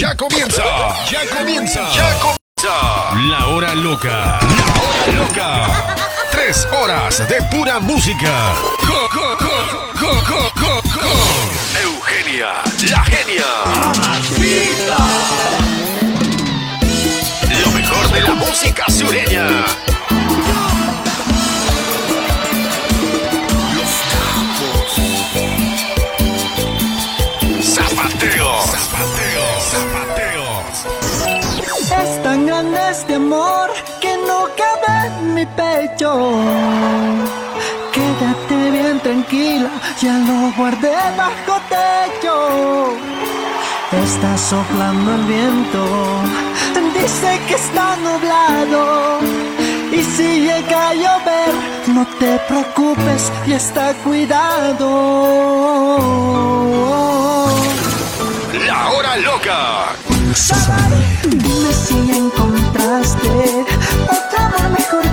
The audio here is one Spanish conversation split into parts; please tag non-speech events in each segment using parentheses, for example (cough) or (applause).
Ya comienza, ya comienza, ya comienza. La hora loca, la hora loca. Tres horas de pura música. Co, co, co. Eugenia, la genia. Lo mejor de la música sureña. Grande este amor que no cabe en mi pecho. Quédate bien tranquila, ya lo guardé bajo techo. Está soplando el viento, dice que está nublado. Y si llega a llover, no te preocupes, y está cuidado. La hora loca. Dime si encontraste otra mejor.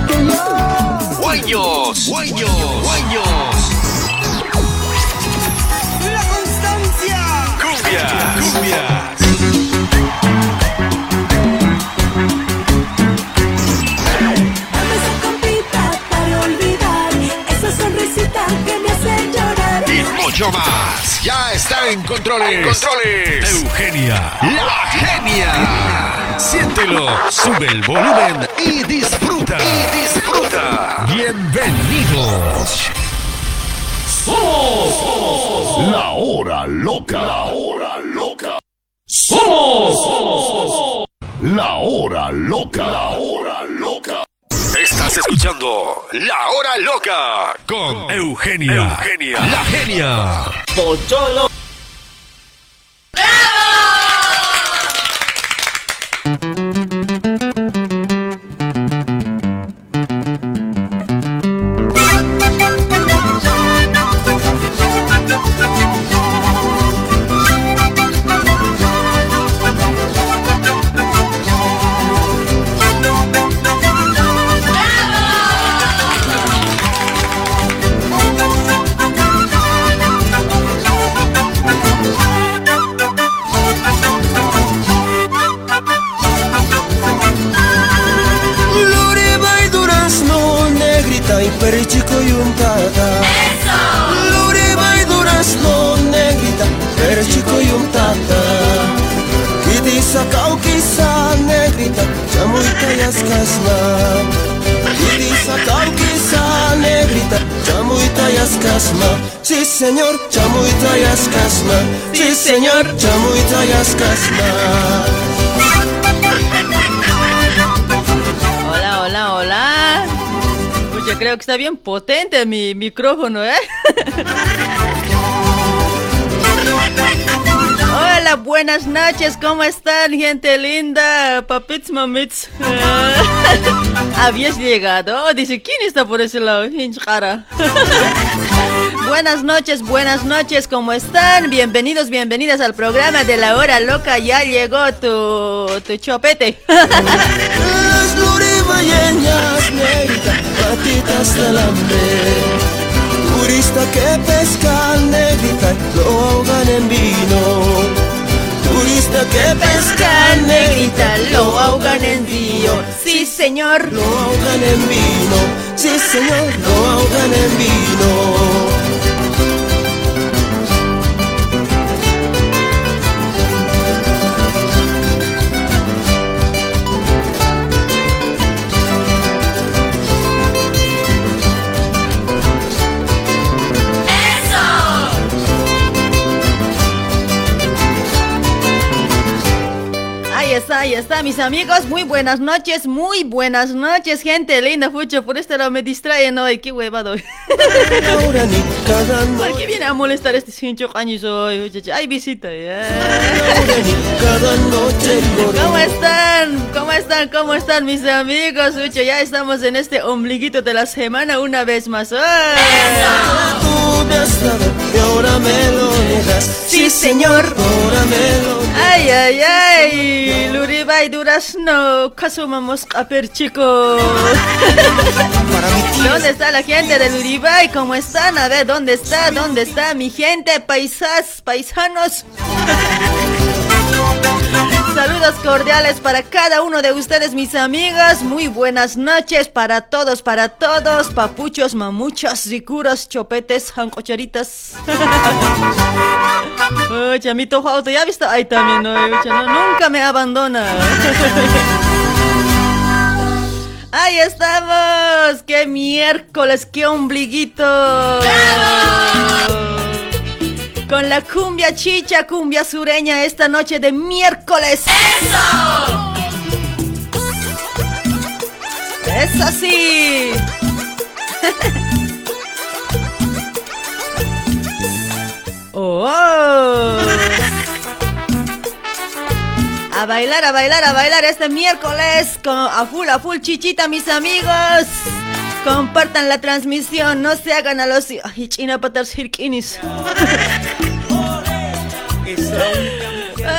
Guayos, guayos, guayos. Mucho más. Ya está en controles. Controles. Eugenia, la genia. Siéntelo, sube el volumen y disfruta. Y disfruta. Bienvenidos. Somos la hora loca. La hora loca. Somos la hora loca. La hora loca. Estás escuchando La Hora Loca con Eugenia, Eugenia, la genia. Luriba quizá negrita, chamuita y ascasma. Y disa quizá negrita, chamuita y ascasma. Sí señor, chamuita y ascasma. Sí señor, chamuita y ascasma. Hola, hola, hola. Pues yo creo que está bien potente mi micrófono, ¿eh? (laughs) Buenas noches, ¿cómo están, gente linda? Papits, mamits. (laughs) ¿Habías llegado? Dice, ¿quién está por ese lado? Hinch cara. (laughs) Buenas noches, buenas noches, ¿cómo están? Bienvenidos, bienvenidas al programa de la hora loca. Ya llegó tu, tu chopete. (laughs) Turista que pesca negrita, lo ahogan en vino. Turista que pesca negrita, lo ahogan en río. Sí, señor. lo ahogan en vino. Sí, señor, lo ahogan en vino. Está, ahí está, mis amigos. Muy buenas noches, muy buenas noches, gente linda. Fucho, por este lado me distraen hoy. Qué huevado. (laughs) ¿Por qué viene a molestar este cincho caños hoy? Fucho? Ay, visita. ya. noche. (laughs) ¿Cómo están? ¿Cómo están? ¿Cómo están mis amigos? Fucho, ya estamos en este ombliguito de la semana una vez más. Y ahora me lo. Sí, señor. Ay, ay, ay, Luribay Durazno, casumamos a per chicos. Para mi tía. ¿Dónde está la gente de Luribay? ¿Cómo están? A ver, ¿dónde está? ¿Dónde está mi gente? Paisas, paisanos. Saludos cordiales para cada uno de ustedes, mis amigas. Muy buenas noches para todos, para todos. Papuchos, mamuchos, ricuros, chopetes, jancocharitas. Oh, (laughs) chamito auto, ya visto ahí también, ¿no? Nunca me abandona. (laughs) Ahí estamos. ¡Qué miércoles! ¡Qué ombliguito! Con la cumbia chicha, cumbia sureña esta noche de miércoles. ¡Eso! ¡Eso sí! (laughs) ¡Oh! A bailar, a bailar, a bailar este miércoles con a full, a full chichita, mis amigos. Compartan la transmisión, no se hagan a los ay, china patas hirkinis.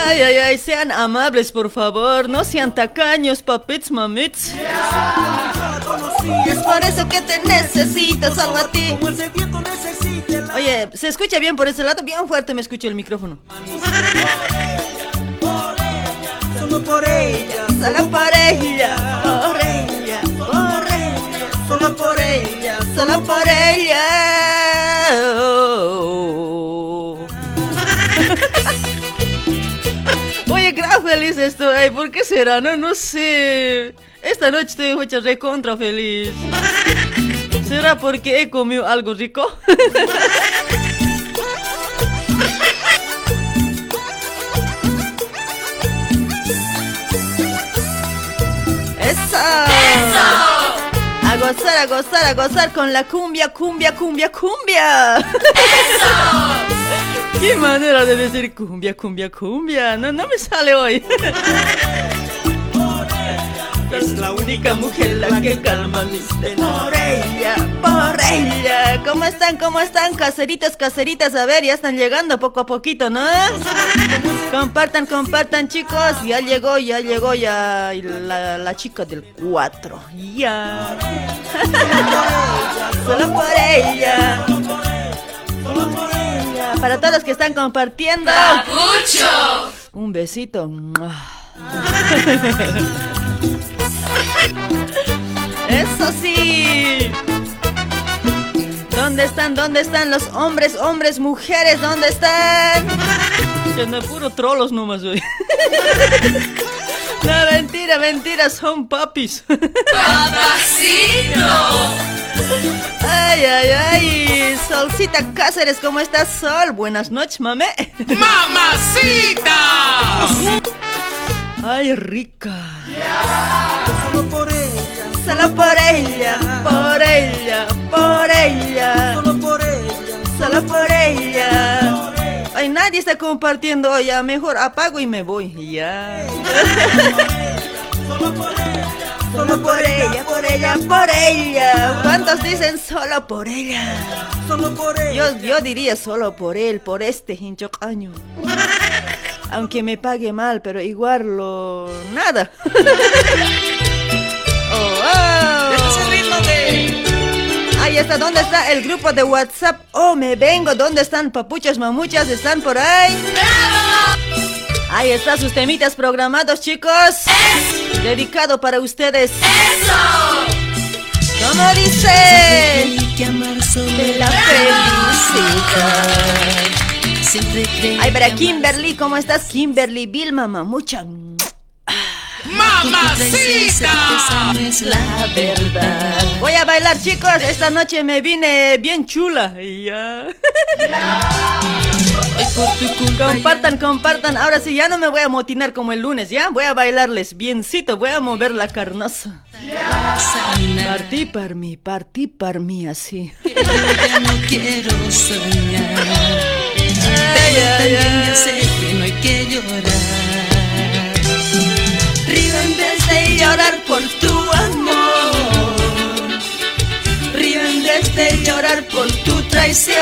Ay, ay, ay, sean amables, por favor, no sean tacaños, papits, mamits. Es por eso que te necesito, salvo a ti. Oye, ¿se escucha bien por ese lado? Bien fuerte me escucho el micrófono. Solo por ella, Solo por ella, solo por ella. solo por ella. (laughs) Oye, gran feliz estoy. ¿Por qué será? No, no sé. Esta noche estoy mucha recontra feliz. (laughs) ¿Será porque he comido algo rico? (laughs) ¡Eso! A gozar, a gozar, a gozar con la cumbia, cumbia, cumbia, cumbia. (laughs) ¡Qué manera de decir cumbia, cumbia, cumbia! No, no me sale hoy. (laughs) Es la única mujer la que calma mis penas. Por ella, por ella. ¿Cómo están? ¿Cómo están? Caseritas, caseritas. A ver, ya están llegando poco a poquito, ¿no? Compartan, compartan, chicos. Ya llegó, ya llegó, ya la, la chica del 4. Ya. (laughs) Solo por ella. Solo por ella. Para todos los que están compartiendo. Un besito. (laughs) Eso sí. ¿Dónde están? ¿Dónde están los hombres, hombres, mujeres? ¿Dónde están? Que no puro trolos nomás hoy. No, mentira, mentira, son papis. Ay, ay, ay. Solcita Cáceres, ¿cómo estás, Sol? Buenas noches, mame. ¡Mamacita! Ay, rica. Solo por ella, Solo por ella, por ella, por ella. solo por ella. Solo por ella. Ay, nadie está compartiendo ya. Mejor apago y me voy. Ya. Solo por ella, por ella, por ella. ¿Cuántos dicen solo por ella? Solo por ella. Yo, yo diría solo por él, por este hincho caño. Aunque me pague mal, pero igual lo. nada. Ahí está, ¿dónde está el grupo de WhatsApp? Oh, me vengo, ¿dónde están papuchas, mamuchas? ¿Están por ahí? Ahí están sus temitas programados, chicos. Dedicado para ustedes. ¿Cómo dice? De la felicidad. Ay, para Kimberly, ¿cómo estás? Kimberly Vilma, mamucha. Esa no es la verdad. Voy a bailar, chicos. Esta noche me vine bien chula. Y ya. Compartan, compartan. Ahora sí, ya no me voy a motinar como el lunes, ¿ya? Voy a bailarles biencito. Voy a mover la sanar. Partí par mí, partí par mí, así. Yo ya no quiero soñar. Ay, Pero ay, también yo ay. sé que no hay que llorar. Llorar por tu amor. Río en vez de llorar por tu traición.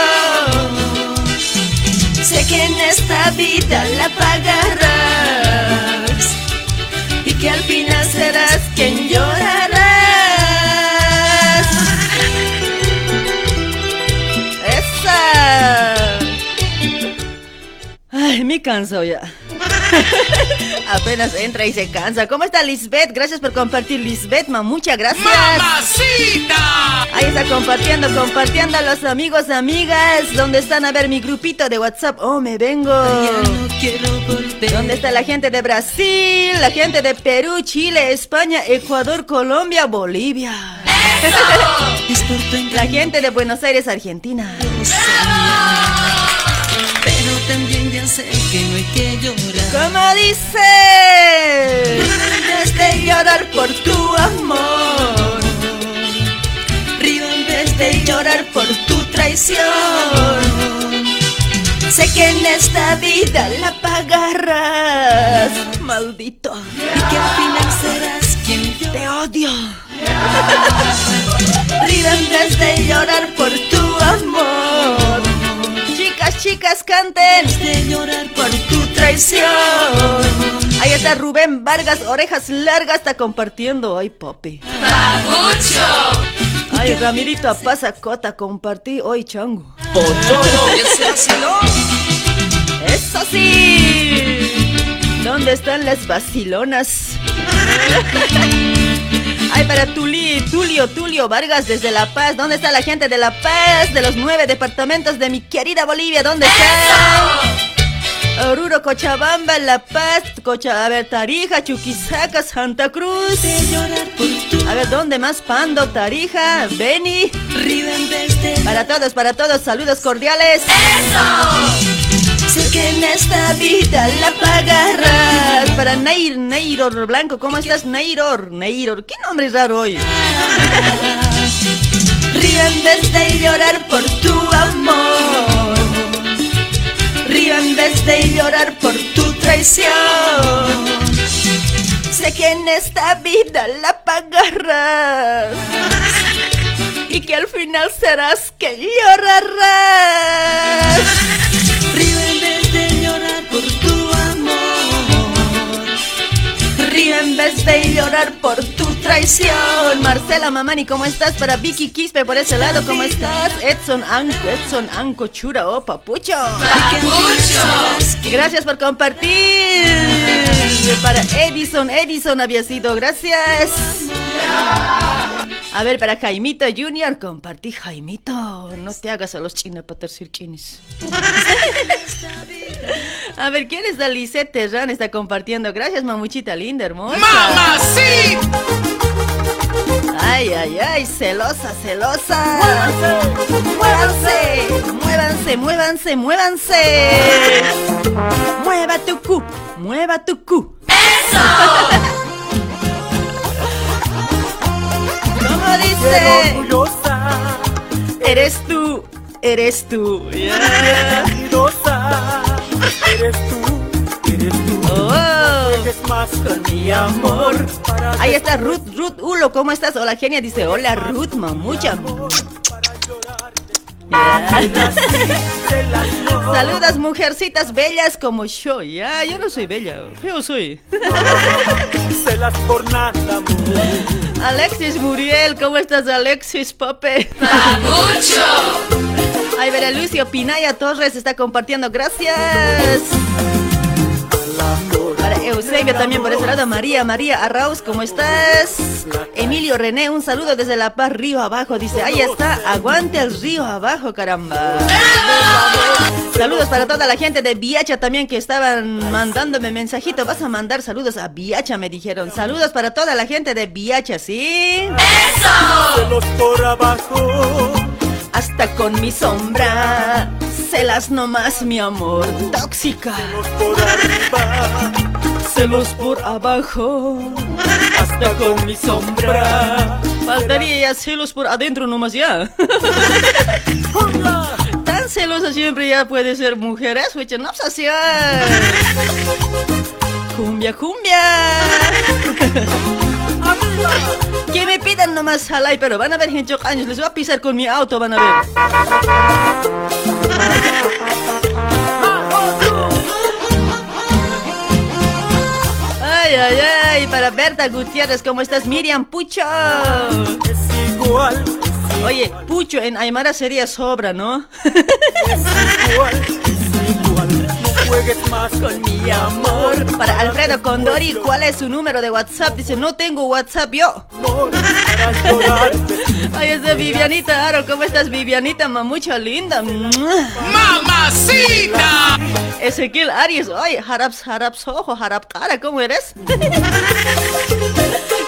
Sé que en esta vida la pagarás y que al final serás quien llorarás. Ay, me canso ya. (laughs) Apenas entra y se cansa. ¿Cómo está Lisbeth? Gracias por compartir, Lisbeth, ma. Muchas gracias. ¡Mamacita! Ahí está compartiendo, compartiendo a los amigos, amigas. ¿Dónde están? A ver, mi grupito de WhatsApp. Oh, me vengo. ¿Dónde está la gente de Brasil? La gente de Perú, Chile, España, Ecuador, Colombia, Bolivia. (laughs) La gente de Buenos Aires, Argentina. Sé que no hay que llorar. ¿Cómo dice? En vez de llorar por tu amor, río en vez de llorar por tu traición. Sé que en esta vida la pagarás, maldito. Y que al final serás quien yo Te odio. (laughs) Río en vez de llorar por tu amor. Chicas, canten de llorar por tu traición. Ahí está Rubén Vargas, orejas largas, está compartiendo. Ay, papi. Ay, Ramirito Apaza Cota, compartí hoy, chango. Eso sí. ¿Dónde están las vacilonas? (laughs) Ay, para Tuli, Tulio, Tulio Vargas desde La Paz. ¿Dónde está la gente de La Paz? De los nueve departamentos de mi querida Bolivia. ¿Dónde están? Oruro, Cochabamba, La Paz, Cocha, a ver, Tarija, Chuquisaca, Santa Cruz. A ver, ¿dónde más? Pando, Tarija, Beni. Para todos, para todos, saludos cordiales. Sé que en esta vida la pagarás. Para Nair, Nairor Blanco, ¿cómo estás? Nairor, Nairor, ¿qué nombre es raro hoy? Río en vez de llorar por tu amor. Río en vez de llorar por tu traición. Sé que en esta vida la pagarás. Y que al final serás que llorarás. Río en vez de llorar por tu traición. Marcela Mamani, ¿cómo estás? Para Vicky Quispe por ese lado, ¿cómo estás? Edson Anco, Edson Anco Chura, oh papucho. Gracias por compartir. Para Edison, Edison había sido, gracias. A ver, para Jaimito Junior, compartí Jaimito. No te hagas a los chinos para tercer chinis. (laughs) A ver, ¿quién es la Lisette Terran? Está compartiendo. Gracias, mamuchita linda, hermosa. ¡Mamacita! Ay, ay, ay, celosa, celosa. Muévanse, muévanse, muévanse, muévanse. Mueva tu cu, mueva tu cu. ¿Cómo dice? orgullosa, Eres tú, eres tú. Yeah. Eres tú, eres tú. Oh. Eres más con mi amor Ahí está Ruth, Ruth Ulo, ¿cómo estás? Hola, genia, dice, hola Ruth, mamucha. Saludas, mujercitas bellas como yo. Ya, yo no soy bella, yo soy. (laughs) Alexis Muriel, ¿cómo estás, Alexis Pape? Ay, verá, Lucio Pinaya Torres está compartiendo, gracias. Para Eusebio también por ese lado, María, María Arrauz, ¿cómo estás? Emilio René, un saludo desde La Paz, Río Abajo, dice, ahí está, aguante el río abajo, caramba. Saludos para toda la gente de Viacha también que estaban mandándome mensajito. Vas a mandar saludos a Viacha, me dijeron. Saludos para toda la gente de Viacha, ¿sí? Por abajo, Hasta con mi sombra. Celas nomás, mi amor. Tóxica. celos por arriba, Celos por abajo. Hasta con mi sombra. Faltaría ya celos por adentro nomás ya. (laughs) Tan celosa siempre ya puede ser mujer, ¿eh? Suecha, no hacía. (laughs) Cumbia, cumbia. (laughs) Que me pidan nomás jalay, pero van a ver gente años. Les voy a pisar con mi auto, van a ver. Ay, ay, ay, para Berta Gutiérrez, ¿cómo estás? Miriam Pucho. Oye, Pucho en Aymara sería sobra, ¿no? Juegues más con mi amor. Para Alfredo Condori, ¿cuál es su número de WhatsApp? Dice, no tengo WhatsApp yo. (laughs) Ay, es de Vivianita Aro. ¿Cómo estás, Vivianita? Mamucha linda. ¡Mamacita! Ezequiel Arias. Ay, haraps, haraps, ojo, harap cara. ¿Cómo eres? (laughs)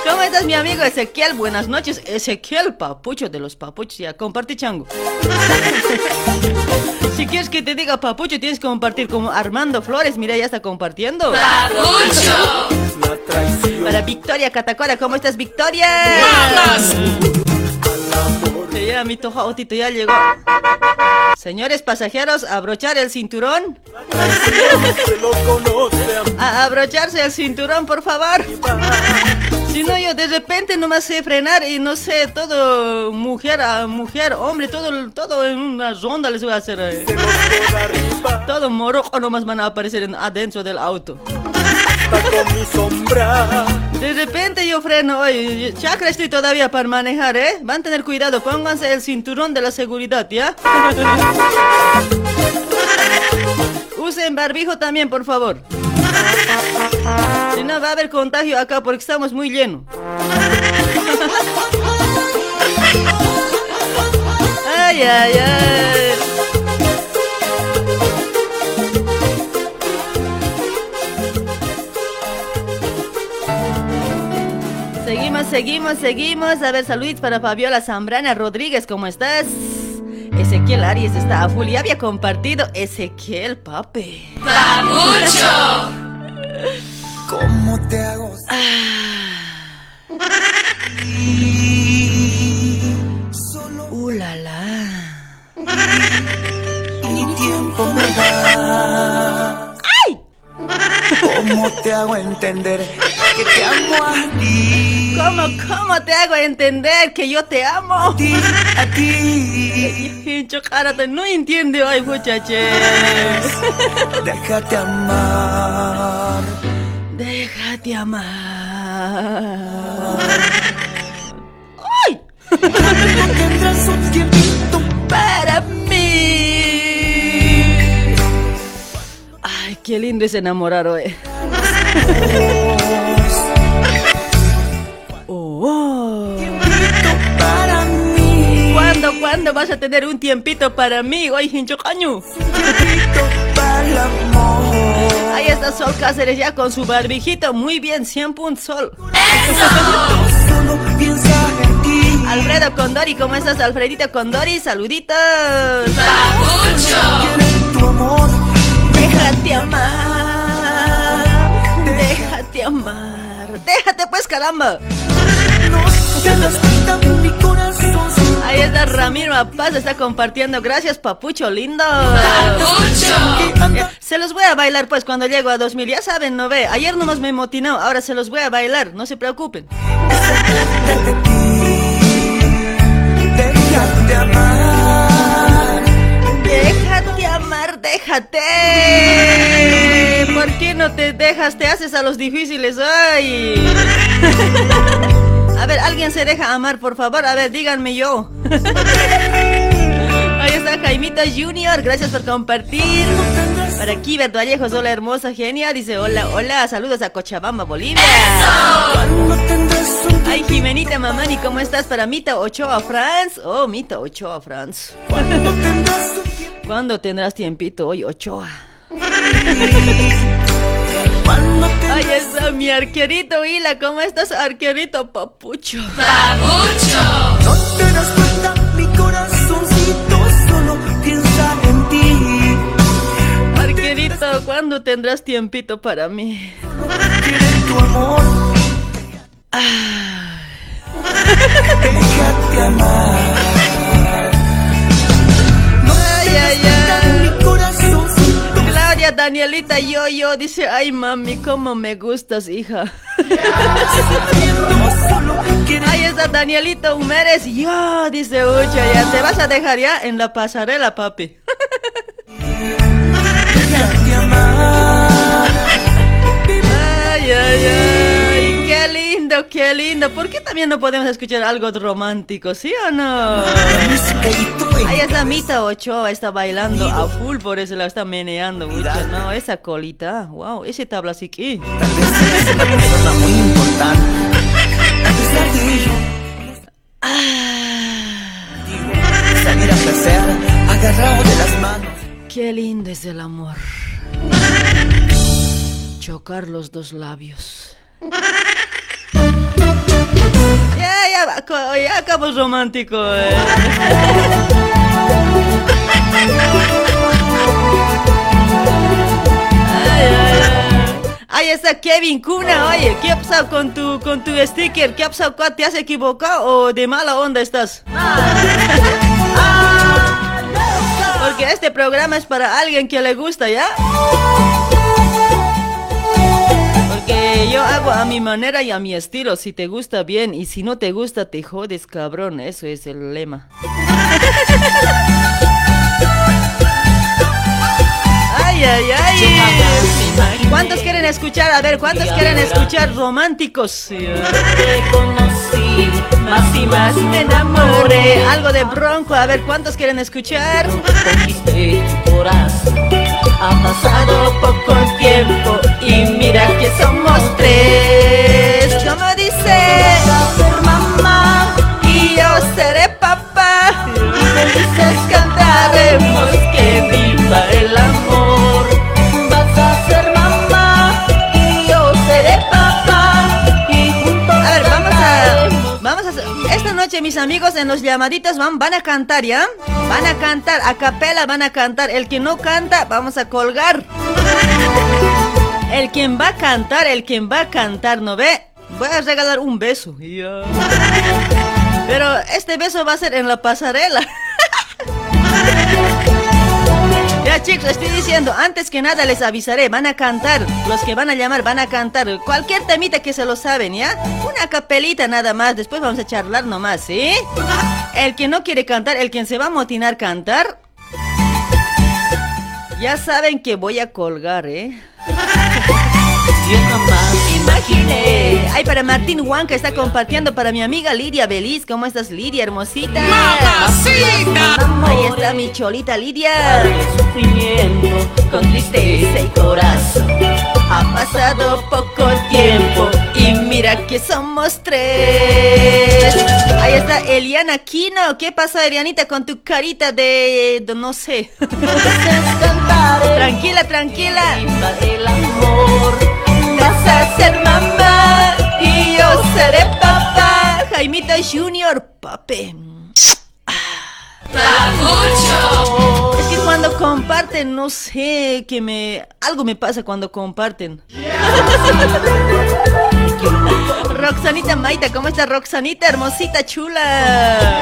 ¿Cómo estás, mi amigo Ezequiel? Buenas noches. Ezequiel, papucho de los papuchos. Ya, comparte chango. (laughs) Si quieres que te diga papucho, tienes que compartir como Armando Flores. Mira, ya está compartiendo. ¡Papucho! Para Victoria Catacora, ¿cómo estás, Victoria? Ya, mi tojaotito ya llegó. Señores pasajeros, abrochar el cinturón. A abrocharse el cinturón, por favor. Si no, yo de repente no me sé frenar y no sé, todo mujer a mujer, hombre, todo, todo en una ronda les voy a hacer. Eh. Todo morojo nomás van a aparecer adentro del auto. De repente yo freno, oye, chakra estoy todavía para manejar, ¿eh? Van a tener cuidado, pónganse el cinturón de la seguridad, ¿ya? (laughs) Usen barbijo también, por favor. Si no, va a haber contagio acá porque estamos muy llenos. Ay, ay, ay. Seguimos, seguimos, seguimos. A ver, saludos para Fabiola Zambrana Rodríguez, ¿cómo estás? Ezequiel Arias está a full y había compartido Ezequiel, papi. mucho! ¿Cómo te hago? Solo. Uh, la, la. Ni tiempo me da. ¿Cómo te hago entender que te amo a ti? ¿Cómo, cómo te hago entender que yo te amo? A ti, a ti. (laughs) Hincho, cárate, no entiende hoy, muchachos. Déjate amar. Déjate amar. ¡Ay! Tendrás un tiempito para mí. Qué lindo es enamorar hoy. (laughs) Oh. para mí. ¿Cuándo, cuándo vas a tener un tiempito para mí? Hoy, hincho caño. Tiempito para el amor. Ahí está Sol Cáceres ya con su barbijito. Muy bien, 100 puntos Sol. (laughs) Ti. Alfredo Condori, ¿cómo estás, Alfredito Condori? Saluditos. Amor. Déjate amar. Déjate amar. Déjate pues, caramba. Ahí está Ramiro Paz, está compartiendo. Gracias, papucho lindo. Se los voy a bailar pues cuando llego a 2000. Ya saben, no ve. Ayer nomás me motinó, ahora se los voy a bailar. No se preocupen. Déjate amar. Déjate amar, déjate. ¿Por qué no te dejas? Te haces a los difíciles. Ay. (laughs) A ver, alguien se deja amar, por favor. A ver, díganme yo. (laughs) Ahí está Jaimita Junior. Gracias por compartir. Para Kiber Vallejos, hola hermosa, genia. Dice hola, hola. Saludos a Cochabamba, Bolivia. Ay, Jimenita Mamani, ¿cómo estás? Para Mita Ochoa, France. Oh, Mita Ochoa, France. ¿Cuándo tendrás tiempito hoy, Ochoa? Ahí está mi arquerito Hila, ¿cómo estás, arquerito papucho? No te das cuenta, mi corazoncito solo piensa en ti. Arquerito, ¿cuándo tendrás tiempito para mí? Tu amor. Déjate amar. Ay, ay, ay. mi Claudia Danielita yo yo dice, ay mami, cómo me gustas, hija. (laughs) Ahí está Danielito Humérez, yo, dice Ucha, ya te vas a dejar ya en la pasarela, papi. Ay, ay, ay, qué lindo. ¿Por qué también no podemos escuchar algo romántico, sí o no? Ahí está Mita Ochoa, está bailando a full por eso la está meneando mucho. No, esa colita, wow, ese tabla así que. muy importante. Salir a placer, agarrado de las manos. Qué lindo es el amor. Chocar los dos labios. Ya, ya, ya acabamos romántico. Eh. Ahí está Kevin Cuna, oye, ¿qué ha pasado con tu, con tu sticker? ¿Qué ha pasado? ¿Te has equivocado o de mala onda estás? Porque este programa es para alguien que le gusta, ¿ya? Porque yo hago a mi manera y a mi estilo. Si te gusta bien y si no te gusta, te jodes, cabrón. Eso es el lema. Ay, ay, ay. ¿Cuántos quieren escuchar? A ver, ¿cuántos quieren escuchar románticos? Te conocí, más y más me enamoré. Algo de bronco, a ver, ¿cuántos quieren escuchar? Ha pasado poco tiempo y mira que somos tres. Como dice, ser mamá y yo seré papá. Y cantaremos que noche mis amigos en los llamaditos van, van a cantar, ¿ya? Van a cantar, a capela van a cantar. El que no canta, vamos a colgar. El quien va a cantar, el quien va a cantar, ¿no ve? Voy a regalar un beso. Pero este beso va a ser en la pasarela. (laughs) Ya chicos, estoy diciendo, antes que nada les avisaré, van a cantar, los que van a llamar van a cantar, cualquier temita que se lo saben, ¿ya? Una capelita nada más, después vamos a charlar nomás, ¿sí? El que no quiere cantar, el quien se va a motinar cantar, ya saben que voy a colgar, ¿eh? (laughs) Imaginé. Ay, para Martín Juan que está compartiendo para mi amiga Lidia Beliz. ¿Cómo estás, Lidia, hermosita? ¡Mamacita! Ahí está mi cholita Lidia. Sufrimiento con tristeza y corazón. Ha pasado poco tiempo y mira que somos tres. Ahí está Eliana Quino. ¿Qué pasa, Elianita, con tu carita de, de no sé? tranquila, tranquila. El amor. Vas a ser mamá y yo seré papá. Jaimita Junior, pape. Es que cuando comparten, no sé, que me... Algo me pasa cuando comparten. Roxanita Maita, ¿cómo está Roxanita? Hermosita, chula.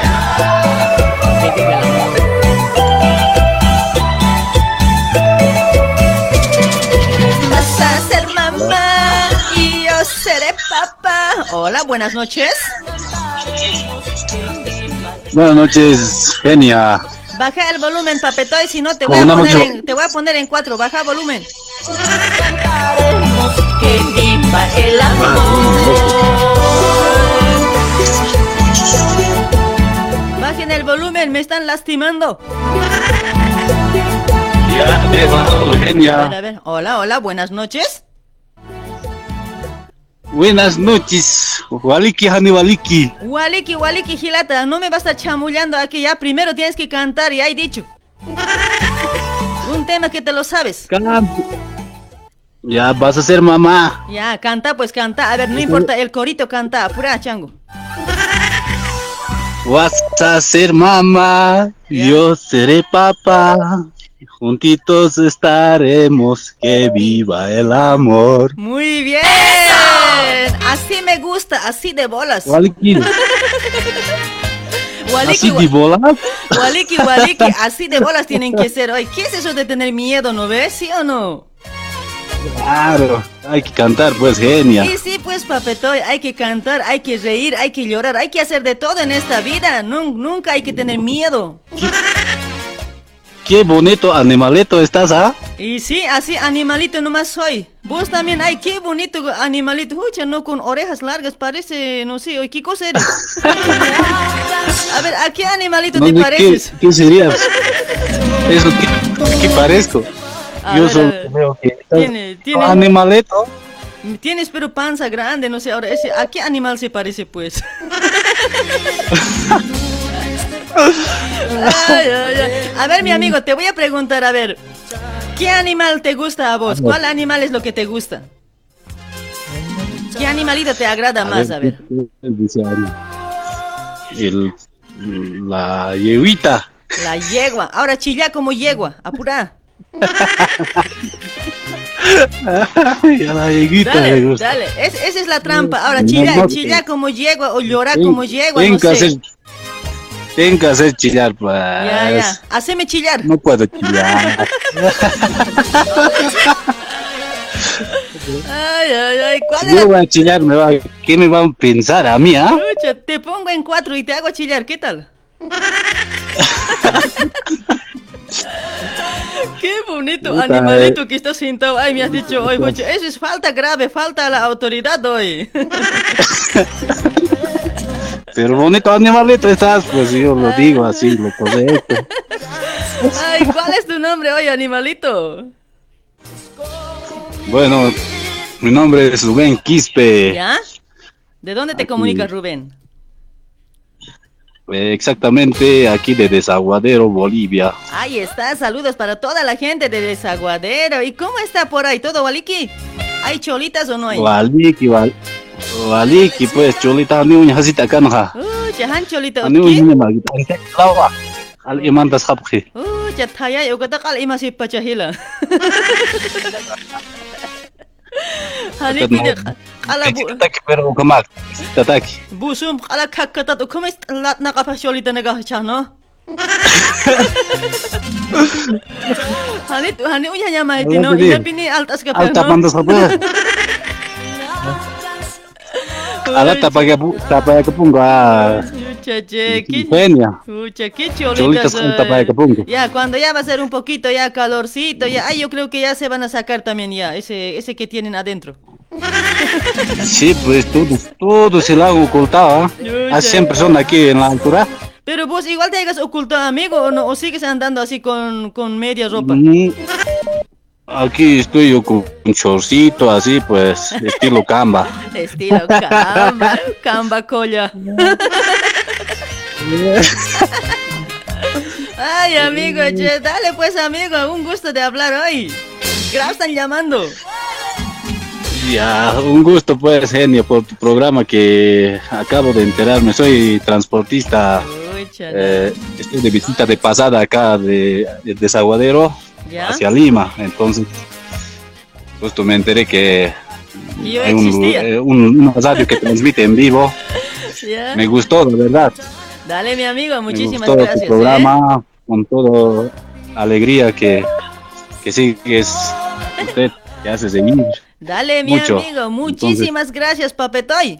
Vas a ser mamá y yo seré papá. Hola, buenas noches. Buenas noches, genia. Baja el volumen, papetoy, si no te voy, a poner en, te voy a poner en cuatro. Baja volumen. El Bajen el volumen, me están lastimando. Ya, genia. A ver, a ver. Hola, hola, buenas noches. Buenas noches, Waliki Hani Waliki. Waliki, Waliki, Gilata, no me vas a chamullando aquí ya. Primero tienes que cantar, ya he dicho. Un tema que te lo sabes. Canto. Ya vas a ser mamá. Ya, canta, pues canta. A ver, no importa, el corito canta. Apura, chango. Vas a ser mamá, yo seré papá. Juntitos estaremos, que viva el amor. Muy bien. Así me gusta, así de bolas. Waliki. (laughs) Waliki, ¿Así de bolas? Waliki, waliki, así de bolas tienen que ser hoy. ¿Qué es eso de tener miedo, no ves? ¿Sí o no? Claro, hay que cantar, pues, genia. Sí, sí, pues, papetoy, hay que cantar, hay que reír, hay que llorar, hay que hacer de todo en esta vida. Nun- nunca hay que tener miedo. Qué bonito animalito estás, ¿ah? Y sí, así animalito nomás soy. Vos también, ay, qué bonito animalito. Ucha, no con orejas largas, parece, no sé, ¿qué cosa eres? (laughs) A ver, ¿a qué animalito No, te ¿de ¿Qué, pareces? qué sería? Eso, ¿qué, qué parezco? A Yo ver, que... Tiene- tiene- Animaleto. Tienes pero panza grande, no sé, ahora, ese, ¿a qué animal se parece, pues? (laughs) Ay, ay, ay. A ver, mi amigo, te voy a preguntar, a ver, ¿qué animal te gusta a vos? ¿Cuál animal es lo que te gusta? ¿Qué animalito te agrada más? A ver. la yeguita. La yegua. Ahora chilla como yegua, apura. Ay, a la yeguita me Dale, gusta. dale. Es- esa es la trampa. Ahora chilla, chilla como yegua o llorar Ten- como yegua, no sé. Hacer, ten que hacer chillar, pues. Ya, ya. Haceme chillar. No puedo chillar. Ay, ay, ay. ¿Cuál Yo era? voy a chillar, me va, ¿qué me van a pensar a mí, ah? Te pongo en cuatro y te hago chillar, ¿qué tal? (laughs) Qué bonito Puta, animalito que estás sentado. Ay, me has dicho hoy, eso es falta grave, falta a la autoridad hoy. (laughs) Pero bonito animalito estás, pues yo lo digo así, lo correcto. Ay, ¿cuál es tu nombre hoy, animalito? Bueno, mi nombre es Rubén Quispe. ¿Ya? ¿De dónde te Aquí. comunicas, Rubén? Eh, exactamente aquí de Desaguadero, Bolivia. Ahí está, saludos para toda la gente de Desaguadero. ¿Y cómo está por ahí todo, Waliki? ¿Hay cholitas o no hay? Waliki, wali kipu pues cholita tani unya hasita takkan ha? Oh, jahan cholita ni anu unya ma kita angkat lawa al iman tas khab khi oh jathaya kata ya kal ima si pachahila (laughs) Hani pide ala bu tak pero kamak tatak busum ala kakkata to komis lat na kapa cholita na gahchano Hani (laughs) hani unya nyama itino ina pini altas kapano tapan tas kapano Bu tapaya kapunga. Chache, ki Genia. Pucha, qué Cholitas capungo. Ya, cuando ya va a ser un poquito ya calorcito, ya, ay, yo creo que ya se van a sacar también ya, ese, ese que tienen adentro. (laughs) Sí, pues todo, todo se lo hago ocultado. ¿ah? Yuya. Hay 100 personas aquí en la altura. Pero vos igual te hayas ocultado, amigo, o no, o sigues andando así con, con media ropa. Mm, Aquí estoy yo con un chorcito así, pues, estilo (laughs) camba. Estilo camba, camba colla. Ay, amigo, che, dale pues, amigo, un gusto de hablar hoy. Gracias, están llamando. Ya, un gusto pues, genio, por tu programa que acabo de enterarme. Soy transportista, eh, estoy de visita de pasada acá de, de Desaguadero ¿Ya? hacia Lima. Entonces, justo me enteré que yo hay un, eh, un, una radio que transmite en vivo. (laughs) ¿Ya? Me gustó, de verdad. Dale, mi amigo, Me muchísimas gustó gracias. tu ¿eh? programa, con toda alegría que, que sigues usted, que hace seguir. Dale, mi Mucho. amigo, muchísimas gracias, papetoy.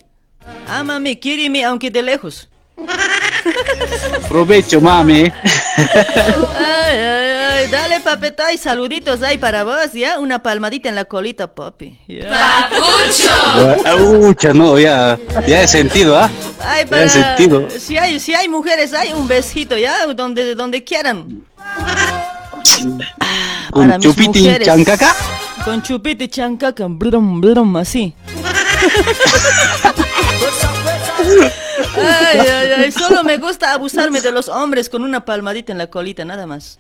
Ámame, quíreme, aunque de lejos. (laughs) Provecho, mami. (laughs) Ay, dale, papetoy, saluditos ahí para vos, ¿ya? Una palmadita en la colita, papi. ¿ya? Ucha, no, ya, ya he sentido, ¿ah? Ay, Ya para... he sentido. Si hay, si hay mujeres, hay un besito, ¿ya? Donde, donde quieran. Con Para chupiti mujeres. chancaca. Con chupete chancaca, brum, brum, así. (laughs) Ay, (laughs) ay, ay, solo me gusta abusarme de los hombres con una palmadita en la colita, nada más.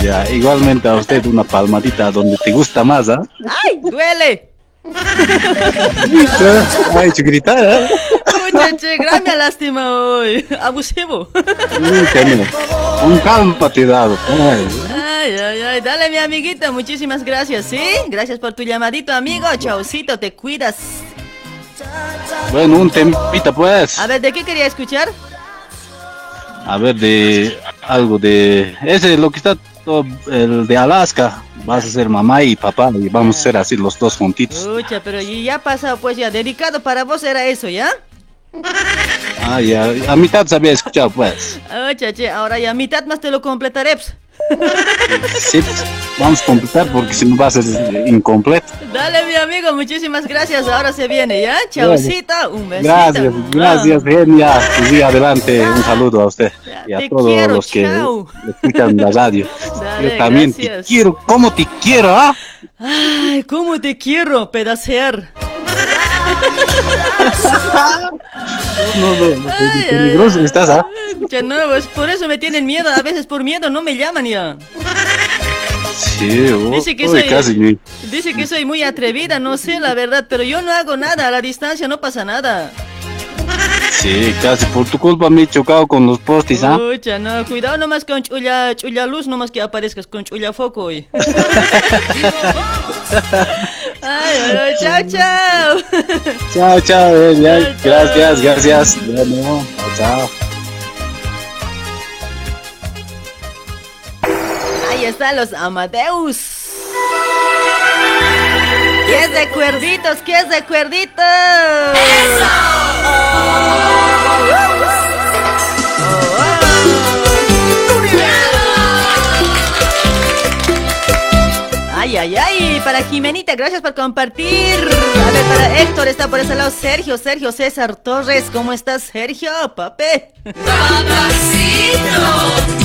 Ya, igualmente a usted una palmadita donde te gusta más, ¿ah? ¡Ay, duele! Ay, chiquitita, ¿eh? Muchacho, gran me lástima hoy. Abusivo. Con calma te he dado. Ay. Ay, ay, ay, dale mi amiguita, muchísimas gracias, ¿sí? Gracias por tu llamadito, amigo. Chaucito, te cuidas. Bueno, un temita, pues. A ver, ¿de qué quería escuchar? A ver, de algo de. Ese es lo que está. todo, el de Alaska. Vas a ser mamá y papá y vamos a ser así los dos juntitos. Escucha, pero ya pasado, pues ya, dedicado para vos era eso, ¿ya? Ah, ya. A mitad se había escuchado, pues. Oh, chache, ahora ya mitad más te lo completaré. pues. (laughs) Sí, pues, vamos a completar porque si no va a ser incompleto. Dale, mi amigo, muchísimas gracias. Ahora se viene, ¿ya? Chaucito, un besito. Gracias, gracias, genia. Y siga adelante, un saludo a usted y a Te todos quiero, los que chao. escuchan la radio. (laughs) Dale, Yo también gracias. te quiero, ¿cómo te quiero, ah? Ay, cómo te quiero pedacear. No, no, no, Ay, peligroso estás, ah. Ya no, pues por eso me tienen miedo. A veces por miedo no me llaman ya. Sí, oh, Dice que soy- casi. Dice que soy muy atrevida, no sé la verdad, pero yo no hago nada. A la distancia no pasa nada. Sí, casi por tu culpa me he chocado con los postis, ¿ah? No, cuidado nomás con chulla, chulla luz, nomás que aparezcas con chulla foco hoy. (laughs) (laughs) Ay, bueno, chao, chao. Chao, chao, eh, ya, Chao, chao. gracias, gracias. Bueno, chao. Ahí están los Amadeus. ¿Qué es de cuerditos? ¿Qué es de cuerditos? Ay, ay, ay, para Jimenita, gracias por compartir. A ver, para Héctor está por ese lado Sergio, Sergio César Torres. ¿Cómo estás, Sergio, pape?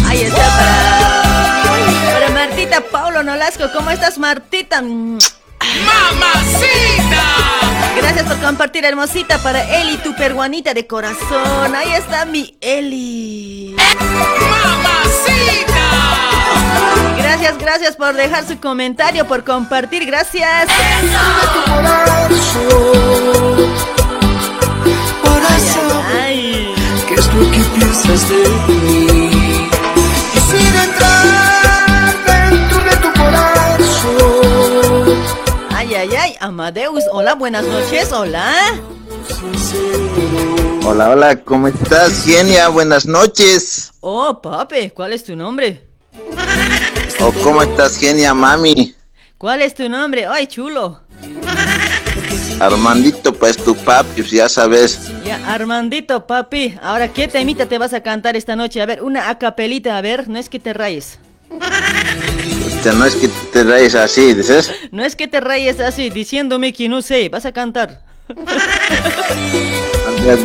Ahí está para, para Martita Paulo Nolasco. ¿Cómo estás, Martita? ¡Mamacita! Gracias por compartir, hermosita, para Eli, tu peruanita de corazón. Ahí está mi Eli. Gracias, gracias por dejar su comentario, por compartir. Gracias. Saber Ay, qué es lo que piensas de mí. Quisiera entrar dentro de tu corazón. ay, ay, ay. Amadeus, hola, buenas noches, hola. Hola, hola, ¿cómo estás, Genia? Buenas noches. Oh, pape, ¿cuál es tu nombre? ¿O cómo estás, Genia, mami? ¿Cuál es tu nombre? Ay, chulo. Armandito, pues tu papi, ya sabes. Ya, Armandito, papi. Ahora, ¿qué temita te vas a cantar esta noche? A ver, una acapelita, a ver, no es que te rayes. No es que te reís así, dices. No es que te rayes así, diciéndome que no sé, vas a cantar.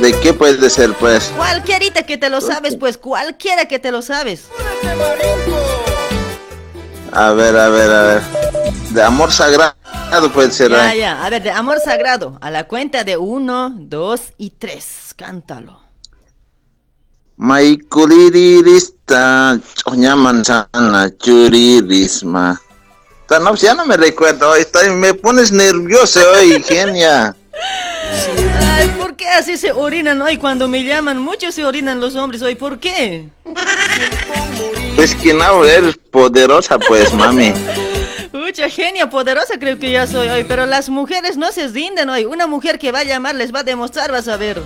¿De qué puede ser, pues? Cualquierita que te lo sabes, pues, cualquiera que te lo sabes. A ver, a ver, a ver. De amor sagrado puede ser. Ya, ¿eh? ya, a ver, de amor sagrado, a la cuenta de uno, dos y tres, cántalo. Maikulirirista, choña manzana, churirisma. No, ya no me recuerdo, hoy estoy, me pones nervioso hoy, (laughs) Genia. Ay, ¿por qué así se orinan hoy cuando me llaman? Muchos se orinan los hombres hoy, ¿por qué? (laughs) Pues que no, eres poderosa, pues, (laughs) mami. Mucha genia poderosa creo que ya soy hoy, pero las mujeres no se rinden hoy. Una mujer que va a llamar les va a demostrar, vas a ver.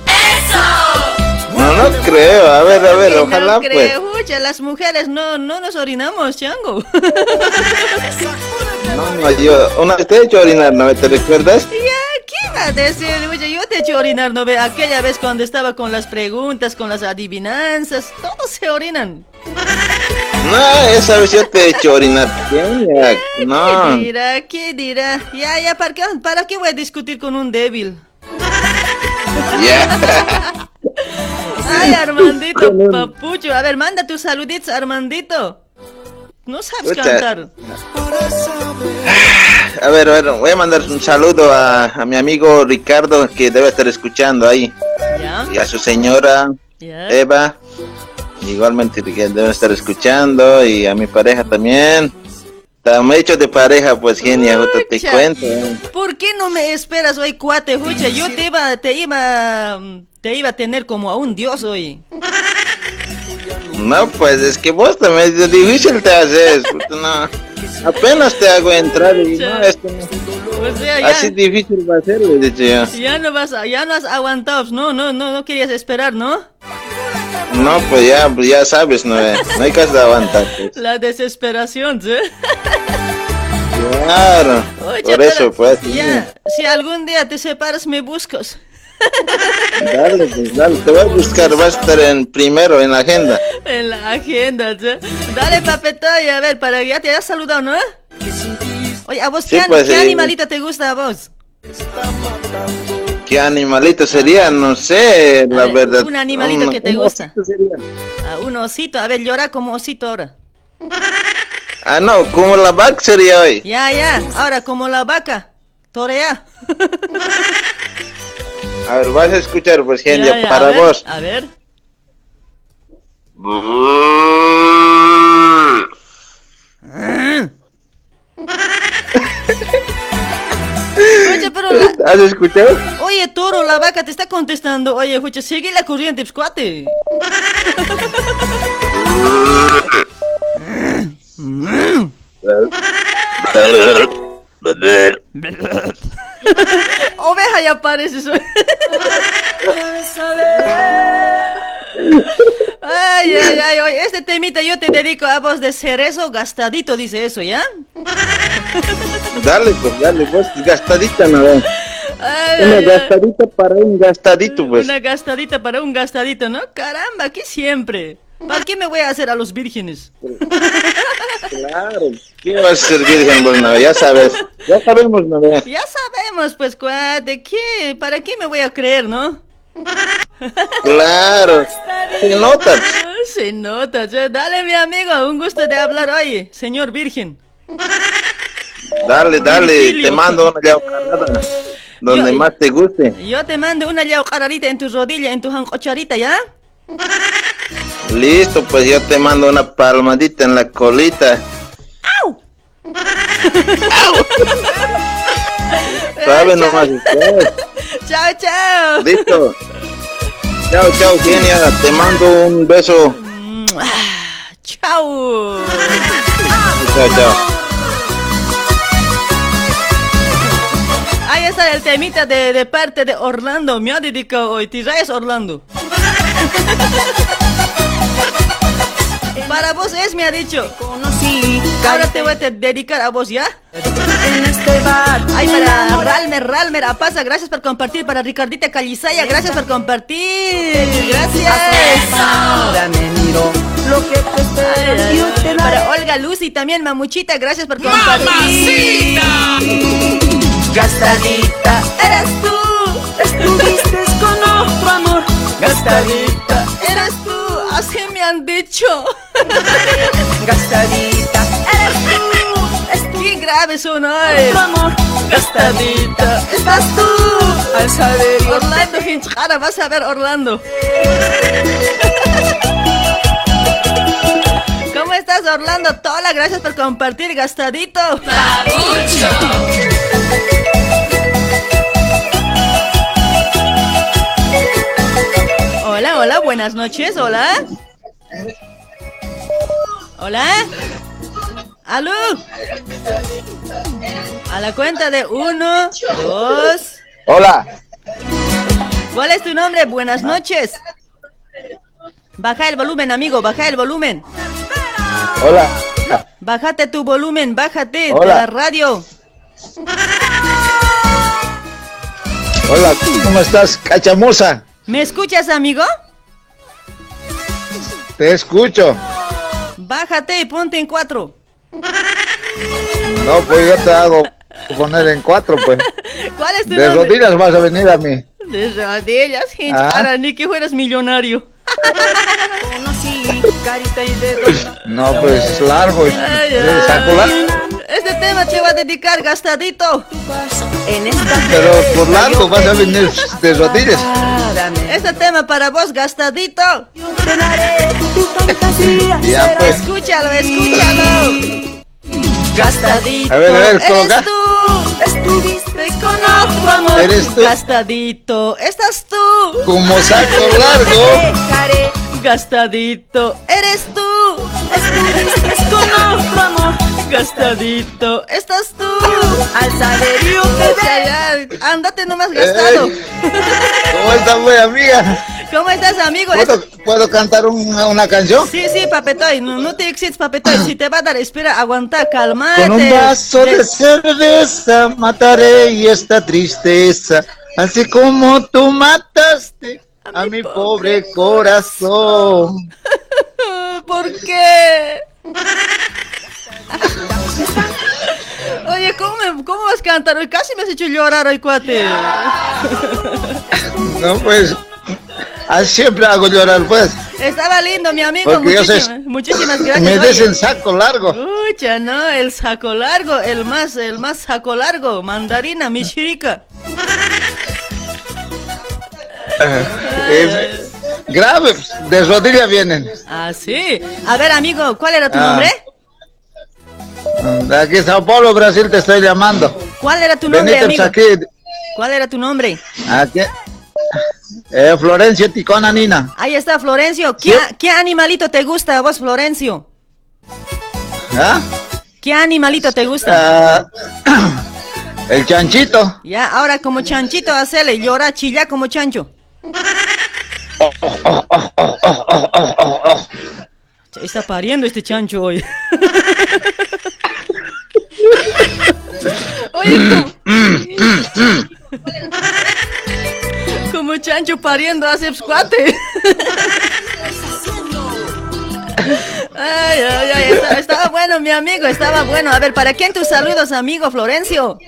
No, no creo. A ver, a ver, ojalá no pues. creo, Ucha, las mujeres no, no nos orinamos, chango. (laughs) No, no, yo una vez te he hecho orinar, ¿no te recuerdas? Ya, ¿qué va a decir? Oye, yo te he hecho orinar, ¿no ve? Aquella vez cuando estaba con las preguntas, con las adivinanzas, todos se orinan. (laughs) No, esa vez yo te he hecho orinar. Genia, (laughs) ¿Qué No. dirá? ¿Qué dirá? Ya, ya, ¿para qué, ¿para qué voy a discutir con un débil? (laughs) Ya. Ay, Armandito, papucho. A ver, manda tus saluditos, Armandito. No sabes cantar. A ver, a ver, voy a mandar un saludo a, a mi amigo Ricardo que debe estar escuchando ahí. ¿Ya? Y a su señora ¿Ya? Eva. Igualmente que debe estar escuchando. Y a mi pareja también. Estamos hechos de pareja, pues genia, te cuento. ¿Por qué no me esperas hoy, cuate? Jucha, yo te iba, te iba, te iba a tener como a un dios hoy. No, pues es que vos también es difícil te haces. No. Apenas te hago entrar y no, es que no. O sea, ya, Así difícil va a ser, le yo. ya no vas, a- ya no has aguantado, no, no, no, no querías esperar, ¿no? No, pues ya, pues ya sabes, no, eh, no hay caso de aguantar. pues. La desesperación, ¿sí? Claro, Oye, por eso, pues. Ya, si algún día te separas, me buscas. Dale, pues dale, te voy a buscar, va a estar en primero en la agenda. En la agenda, che. Dale, papetoy, a ver, para ya te has saludado, ¿no? Oye, ¿a vos Sí, qué, pues, qué sí. animalito te gusta a vos? ¿Qué animalito sería? No sé, la ver, verdad. un animalito que te gusta. sería. A un osito, a ver, llora como osito ahora. Ah, no, como la vaca sería hoy. Ya, ya, ahora como la vaca. Torea. (laughs) A ver, vas a escuchar, pues, gente, Ya, ya, a para ver, vos. A ver. Oye, pero la- ¿Has escuchado? Oye, toro, la vaca te está contestando. Oye, escucha, sigue la corriente, pues, cuate. Oveja ya parece eso. Ay, ay, ay, oye, este temita yo te dedico a vos de cerezo gastadito, dice eso, ¿ya? Dale, pues, dale, pues, gastadita, ve. Ay, Una ay, ay. gastadita para un gastadito, pues. Una gastadita para un gastadito, ¿no? Caramba, aquí siempre. ¿Para qué me voy a hacer a los vírgenes? Claro. ¿Qué vas a ser virgen, pues, no? Ya sabes. Ya sabemos, no. Ya sabemos, pues, cuate, ¿qué? ¿Para qué me voy a creer, no? Claro. Se nota. Se nota, dale mi amigo, un gusto de hablar hoy, señor virgen. Dale, dale, te mando una llaucarada. Donde Yo- más te guste. Yo te mando una yaucararita en tu rodilla, en tu jancocharita, ¿ya? Listo, pues yo te mando una palmadita en la colita. (laughs) ¿Sabes nomás? ustedes. Chao, chao. Listo. Chao, chao, genia. Te mando un beso. Chao. Chao, chao. Ahí está el temita de, de parte de Orlando. Me ha dedicado hoy. Tiraes Orlando. (laughs) Para vos es, me ha dicho. Conocí Ahora te voy a de- dedicar a vos, ¿ya? en este bar. Ay, para Ralmer, Ralmer, Apasa, gracias por compartir. Para Ricardita Calizaya, gracias por compartir. Gracias. Ahora me miro lo que te daré. Para Olga Lucy también, Mamuchita, gracias por compartir. Gastadita, eres tú. Estuviste con otro amor. Gastadita, Eres tú, así me han dicho. gastadita, eres tú. Qué grave son hoy. Otro amor. Gastadita. Estás tú. Al saber Orlando Hinchara, vas a ver Orlando. ¿Cómo estás, Orlando? Tola, gracias por compartir, gastadito. Hola, hola, buenas noches, hola. Hola. ¿Aló? A la cuenta de uno, dos. Hola. ¿Cuál es tu nombre? Buenas noches. Baja el volumen, amigo, baja el volumen. Hola. Bájate tu volumen, bájate de Hola. la radio. Hola, ¿cómo estás, cachamosa? ¿Me escuchas, amigo? Te escucho. Bájate y ponte en cuatro. No, pues yo te hago poner en cuatro, pues. (laughs) ¿Cuál es tu De nombre? rodillas vas a venir a mí. De rodillas, gente. Ah. Para ni que fueras millonario. (laughs) No, pues largo. Ay, ¿Eh, Sácula. Este tema te va a dedicar gastadito. En esta Pero por largo vas a venir de rodillas. Este tema para vos, gastadito. Te daré tu fantasía. Ya, pues. Escúchalo, escúchalo. Gastadito. A ver, a ver, eres coloca. tú. Estuviste Con otro amor. ¿Eres tú? Gastadito. Estás tú. Como saco largo. Gastadito. Eres tú. Estuviste con otro amor. Gastadito. Estás tú. Al saber yo te Ya, veré. ya, Ándate nomás gastado. Ey. ¿Cómo estás, muy amiga? ¿Cómo estás, amigo? ¿Puedo, puedo cantar una, una canción? Sí, sí, papetoy, no, no te exites, papetoy. Si te va a dar, espera, aguanta, calmate. Con un vaso de cerveza mataré esta tristeza Así como tú mataste a, mi pobre, corazón. (laughs) ¿Por qué? (laughs) Oye, ¿cómo, me- ¿cómo vas a cantar? Hoy casi me has hecho llorar hoy, cuate. (laughs) No, pues, así siempre hago llorar, pues. Estaba lindo, mi amigo. Muchísimas, muchísimas gracias. Me des el saco largo. Pucha, no, el saco largo, el más, el más saco largo, mandarina, michirica. (laughs) Eh, grave, de rodilla vienen. Ah, sí. A ver, amigo, ¿cuál era tu Ah. nombre? De aquí, Sao Paulo, Brasil, te estoy llamando. ¿Cuál era tu nombre, amigo? aquí, ¿Cuál era tu nombre? aquí. Eh, Florencio Ticona Nina. Ahí está, Florencio. ¿Qué, Sí. qué animalito te gusta a vos, Florencio? ¿Ah? ¿Qué animalito te gusta? Ah, (clears throat) el chanchito. Ya, ahora como chanchito, hacele, llora, chilla como chancho. Está pariendo este chancho hoy. (laughs) Oye, como... como chancho pariendo hace squate. Ay, ay, ay, estaba, estaba bueno, mi amigo, estaba bueno. A ver, ¿para quién tus saludos, amigo Florencio?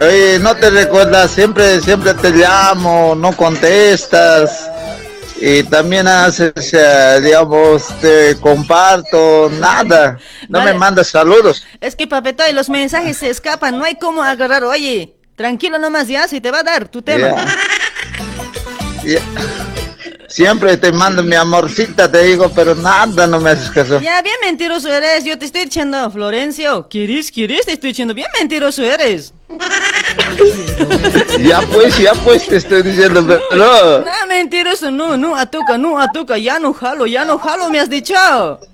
Oye, no te recuerdas, siempre, siempre te llamo, no contestas. Y también haces, eh, digamos, te comparto, nada. No Vale. me mandas saludos. Es que, papetoy, los mensajes se escapan, no hay cómo agarrar. Oye, tranquilo nomás ya, si te va a dar tu tema. Ya. Siempre te mando mi amorcita, te digo, pero nada, no me haces caso. Ya, bien mentiroso eres, yo te estoy diciendo, Florencio. ¿Quieres, quieres? Te estoy diciendo, bien mentiroso eres. (laughs) Ya pues, ya pues, te estoy diciendo, pero no. No, mentiroso, no, no, atuca, no, atuca, ya no jalo, ya no jalo, me has dicho. (laughs)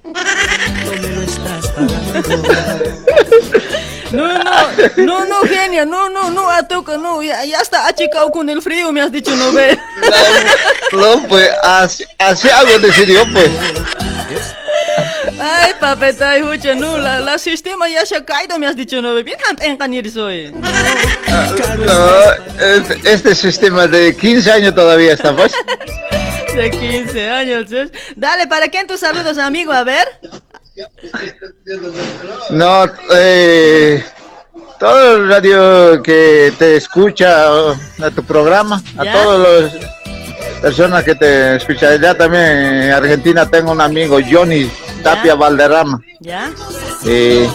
No, no, no, no, genia, no, no, no, atuca, no, ya, ya está achicado con el frío, me has dicho, no ve. No, pues, así, así hago, decidió, pues. Ay, papeta, escucha, no, la, la sistema ya se ha caído, me has dicho, no. Bien, engañar soy. No, este, sistema de 15 años todavía está, pues. (laughs) De 15 años, ¿sí? Dale, ¿para quién tus saludos, amigo? A ver. No, eh, todo el radio que te escucha a tu programa, a todas las personas que te escuchan. Ya también en Argentina tengo un amigo, Johnny Tapia Valderrama. ¿Ya? Y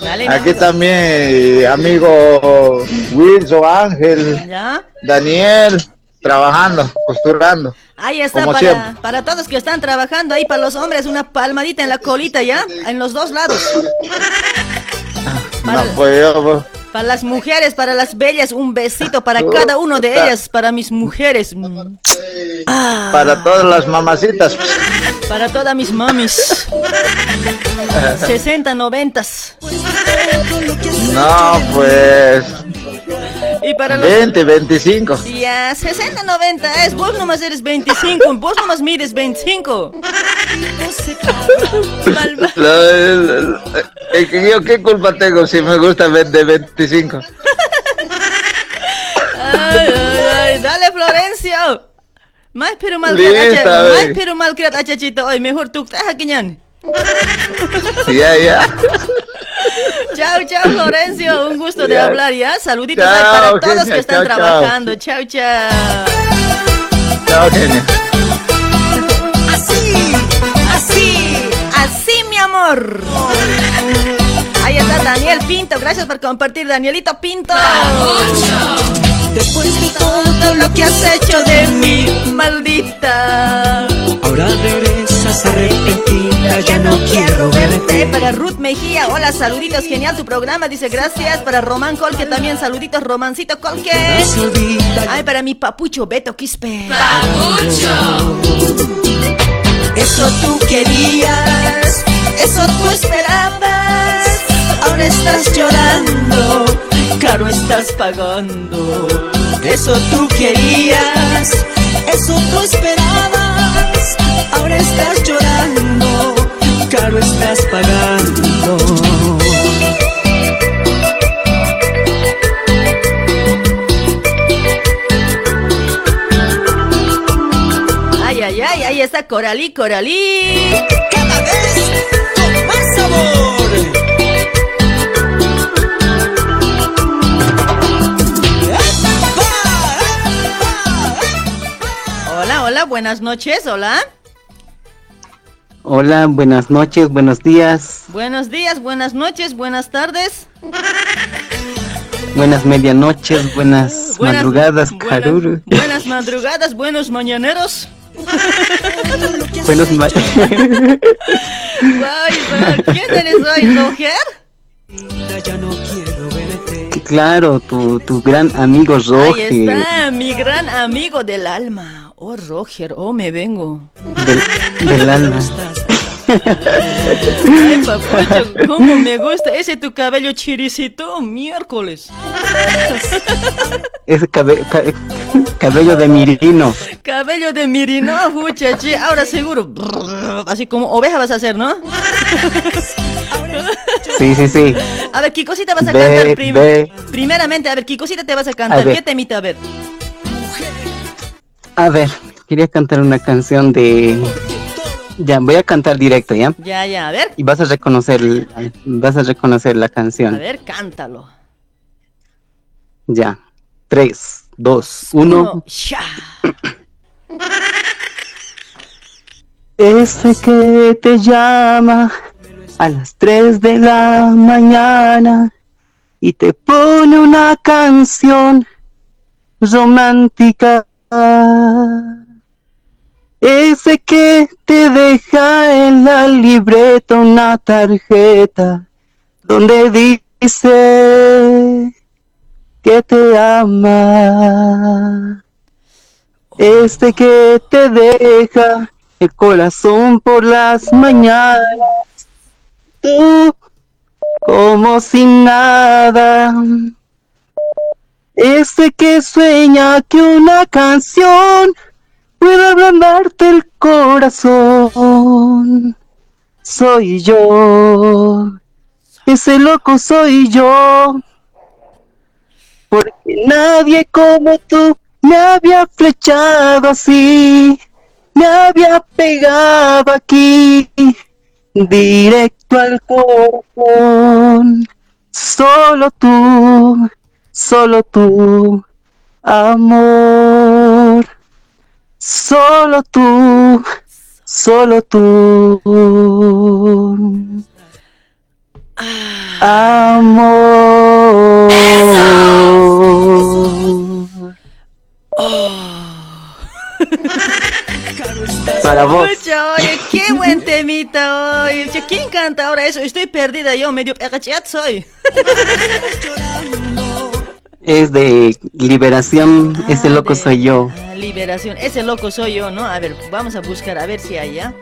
Dale, aquí no. también eh, amigo Wilson Ángel, ¿Ya? Daniel, trabajando, costurando. Ahí está, para, siempre. para todos que están trabajando ahí, para los hombres, una palmadita en la colita, ¿ya? En los dos lados. No, Para, pues yo, para las mujeres, para las bellas, un besito para cada uno de ellas, para mis mujeres. Mm. Ah, para todas las mamacitas. para todas mis mamis. 60, 90. No, pues Y para los... 20, 25. Ya, 60, 90 es, vos nomás eres 25, vos nomás mides 25. Malva- Lo- el- el- el que yo qué culpa tengo si me gusta ver de 25. Ay, ay, ay, dale Florencio. Más pero mal más pero mal creat, achachito, hoy mejor tú, estás aquí, ñan. Ya, ya. Chao, chao, Florencio, un gusto de hablar, ¿ya? Saluditos Chao, para todos genia, que están chao. trabajando, chao, chao. Chao, genia. Así, así, así, mi amor. Ahí está Daniel Pinto, gracias por compartir, Danielito Pinto. Después de todo lo que has hecho de mí, maldita. Ahora regresas arrepentida, ya no quiero verte. Para Ruth Mejía, hola, saluditos, genial tu programa, dice gracias. Para Román Colque también, saluditos, Romancito Colque. Ay, para mi papucho Beto Quispe. Eso tú querías, eso tú esperabas ahora estás llorando, caro estás pagando. Eso tú querías, eso tú esperabas, ahora estás llorando, caro estás pagando. ay, ay, ay ahí está Coralí, Coralí. Cada vez con más sabor. Buenas noches, hola. Hola, buenas noches, buenos días, Buenos días, buenas noches, buenas tardes. buenas medianoches, buenas, Buenas- madrugadas, Karuru. Buenas madrugadas, buenos mañaneros. (laughs) Buenos ma- (laughs) Ay, pero ¿Quién eres hoy, no quiero verte. claro, tu, tu gran amigo Ahí Roger está, mi gran amigo del alma. Oh, Roger, oh, me vengo. del, del alma. Ay, papucho, cómo me gusta ese tu cabello chiricito, miércoles. Ese cabe- ca- cabello de mirino. Cabello de mirino, muchachi, ahora seguro. Así como oveja vas a hacer, ¿no? Sí, sí, sí. A ver, ¿qué cosita vas a cantar prim- ve. primeramente? A ver, ¿qué cosita te vas a cantar? A. ¿Qué temita? A ver. A ver, quería cantar una canción de... Ya, voy a cantar directo, ¿ya? Ya, ya, a ver. Y vas a reconocer, vas a reconocer la A canción. ver, cántalo. Ya. Tres, dos, uno. Uno, ya. (coughs) Ese que te llama a las 3 de la mañana y te pone una canción romántica. Ese que te deja en la libreta una tarjeta donde dice que te ama. Este que te deja el corazón por las mañanas. Tú como sin nada. Este que sueña que una canción puede ablandarte el corazón. Soy yo. Ese loco soy yo. Porque nadie como tú me había flechado así, me había pegado aquí, directo al corazón. Solo tú, solo tú, amor. Solo tú, solo tú. Amor. Para vos. Oye, qué buen temita hoy. ¿Quién canta ahora eso? Estoy perdida yo, medio pegachat soy. (laughs) Es de liberación, ese Ah, loco de- soy yo. ah, liberación, ese loco soy yo, ¿no? A ver, vamos a buscar, a ver si hay ya.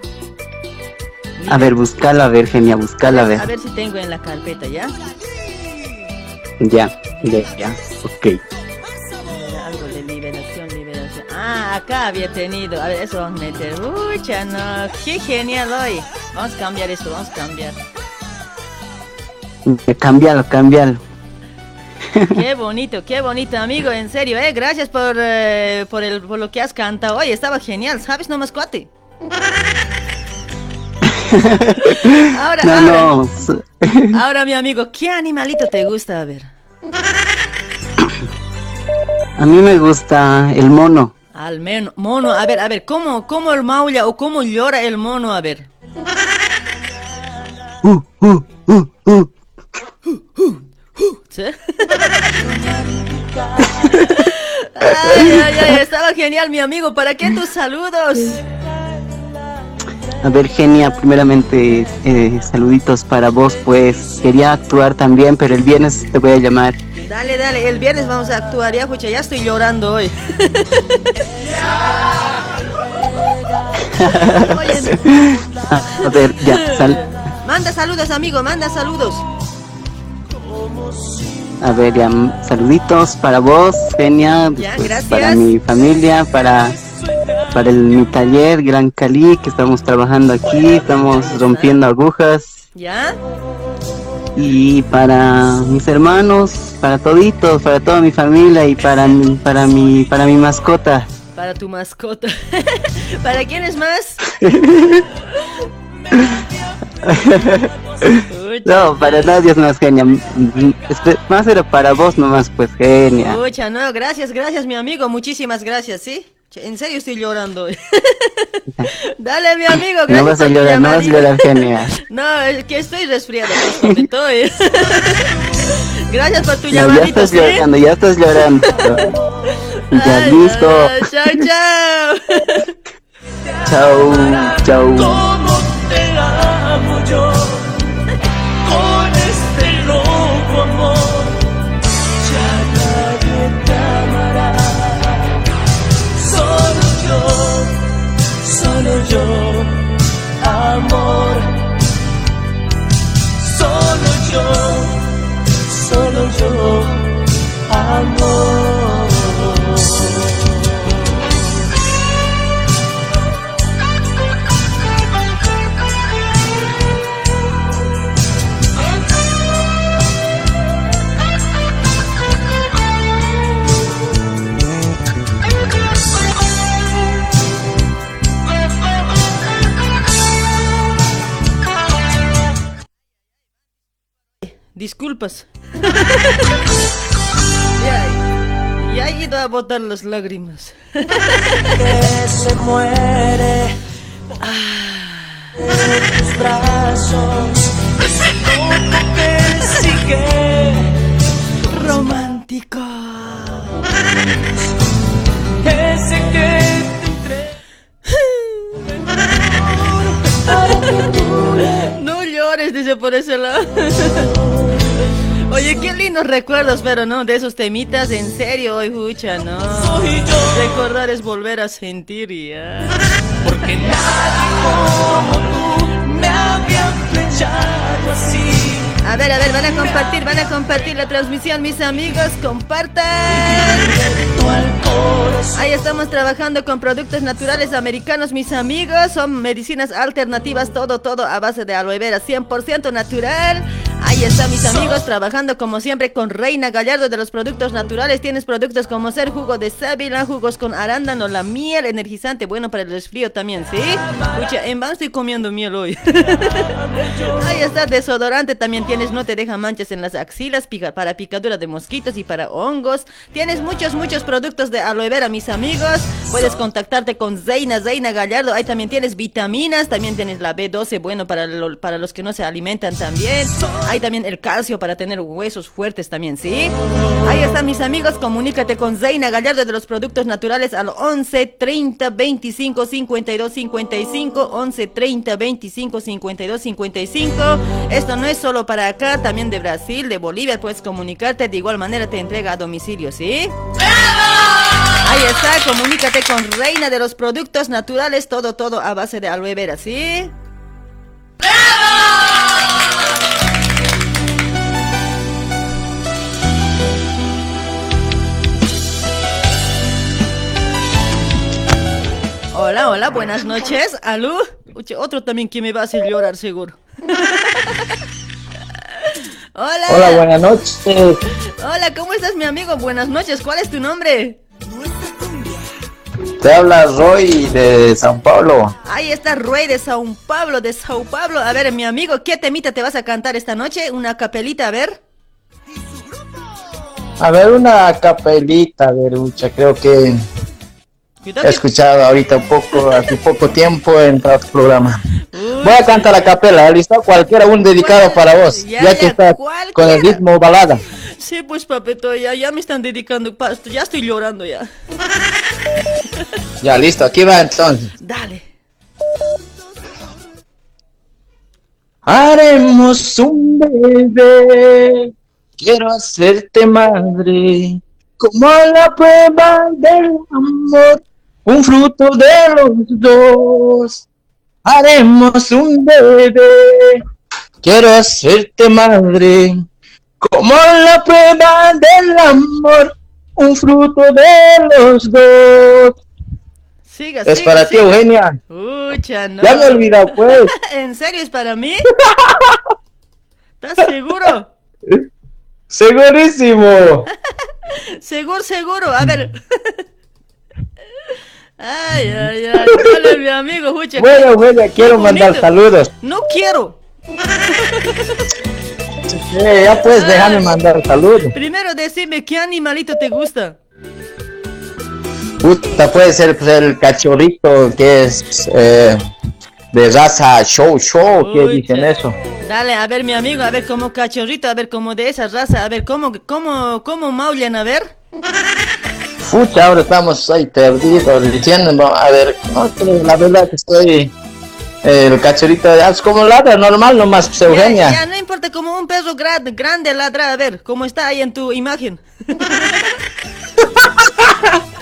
A ver, buscala, a ver, genia, buscala, a A ver. ver si tengo en la carpeta, ¿ya? Ya, ya, ya, ok. Algo de liberación, liberación. Ah, acá había tenido. A ver, eso vamos a meter. Ucha, no. Qué genial hoy. Vamos a cambiar esto, vamos a cambiar. Ya, Cámbialo, cámbialo. Qué bonito, qué bonito, amigo. En serio, eh. Gracias por, eh, por, el, por lo que has cantado hoy. Estaba genial. ¿Sabes nomás cuate? (laughs) Ahora, No, ahora, no, s- ahora, mi amigo, ¿qué animalito te gusta? A ver. a mí me gusta el mono. Al menos, mono, a ver, a ver, ¿cómo, cómo el maulla o cómo llora el mono? A ver. Uh, uh, uh, uh. ¿Sí? (laughs) Ay, ay, ay, estaba genial, mi amigo. ¿Para qué tus saludos? A ver, genia, primeramente, eh, saluditos para vos, pues. Quería actuar también, pero el viernes te voy a llamar. Dale, dale, el viernes vamos a actuar. Ya, escucha, ya estoy llorando hoy. (laughs) A ver, ya, sal. manda saludos, amigo, manda saludos. A ver, ya, saluditos para vos, genia. Pues. Para mi familia, para, para el, mi taller Gran Cali, que estamos trabajando aquí, estamos rompiendo agujas. ¿Ya? Y para mis hermanos, para toditos, para toda mi familia y para mi, para mi, para mi mascota. Para tu mascota. (laughs) ¿Para quién es más? (laughs) (laughs) no, para nadie es más genia. Este, más era para vos nomás, pues genia. Mucha, no, gracias, gracias mi amigo, muchísimas gracias, ¿sí? En serio estoy llorando. (laughs) Dale, mi amigo, gracias No vas a llorar, no vas a llorar, genia. (laughs) No, es que estoy resfriado, estoy. Gracias por tu no, Ya estás ¿sí? llorando, ya estás llorando. ya listo. no, chao, chao. Chao, chao. Disculpas. ya he ido a botar las lágrimas. que se muere en tus brazos. Que sigue Romántico. ese que (laughs) No llores, dice por ese lado. (laughs) Oye, qué lindos recuerdos, pero no, de esos temitas, en serio, hoy, hucha, no. Recordar es volver a sentir ya. Porque nadie como tú me había flechado así. A ver, a ver, van a compartir, van a compartir la transmisión, mis amigos, compartan. Ahí estamos trabajando con productos naturales americanos, mis amigos. Son medicinas alternativas, todo, todo a base de aloe vera, 100% natural. Ahí están mis amigos trabajando como siempre con Reina Gallardo de los productos naturales. Tienes productos como ser jugo de sábila, jugos con arándano, la miel energizante, bueno para el resfrío también, ¿sí? Escucha, en vano estoy comiendo miel hoy. (laughs) Ahí está, desodorante también tienes, no te deja manchas en las axilas, para picadura de mosquitos y para hongos. Tienes muchos, muchos productos de aloe vera, mis amigos. Puedes contactarte con Zeina, Zeina Gallardo. Ahí también tienes vitaminas, también tienes la B12, bueno para, lo- para los que no se alimentan también. Hay también el calcio para tener huesos fuertes también, ¿sí? Ahí están mis amigos, comunícate con Zeina Gallardo de los productos naturales al 11 30 25 52 55 11 30 25 52 55 esto no es solo para acá también de Brasil de Bolivia puedes comunicarte de igual manera te entrega a domicilio ¿sí? Ahí está, comunícate con Reina de los productos naturales, todo, todo a base de aloe vera, ¿sí? Hola, hola, buenas noches. Uche, otro también que me va a hacer llorar seguro. (laughs) hola. Hola, buenas noches. Hola, ¿cómo estás, mi amigo? Buenas noches. ¿Cuál es tu nombre? Te habla Roy de San Pablo. Ahí está Rey de Sao Pablo, de Sao Pablo. A ver, mi amigo, ¿qué temita te vas a cantar esta noche? Una capelita, a ver. A ver, una capelita de lucha. Creo que he escuchado ahorita un poco, hace poco tiempo en tu programa. Voy a cantar la capela, ¿listo? Cualquiera, un dedicado para vos, Ya, ya, que está con el ritmo balada. Sí, pues, papito, ya, ya me están dedicando. Ya estoy llorando ya. Ya, listo, aquí va entonces. Dale. Haremos un bebé, quiero hacerte madre, como la prueba del amor, un fruto de los dos. Haremos un bebé, quiero hacerte madre, como la prueba del amor, un fruto de los dos. Siga, Es siga, para ti. Eugenia. Ucha, no. Ya me he olvidado, pues. (laughs) ¿En serio es para mí? (laughs) ¿Estás seguro? Segurísimo. (laughs) Seguro, seguro. A ver. Ay, ay, ay. Dale, mi amigo. Bueno, Eugenia, quiero mandar saludos. No quiero. Ya puedes dejarme mandar saludos. Primero decime, ¿qué animalito te gusta? Puta, puede ser pues, el cachorrito que es eh, de raza show show, ¿qué dicen eso? Dale, a ver mi amigo, a ver como cachorrito, a ver como de esa raza, a ver cómo, cómo, cómo maullan, a ver. Pucha, ahora estamos ahí perdidos, diciendo, a ver, no, la verdad que estoy, eh, el cachorrito, es como ladra normal nomás, pues, Eugenia. Ya, ya, no importa, como un perro grande, grande ladra, a ver, cómo está ahí en tu imagen.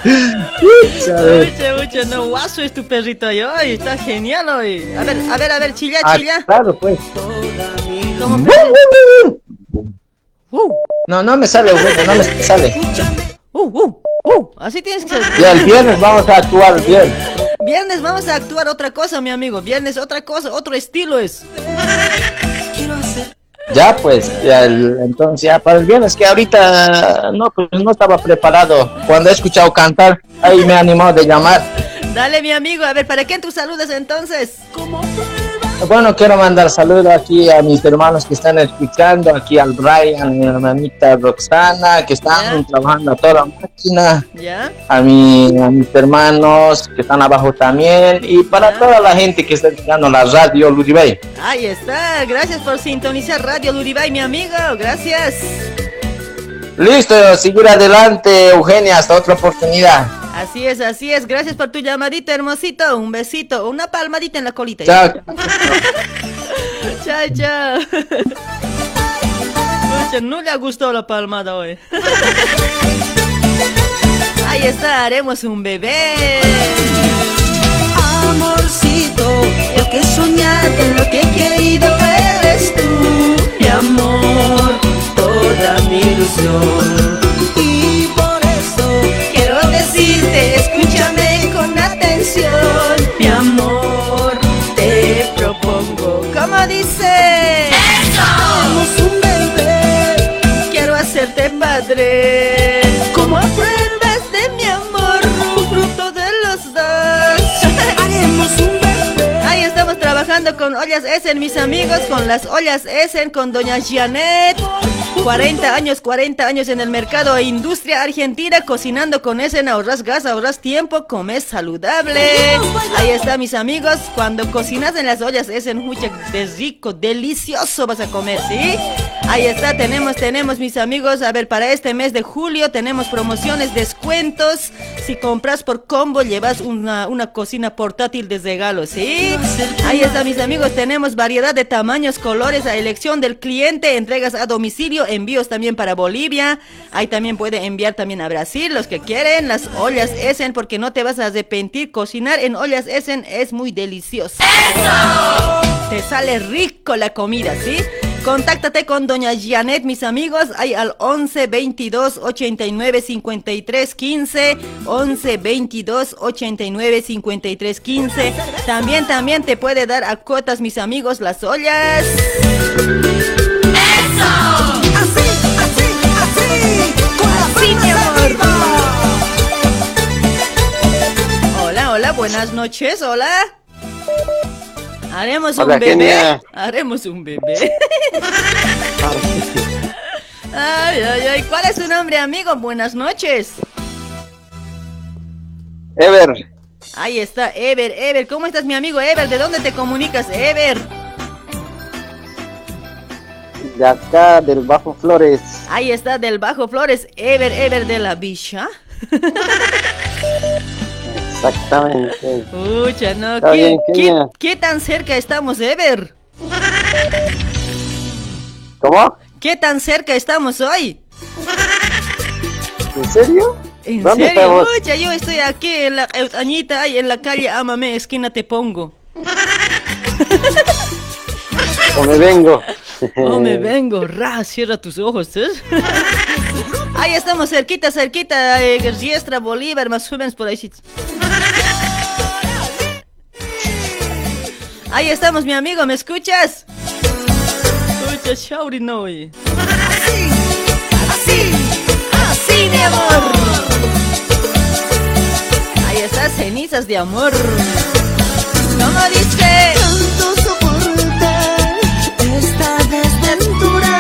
Mucha, mucha, no, guaso es tu perrito ay, está genial hoy. A ver, a ver, a ver, chilla, Ah, chilla. claro, pues. ¿Cómo No, no me sale, Eugenia, no me sale. Uh, uh, uh, así tienes que ser. Y el viernes vamos a actuar bien. Viernes vamos a actuar otra cosa, mi amigo. Viernes otra cosa, otro estilo es. Ya pues, ya el- entonces ya para el viernes que ahorita no, pues no estaba preparado. Cuando he escuchado cantar, ahí me animó de llamar. Dale, mi amigo, a ver, ¿para quién tú saludas entonces? Bueno, quiero mandar saludos aquí a mis hermanos que están escuchando, aquí al Brian, a mi hermanita Roxana, que están trabajando a toda máquina, ¿Ya? a, mi, a mis hermanos que están abajo también, y para toda la gente que está escuchando la radio Luribay. Ahí está, gracias por sintonizar Radio Luribay, mi amigo, gracias. Listo, seguir adelante, Eugenia, hasta otra oportunidad. Así es, así es, gracias por tu llamadita, hermosito. Un besito, una palmadita en la colita. Chao. (laughs) chao, chao. (laughs) Pucha, no le ha gustado la palmada hoy. (laughs) Ahí está, haremos un bebé. Amorcito, lo que he soñado, lo que he querido eres tú, mi amor, toda mi ilusión. Mi amor, te propongo. ¿Cómo dice? Hagamos un bebé, Quiero hacerte padre. Trabajando con Ollas Essen, mis amigos, con las Ollas Essen, con Doña Janet. 40 años, 40 años en el mercado e industria argentina, cocinando con Essen, ahorras gas, ahorras tiempo, comes saludable. Ahí está, mis amigos, cuando cocinas en las ollas Essen, mucha de rico, delicioso vas a comer, ¿sí? Ahí está, tenemos, tenemos, mis amigos, a ver, para este mes de julio tenemos promociones, descuentos. Si compras por combo, llevas una, una cocina portátil de regalo, ¿sí? Ahí está, mis amigos, tenemos variedad de tamaños, colores a elección del cliente, entregas a domicilio, envíos también para Bolivia. Ahí también puede enviar también a Brasil, los que quieren, las ollas Essen, porque no te vas a arrepentir. Cocinar en ollas Essen es muy delicioso. Te sale rico la comida, ¿sí? Contáctate con Doña Janet, mis amigos, hay al 11 22 89 53 15, 11 22 89 53 15. También, también te puede dar a cuotas, mis amigos, las ollas. Así, así, así, con la Así, mi amor. Hola, hola, buenas noches, hola. Haremos Hola, un bebé. Haremos un bebé. Ay, ay, ay. ¿Cuál es su nombre, amigo? Buenas noches. Ever, Ahí está, Ever, Ever. ¿Cómo estás, mi amigo Ever? ¿De dónde te comunicas, Ever? de acá del Bajo Flores. Ahí está, del Bajo Flores, Ever, Ever de la Villa. (laughs) Exactamente. Pucha, no. ¿Qué, bien, qué- Kenia. qué tan cerca estamos, Ever? ¿Cómo? ¿Qué tan cerca estamos hoy? ¿En serio? ¿En ¿Dónde serio? Pucha, yo estoy aquí en la Añita, en la calle Amame, esquina Te Pongo. (laughs) ¿O me vengo? (laughs) Oh, me vengo, ra, cierra tus ojos, ¿eh? (laughs) Ahí estamos cerquita, cerquita, eh, Riestra, Bolívar, más o menos por ahí. Ahí estamos, mi amigo, ¿me escuchas? Escucha, Shauri no, oye. Así, así, mi amor. Ahí está, Ceni, sonrisas de amor. Como dice esta desventura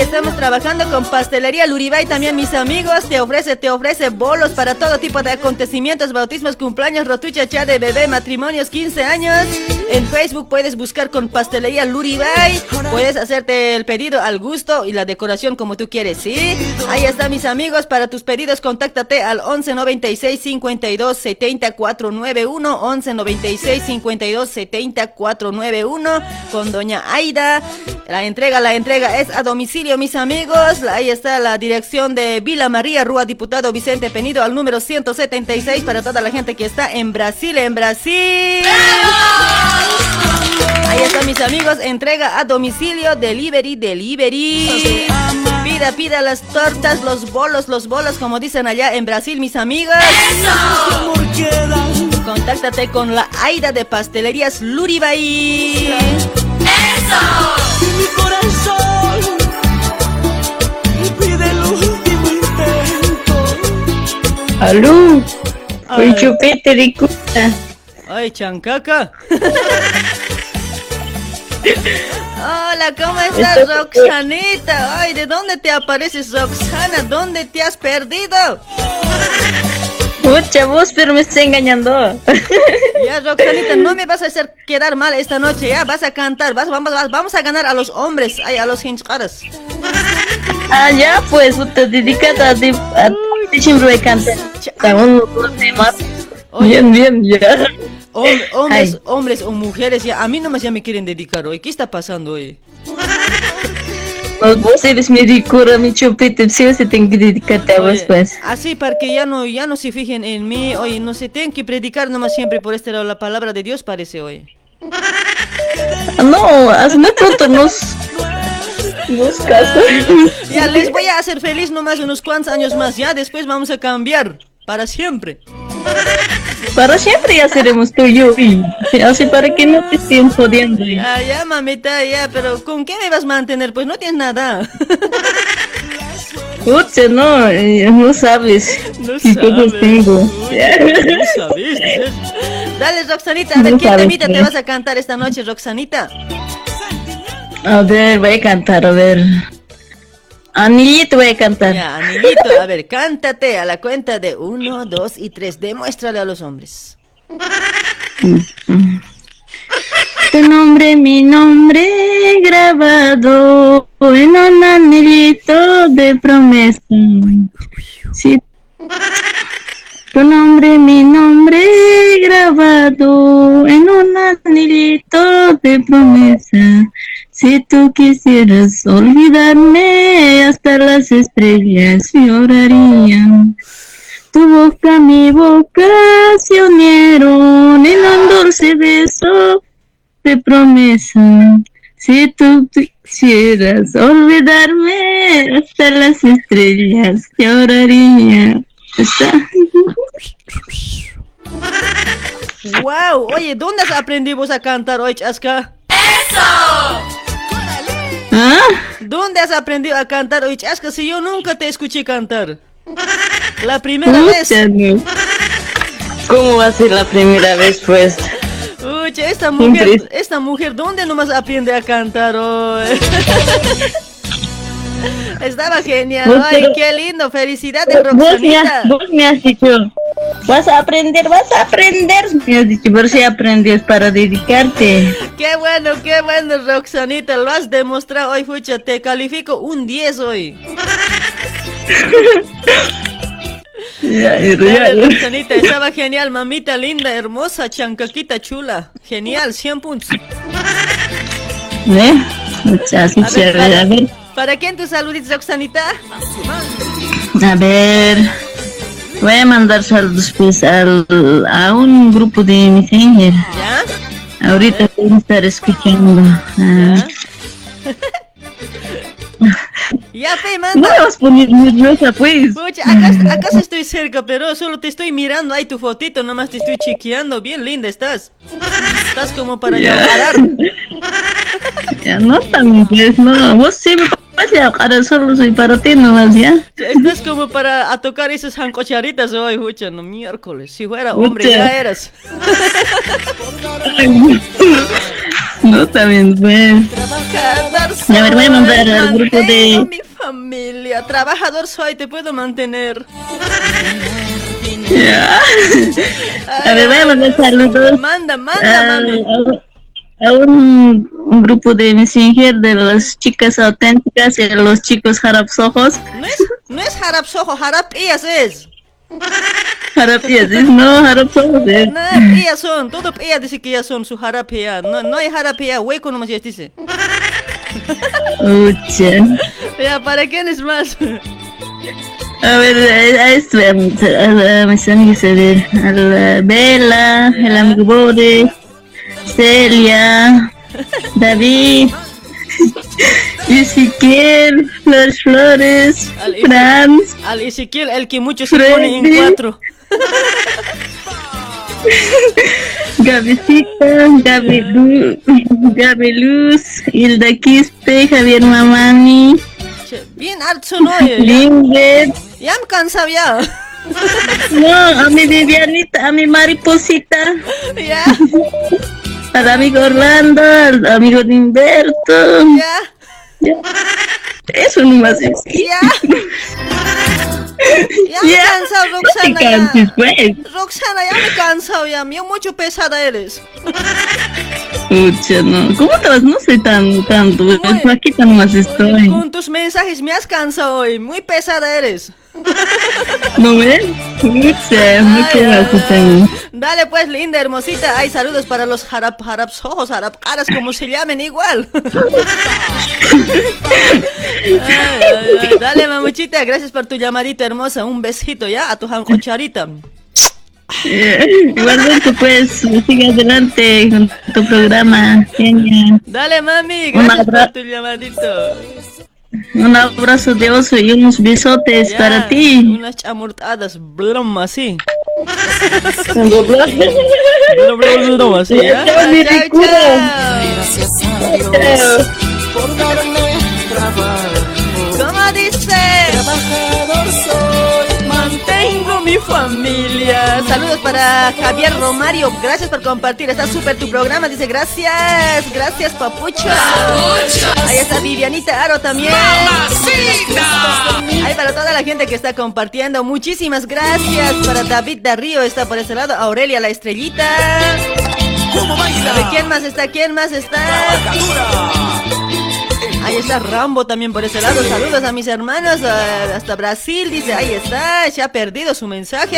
estamos trabajando con Pastelería Luribay, también mis amigos. Te ofrece, te ofrece bolos para todo tipo de acontecimientos, bautismos, cumpleaños, rotucha, cha de bebé, matrimonios, 15 años. En Facebook puedes buscar con Pastelería Luribay. Puedes hacerte el pedido al gusto y la decoración como tú quieres, ¿sí? Ahí está, mis amigos. Para tus pedidos, contáctate al 11 96 52 70 491. 11 96 52 70 491 con Doña Aida. La entrega, la entrega es a domicilio mis amigos. Ahí está la dirección de Vila María, Rúa Diputado Vicente Penido, al número 176 para toda la gente que está en Brasil, en Brasil. Ahí están mis amigos, entrega a domicilio, delivery, delivery. Pida, pida las tortas, los bolos, los bolos, como dicen allá en Brasil, mis amigos. Contáctate con la Aida de Pastelerías Luribay. ¡Eso! Aló, soy Chupete de Ay, chancaca. (laughs) Hola, ¿cómo estás, Roxanita? Ay, ¿de dónde te apareces, Roxana? ¿Dónde te has perdido? Mucha voz, pero me está engañando. (laughs) Ya, Roxanita, no me vas a hacer quedar mal esta noche, ya, vas a cantar, vas, vamos, vamos a ganar a los hombres, ay, a los hincharas. Ah, ya, pues, te dedicas a, ti, a ti siempre cantar. Bien, bien, ya. hombres, hombres o mujeres, ya, a mí nomás ya me quieren dedicar hoy. ¿Qué está pasando hoy? vos eres mi ricura, mi chupete, sí se tiene que dedicarte a vos, pues. Así, para que ya no, ya no se fijen en mí, oye, no se tienen que predicar nomás siempre por este lado, la palabra de Dios parece hoy. No, hazme pronto nos... Nos. (laughs) Ya, les voy a hacer feliz nomás unos cuantos años más, ya, después vamos a cambiar, para siempre. Para siempre ya seremos tú y yo. Así para que no te estén jodiendo. Ya, ya, mamita, ya, pero ¿con qué me vas a mantener? Pues no tienes nada. (laughs) Pucha, no, eh, no sabes. No sabes. tengo. (laughs) No sabes. Dale, Roxanita, a ver, ¿qué temita te vas a cantar esta noche, Roxanita? A ver, voy a cantar, a ver. Anillito voy a cantar. Ya, Anillito, a ver, cántate a la cuenta de uno, dos y tres. Demuéstrale a los hombres. Tu nombre, mi nombre grabado en un anillito de promesa. Sí. Tu nombre, mi nombre grabado en un anillito de promesa. Si tú quisieras olvidarme, hasta las estrellas llorarían. Tu boca, mi boca se unieron en un dulce beso de promesa. Si tú quisieras olvidarme, hasta las estrellas llorarían. ¡Wow! Oye, ¿dónde has aprendido a cantar hoy, Chaska? ¡Eso! ¿Ah? ¿Dónde has aprendido a cantar? Oye, que si yo nunca te escuché cantar. La primera vez. ¿Cómo va a ser la primera vez, pues? Uy, esta mujer, esta mujer, ¿dónde nomás aprende a cantar hoy? (laughs) Estaba genial. Ay, qué lindo. Felicidades, Roxanita. Vos me has dicho, vas a aprender, vas a aprender. Me has dicho, por si aprendes para dedicarte. Qué bueno, qué bueno, Roxanita. Lo has demostrado hoy, Fucha. Te califico un 10 hoy. Ya, ya, Roxanita, estaba genial, mamita linda, hermosa, chancaquita chula. Genial, 100 puntos. ¿Eh? Muchas, gracias. ¿Para quién tus saluditos, Roxanita? A ver, voy a mandar saludos pues al, a un grupo de Messenger. ¿Ya? Ahorita voy a estar escuchando. Ah. (laughs) Ya, fe, manda. No me vas a poner nerviosa, pues. Pucha, acá, acá estoy cerca, pero solo te estoy mirando ahí tu fotito, nomás te estoy chequeando. Bien linda estás. Estás como para ya. (laughs) Ya no tan pues, no. Vos sí me ahora solo soy para ti nomás, ¿ya? Esto es como para a tocar esas jancocharitas hoy, escucha, no miércoles. Si fuera hombre, ya eras. (laughs) no, también, pues. A ver, voy a mandar al grupo de... mi familia, trabajador soy, te puedo mantener. Ya. A ver, voy a mandar saludos. Manda, manda, manda a un, un, grupo de Messenger de las chicas auténticas y de los chicos jarapsojos. No es, no es jarapsojo, jarapías es. Jarapías es, no, jarapsojos es. No, pías son, todo pías dice que ya son su jarapía. No, no hay jarapía, hueco nomás ya dice. Ucha. Ya, ¿para quién es más? A ver, a esto, a mis amigos, a ver, a la Vela, el amigo Boris. Celia, David, (laughs) Ezequiel, Flores Flores, Franz. Al Ezequiel, el que muchos se pone en cuatro. (laughs) Gabicita, Gabi, Luz, Gabi Luz, Hilda Quispe, Javier Mamani. Bien alto, ¿no? Linglet. Ya me cansaba ya. (laughs) No, a mi Vivianita, a mi mariposita. Ya al amigo Orlando, al amigo de Humberto. Ya. ya. Eso nomás es. Ya. (laughs) Ya me he cansado, Roxana. Ya. Canses, pues. Roxana, ya me cansado, ya. Mío, mucho pesada eres. Pucha, no. ¿Cómo te vas? No soy tan, tanto. Aquí nomás estoy. Con tus mensajes me has cansado hoy. Muy pesada eres. ¿No mucho gracias Dale pues, linda, hermosita. Hay saludos para los harap, haraps ojos, harap caras, como se llamen igual. dale, mamuchita, gracias por tu llamadita hermosa. Un besito ya a tu jancocharita. Igualmente, pues, sigue adelante con tu programa. Genial. Dale, mami, gracias por tu llamadito. Un abrazo de oso y unos besotes para ti. Unas chamortadas, blom así. ¿eh? Gracias a Dios por darme trabajo. ¿Cómo dice? Trabajador soy, mantengo mi familia. Saludos para Javier Romario. Gracias por compartir. Está súper tu programa. Dice gracias. Gracias, papucho. Ahí está Vivianita Aro también. Ahí para toda la gente que está compartiendo. Muchísimas gracias. Para David Darío está por ese lado. Aurelia la estrellita. ¿Cómo baila? ¿Quién más está? ¿Quién más está? Está Rambo también por ese lado. Saludos a mis hermanos hasta Brasil. Dice, ahí está. Se ha perdido su mensaje.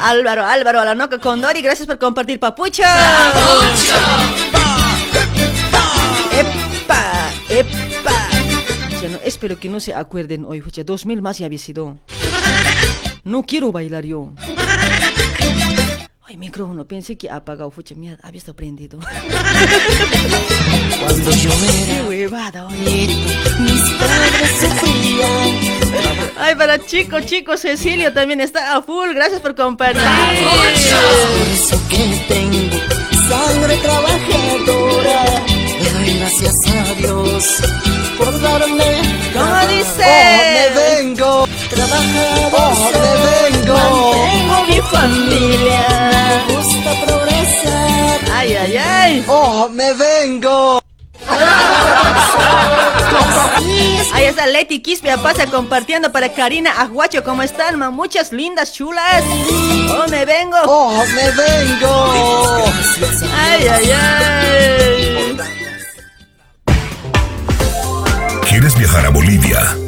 Álvaro, Álvaro, a la noca con Dori. Gracias por compartir, papucho. ¡Epa! ¡Epa! espero que no se acuerden hoy, Dos mil más ya había sido. No quiero bailar yo. Ay, micrófono, pensé que ha apagado, fucha, mierda, había estado prendido. Cuando yo Qué huevada. Mis padres sufrían. Ay, para chico, chico, Cecilio también está a full. Gracias por compartir. Por eso que tengo sangre trabajadora. Le doy gracias a Dios por darme. ¿Cómo dice? Oh, me vengo. Trabajador. Oh, me vengo. Mantengo mi familia. Me gusta progresar. Ay, ay, ay. Oh, me vengo. (laughs) Ahí está Leti Quispe pasa compartiendo para Karina Aguacho. ¿Cómo están, ma? Muchas lindas chulas. Oh, me vengo. Oh, me vengo. Ay, ay, ay. ¿Quieres viajar a Bolivia?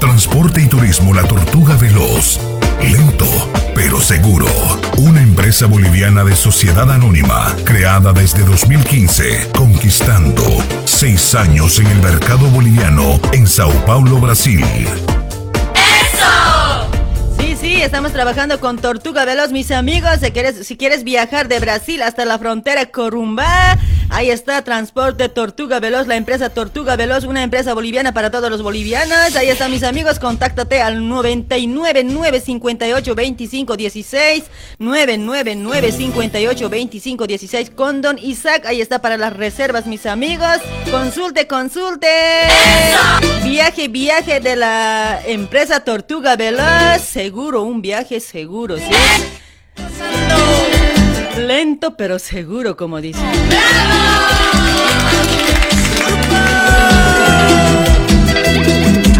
Transporte y Turismo La Tortuga Veloz. Lento, pero seguro. Una empresa boliviana de sociedad anónima, creada desde 2015, conquistando seis años en el mercado boliviano en Sao Paulo, Brasil. Sí, estamos trabajando con Tortuga Veloz, mis amigos. Si quieres, si quieres viajar de Brasil hasta la frontera Corumbá, ahí está Transporte Tortuga Veloz, la empresa Tortuga Veloz, una empresa boliviana para todos los bolivianos. Ahí están mis amigos, contáctate al 99 958 25 16 999 58 25 16 con Don Isaac. Ahí está para las reservas, mis amigos. Consulte, consulte. Viaje, viaje de la empresa Tortuga Veloz, seguro un viaje seguro, ¿sí? Lento pero seguro, como dice.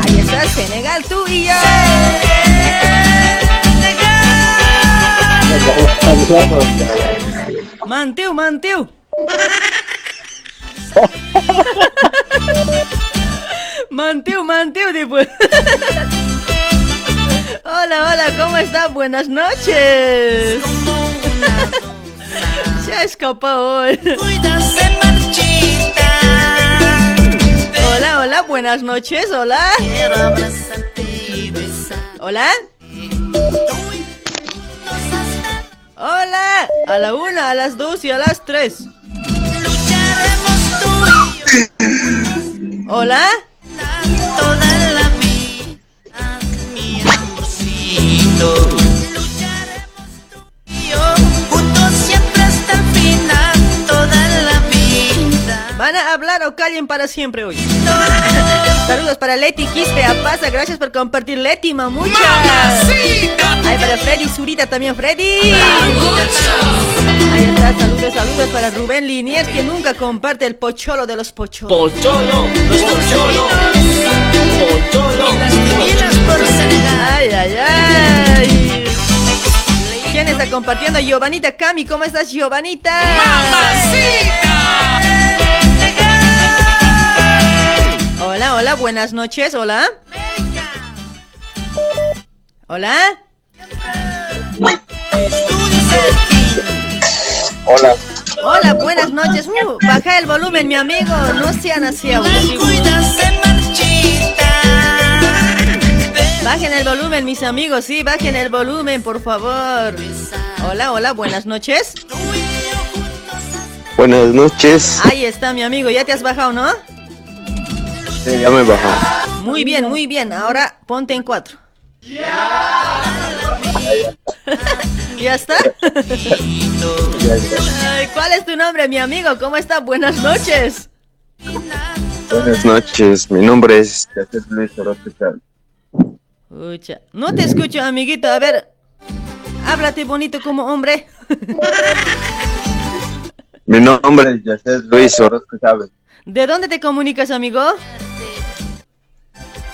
Ahí está Senegal, tú y yo. Mantiu, mantiu. mantiu, mantiu, después. Hola, hola, ¿cómo estás? Buenas noches. Se ha escapado hoy. Hola, hola, buenas noches, hola. Hola. Hola, a la una, a las dos y a las tres. Hola. Lucharemos ¿Van a hablar o callen para siempre hoy? Saludos para Leti Quispe Pasa, gracias por compartir Leti, mamucha. Ay, para Freddy Zurita también, Freddy. Ahí está, saludos, saludos para Rubén Linier, que nunca comparte el pocholo de los pocholos. Pocholo, los pocholos. Pocholo. Ay, ay, ay. ¿Quién está compartiendo? Giovanita Cami, ¿cómo estás, Giovanita? ¡Mamacita! Hola, hola, buenas noches, hola. Hola. Hola. Hola, buenas noches. Uh, baja el volumen, mi amigo. No sean así abusivos. Bajen el volumen, mis amigos, sí, bajen el volumen, por favor. Hola, hola, buenas noches. Buenas noches. Ahí está, mi amigo, ya te has bajado, ¿no? Sí, ya me he bajado. Muy bien, muy bien. Ahora ponte en cuatro. ¿Ya está? ¿Cuál es tu nombre, mi amigo? ¿Cómo está? Buenas noches. Buenas noches, mi nombre es Luis no te escucho, amiguito. A ver, háblate bonito como hombre. (laughs) Mi nombre es Luis Orozco Chávez. ¿De dónde te comunicas, amigo?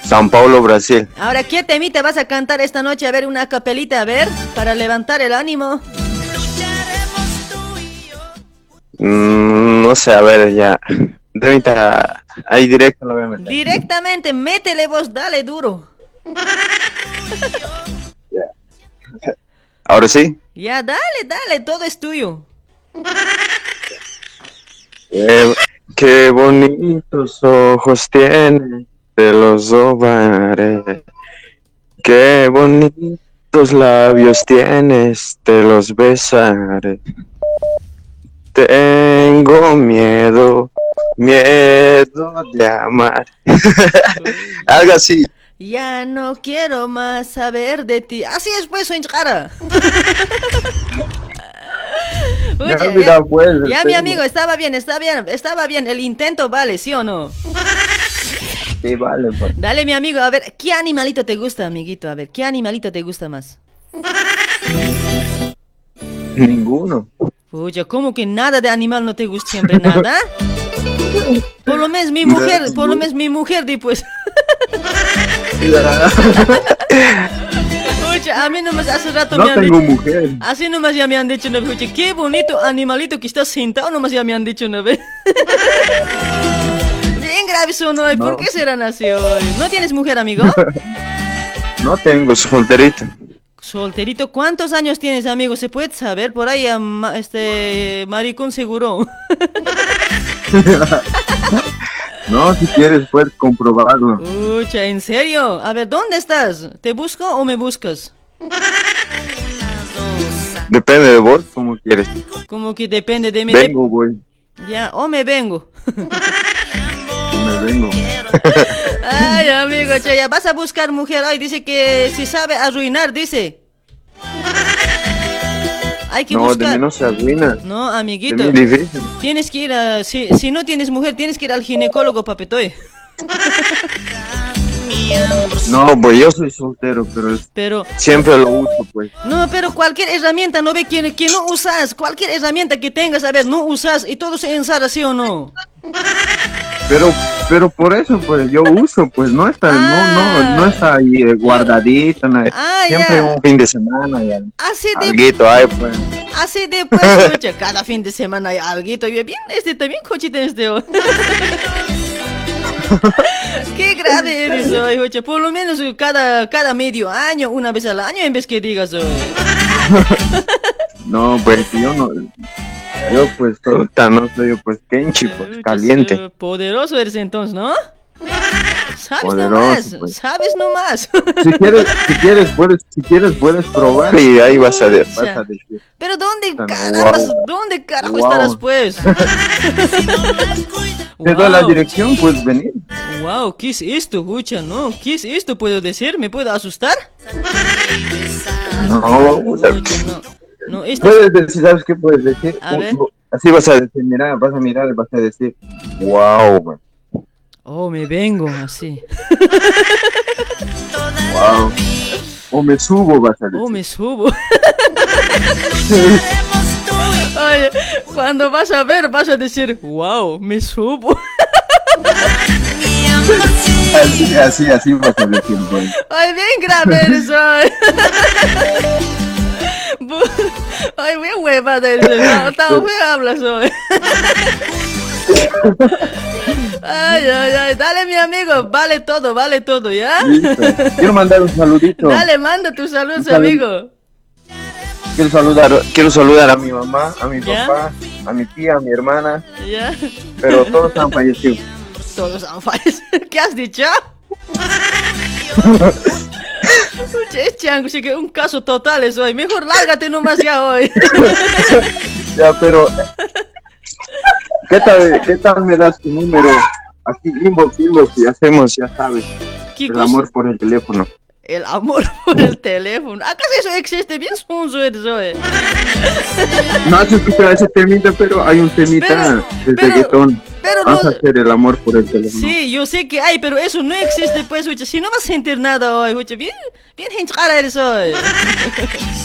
San Paulo, Brasil. Ahora, ¿qué temita vas a cantar esta noche? A ver, una capelita, a ver, para levantar el ánimo. Mm, no sé, a ver, ya. ahí directo lo voy a meter. Directamente, métele vos, dale duro. Ahora sí. Ya, dale, dale, todo es tuyo. Eh, qué bonitos ojos tiene, te los sobaré. Qué bonitos labios tienes, te los besaré. Tengo miedo, miedo de amar. (laughs) Algo así. Ya no quiero más saber de ti. Así es, pues, (laughs) cara. ya, ya mi amigo, estaba bien, estaba bien, estaba bien. El intento vale, ¿sí o no? Sí, vale, pues. Dale, mi amigo, a ver, ¿qué animalito te gusta, amiguito? A ver, ¿qué animalito te gusta más? Ninguno. Pucha, ¿cómo que nada de animal no te gusta siempre nada? Por lo menos mi mujer, por lo menos mi mujer, di pues. (laughs) (laughs) Pucha, a mí nomás hace rato No me han tengo dicho. mujer. Así nomás ya me han dicho una vez, pucha, qué bonito animalito que está sentado, nomás ya me han dicho una (laughs) vez. Bien grave son hoy, ¿por No. qué serán así hoy? ¿No tienes mujer, amigo? (laughs) No tengo solterito. Solterito, ¿cuántos años tienes, amigo? ¿Se puede saber? Por ahí, este, maricón seguro. (laughs) No, si quieres puedes comprobarlo. Pucha, ¿en serio? A ver, ¿dónde estás? ¿Te busco o me buscas? Depende de vos, como quieres. Como que depende de mí. Vengo, voy. Ya, o me vengo. Me vengo. (laughs) Ay, amigo, che, ya vas a buscar mujer. Ay, dice que si sabe arruinar, dice. Hay que No, de buscar. mí no se arruina. No, De amiguito. mí difícil. Tienes que ir a. Si, si no tienes mujer, tienes que ir al ginecólogo, papetoy. (laughs) No, pues yo soy soltero, pero Pero. siempre lo uso, pues. No, pero cualquier herramienta, no ve que, que no usas. Cualquier herramienta que tengas, a ver, no usas y todo se ensara, ¿sí o no? Pero, pero por eso, pues yo uso, pues no está, no, no, no está ahí eh, guardadito, nada. Ah, siempre ya. un fin de semana y al- Así de. alguito hay, pues. Así de pues, escucha, (laughs) cada fin de semana hay alguito. Y bien, este también cochita este. (laughs) Qué grave eres (laughs) hoy, escucha. Por lo menos cada, cada medio año, una vez al año, en vez que digas hoy. No, pues yo no, yo pues ahorita no soy pues kenchi, pues caliente. Poderoso eres entonces, ¿no? Sabes Poderoso, nomás, pues. sabes nomás. Si quieres, si quieres, puedes, si quieres puedes probar y ahí vas a, sea, decir. Pero ¿dónde Wow. carambas, dónde carajo Wow. estarás pues? (laughs) Te doy la Wow. dirección, puedes venir. Wow, ¿qué es esto, Gucha? ¿No? ¿Qué es esto? ¿Puedo decir? ¿Me puedo asustar? No, No, esto puedes decir, ¿sabes qué puedes decir? A ver. Así vas a decir, mira, vas a mirar y vas a decir, wow, güey, Oh, me vengo así. wow. O me subo, vas a decir. Oh, me subo. (laughs) Oye, cuando vas a ver, vas a decir, wow, me subo. Así, así, así vas a decir. Ay, bien grave eres hoy. (laughs) Ay, bien huevada eres. No, tan feo hablas hoy. Ay, ay, ay. Dale, mi amigo. Vale todo, vale todo, ¿ya? Listo. Quiero mandar un saludito. Dale, manda tus saludos, salud. amigo. Quiero saludar, quiero saludar a mi mamá, a mi ¿Ya? papá, a mi tía, a mi hermana, ¿Ya? pero todos han fallecido. Todos han fallecido. ¿Qué has dicho? Che, chango, sí que un caso total es hoy. Mejor lárgate nomás ya hoy. Ya, pero ¿qué tal, qué tal me das tu número? Aquí inbox, inbox y hacemos, ya sabes, ¿Qué el amor por el teléfono. El amor (laughs) por el teléfono. ¿Acaso eso existe? Bien hoy. No has escuchado ese temita, pero hay un temita de reggaetón. pero Vas no- a hacer el amor por el teléfono. Sí, yo sé que hay, pero eso no existe, pues, escucha. Si no vas a sentir nada hoy, escucha. Bien, bien hinchada eres hoy.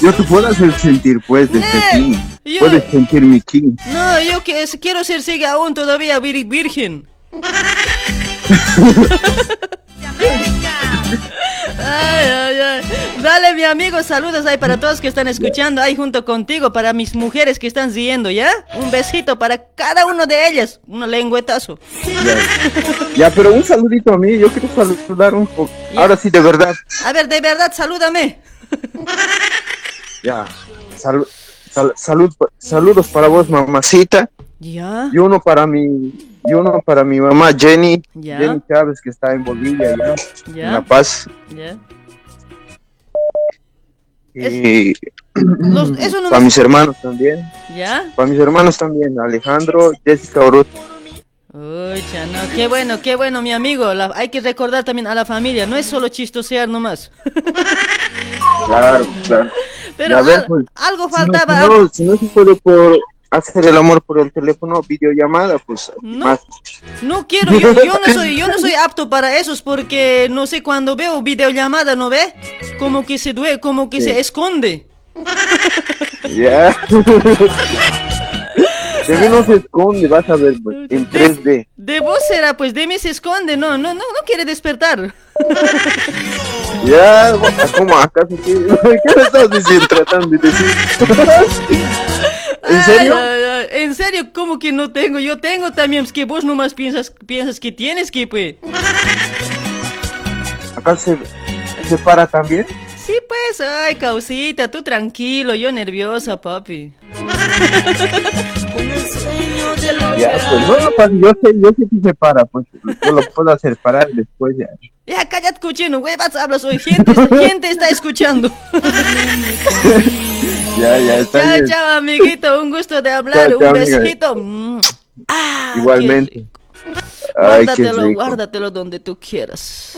Yo te puedo hacer sentir, pues, desde Eh, aquí. yo- Puedes sentir mi ki. No, yo que quiero ser sigue aún todavía vir- virgen. (laughs) Ay, ay, ay. Dale, mi amigo, saludos ahí para todos que están escuchando ahí junto contigo, para mis mujeres que están siguiendo, ¿ya? Un besito para cada uno de ellas, un lengüetazo. Ya, pero un saludito a mí, yo quiero saludar un poco. Ahora sí, de verdad. A ver, de verdad, salúdame. Ya. Sal- sal- salud, saludos para vos, mamacita. Ya. Y uno para mi, y uno para mi mamá Jenny. Jenny Chávez que está en Bolivia ya, Ya. en La Paz. Y (clears throat) Los- eso no para me- mis hermanos también, ¿Ya? para mis hermanos también, Alejandro, Jessica Orut. Uy, chano, qué bueno, qué bueno, mi amigo. La- hay que recordar también a la familia, no es solo chistosear nomás. Claro, claro. (laughs) Pero ver, pues, algo faltaba. Si no, si no se puede por, hacer el amor por el teléfono, videollamada, pues no, No quiero, yo, no soy, yo no soy (laughs) apto para eso, porque no sé cuando veo videollamada, ¿no ve? Como que se duele, como que se esconde. (laughs) Ya. (laughs) De mí no se esconde, vas a ver, pues, en 3D. De vos será, pues de mí se esconde, no, no, no, no quiere despertar. Ya, ¿cómo acaso qué? ¿Qué estás diciendo, tratando de decir? ¿En serio? en serio, ¿cómo que no tengo? Yo tengo también, es que vos nomás piensas, piensas que tienes que, pues. ¿Acá se, se para también? Sí, pues, ay, causita, tú tranquilo, yo nerviosa, papi. ya, pues, no, pues, yo sé, yo sé que se para, pues, yo lo puedo hacer parar después ya. Ya, cállate, cochino, huevas, hablas hoy, gente, (laughs) gente está escuchando. (laughs) ya, ya, está Chao, bien. chao, amiguito, un gusto de hablar, Chao, un chao, besito. Mm. Ah, Igualmente. Ay, guárdatelo, guárdatelo donde tú quieras.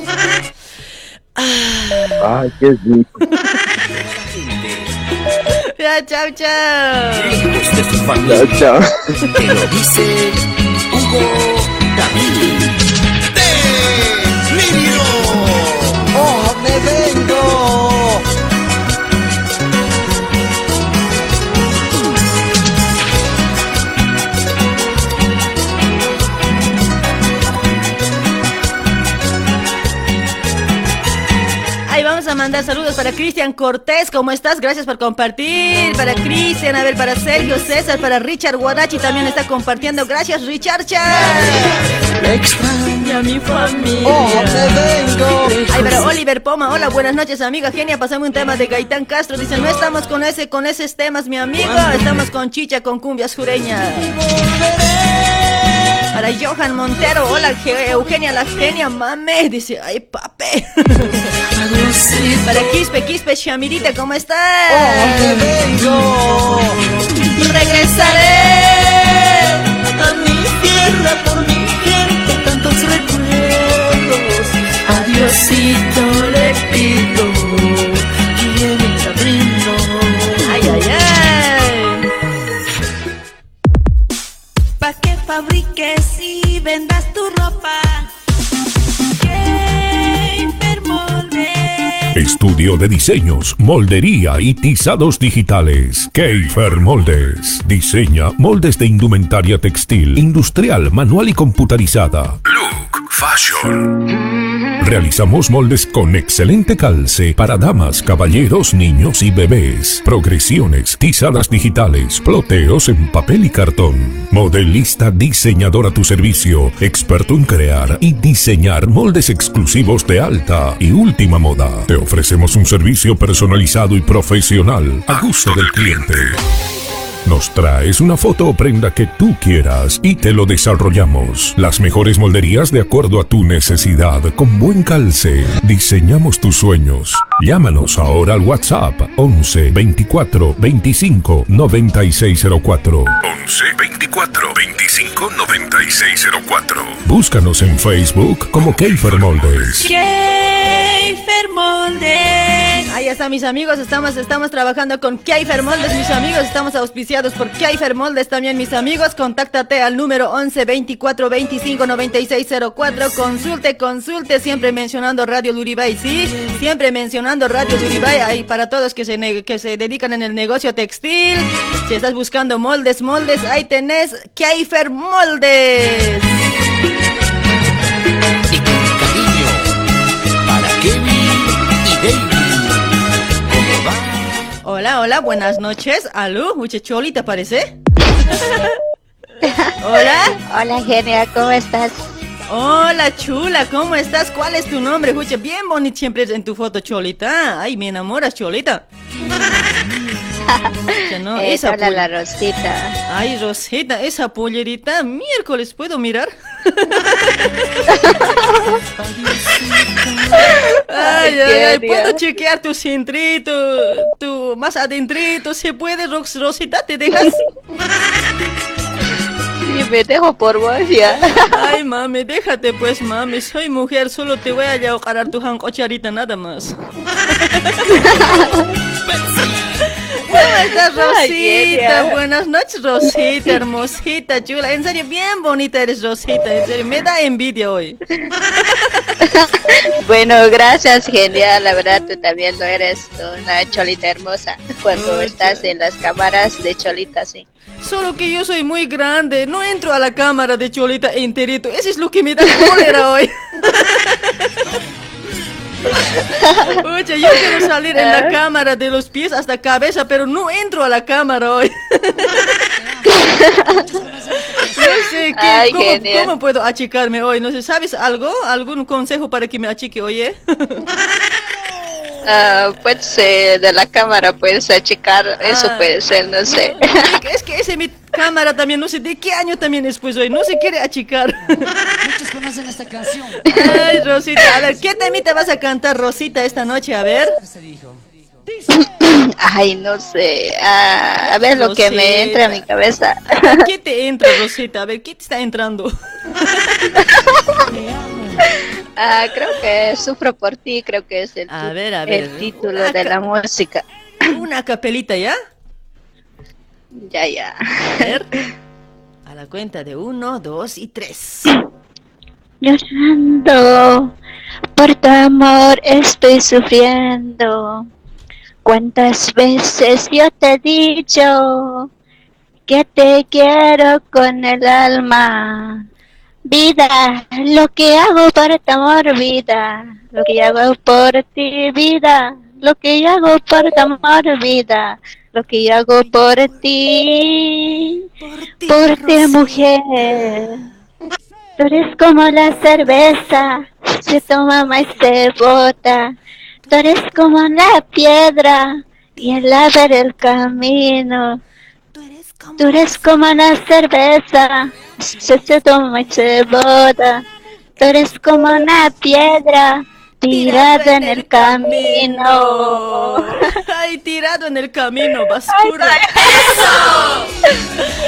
Ay, qué rico. Ya, chao, chao. Chao, chao. Te lo dice Hugo David. ¡Delirio! ¡Oh, me vengo! Mandar saludos para Cristian Cortés. ¿Cómo estás? Gracias por compartir. Para Cristian, a ver, para Sergio César, para Richard Guarachi también está compartiendo. Gracias, Richard. Extraña mi familia. Oh, vengo. Ay, para Oliver Poma. Hola, buenas noches, amiga. Genia, pasame un tema de Gaitán Castro. Dice, no estamos con ese, con esos temas, mi amigo. Estamos con chicha, con cumbias jureñas. Para Johan Montero. Hola, Ge- Eugenia la genia, mame. Dice, ay, pape. Para Quispe, Quispe, Shamirita, ¿cómo estás? vengo. Regresaré a mi tierra por mi gente, tantos recuerdos. Adiosito le pido y en mi camino. Ay, ay, ay. Fabriques y vendas tu ropa. Estudio de diseños, moldería y tizados digitales. Keifer Moldes. Diseña moldes de indumentaria textil, industrial, manual y computarizada. Look, fashion. Realizamos moldes con excelente calce para damas, caballeros, niños y bebés. Progresiones, tizadas digitales, ploteos en papel y cartón. Modelista diseñador a tu servicio, experto en crear y diseñar moldes exclusivos de alta y última moda. Ofrecemos un servicio personalizado y profesional a gusto del cliente. Nos traes una foto o prenda que tú quieras y te lo desarrollamos. Las mejores molderías de acuerdo a tu necesidad, con buen calce. Diseñamos tus sueños. Llámanos ahora al WhatsApp 11 24 25 9604. 11 24 25 9604. Búscanos en Facebook como Keifer Moldes. Keifer Moldes. Ahí está, mis amigos. Estamos, estamos trabajando con Keifer Moldes, mis amigos. Estamos auspiciados por Keifer Moldes también, mis amigos. Contáctate al número 11 24 25 96 04. Consulte, consulte. Siempre mencionando Radio Luribay, ¿sí? Siempre mencionando Radio Luribay. Ahí para todos que se, que se dedican en el negocio textil. Si estás buscando moldes, moldes, ahí tenés Keifer Moldes. Hola, hola, buenas noches. ¿Aló? Uche Choli, ¿te parece? (laughs) Hola. Hola, genia, ¿cómo estás? Hola, chula, ¿cómo estás? ¿Cuál es tu nombre? Uche, bien bonito siempre en tu foto, Cholita. Ay, me enamoras, Cholita. No, (laughs) esa hola, la Rosita. Ay, Rosita, esa pollerita, miércoles, ¿puedo mirar? (laughs) Ay, ay, ay, ¿puedo chequear tu centrito, tu más adentrito? ¿Se puede, Ros- Rosita? ¿Te dejas? Y me dejo por vos ya. Ay, mami, déjate pues, mami. Soy mujer, solo te voy a llevar tu jancocharita nada más. (laughs) ¿Cómo estás, Rosita? Buenas noches, Rosita, hermosita, chula. En serio, bien bonita eres, Rosita. En serio, me da envidia hoy. (laughs) bueno, gracias, genial. La verdad, tú también lo eres una cholita hermosa cuando estás en las cámaras de cholita, sí. Solo que yo soy muy grande, no entro a la cámara de cholita enterito. Eso es lo que me da cólera hoy. (laughs) (laughs) Oye, yo quiero salir en la ¿Eh? cámara de los pies hasta cabeza, pero no entro a la cámara hoy. (laughs) no sé, ¿qué, cómo, puedo achicarme hoy? No sé, ¿sabes algo? ¿Algún consejo para que me achique hoy? (laughs) Eh? Uh, pues de la cámara puedes achicar, eso ah. puede ser, no sé. (laughs) Es que ese mi cámara también, no sé de qué año también es pues hoy, no se quiere achicar. Muchos conocen esta canción. Ay, Rosita, a ver, ¿qué temita vas a cantar, Rosita, esta noche? A ver. (coughs) Ay, no sé. Ah, a ver lo que me entra a mi cabeza. ¿Qué te entra, Rosita? A ver, ¿qué te está entrando? (laughs) (laughs) Ah, creo que Sufro por ti, creo que es el, título de la música. Una capelita, ¿ya? (clears throat) Ya, ya. A ver. (laughs) A la cuenta de uno, dos y tres. Llorando, por tu amor estoy sufriendo. ¿Cuántas veces yo te he dicho que te quiero con el alma? Vida, lo que hago por tu amor, vida, lo que hago por ti, vida, lo que hago por tu amor, vida, lo que hago por ti, por ti, mujer. Tú eres como la cerveza, se toma más se bota. Tú eres como la piedra y el abre el camino. Tú eres como la cerveza, se, se toma y se bota. Tú eres como una piedra tirada en el camino. (laughs) Ay, tirado en el camino, basura. ¡Eso!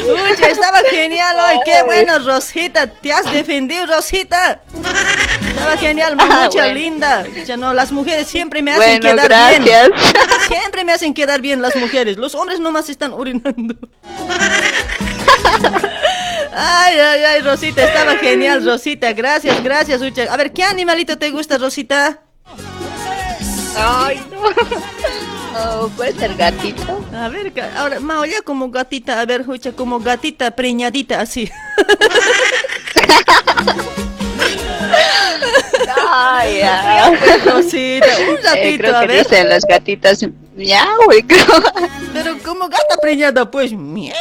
Uy, estaba genial hoy. Qué bueno, Rosita. Te has defendido, Rosita. Estaba genial, mucha ah, linda. Ya no, las mujeres siempre me hacen quedar bien. (laughs) Siempre me hacen quedar bien las mujeres. Los hombres nomás están orinando. (laughs) Ay, ay, ay, Rosita, estaba genial, Rosita. Gracias, gracias, Ucha. A ver, ¿qué animalito te gusta, Rosita? Ay, no. Oh, puede ser gatito. A ver, ahora, ya como gatita, a ver, Ucha, como gatita preñadita, así. (laughs) (laughs) Ay, ay. Rosita, un gatito, eh, creo a ver. dicen las gatitas miau, (laughs) Pero como gata preñada, pues miau,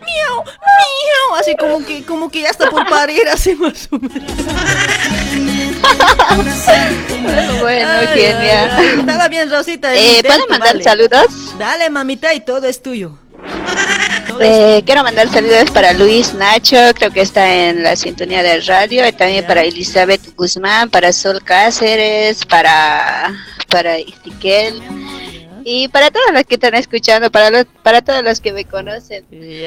miau, miau, así como que, como que ya está por parir, así más o menos. (laughs) bueno, genial. estaba bien, Rosita. Eh, ¿Puedo mandar saludos? Dale, mamita, y todo es tuyo. Eh, quiero mandar saludos para Luis Nacho, creo que está en la sintonía del radio, y también para Elizabeth Guzmán, para Sol Cáceres, para, para Istiquel y para todos los que están escuchando, para los, para todos los que me conocen. (laughs) y,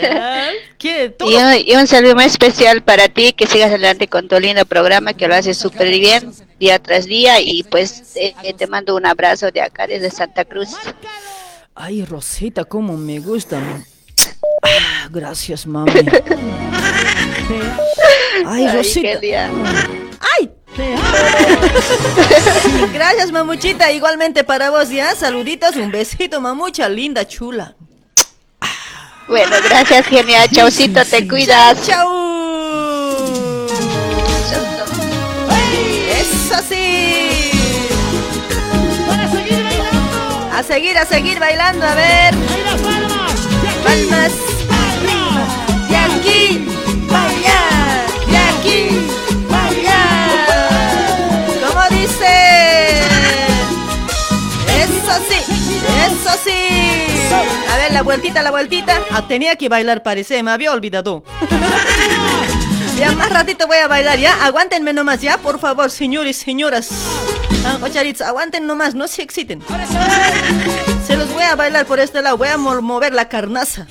un, saludo muy especial para ti, que sigas adelante con tu lindo programa, que lo haces súper bien día tras día. Y pues eh, te mando un abrazo de acá desde Santa Cruz. Ay, Rosita, cómo me gusta. Ah, gracias, mami. Ay, Rosita. Ay, (laughs) Gracias, mamuchita. Igualmente para vos, ya. Saluditos, un besito, mamucha, linda, chula. Bueno, gracias, genial. Chaucito, te cuidas. Chau. Eso sí. A seguir, a seguir bailando, a ver. Palmas. De aquí, allá, de aquí. ¡Eso sí! A ver, la vueltita, la vueltita. Ah, tenía que bailar, parece, me había olvidado. (laughs) ya más ratito voy a bailar, ¿ya? Aguántenme nomás, ¿ya? Por favor, señores, señoras. Ah, aguanten nomás, no se exciten. Se los voy a bailar por este lado, voy a mover la carnaza.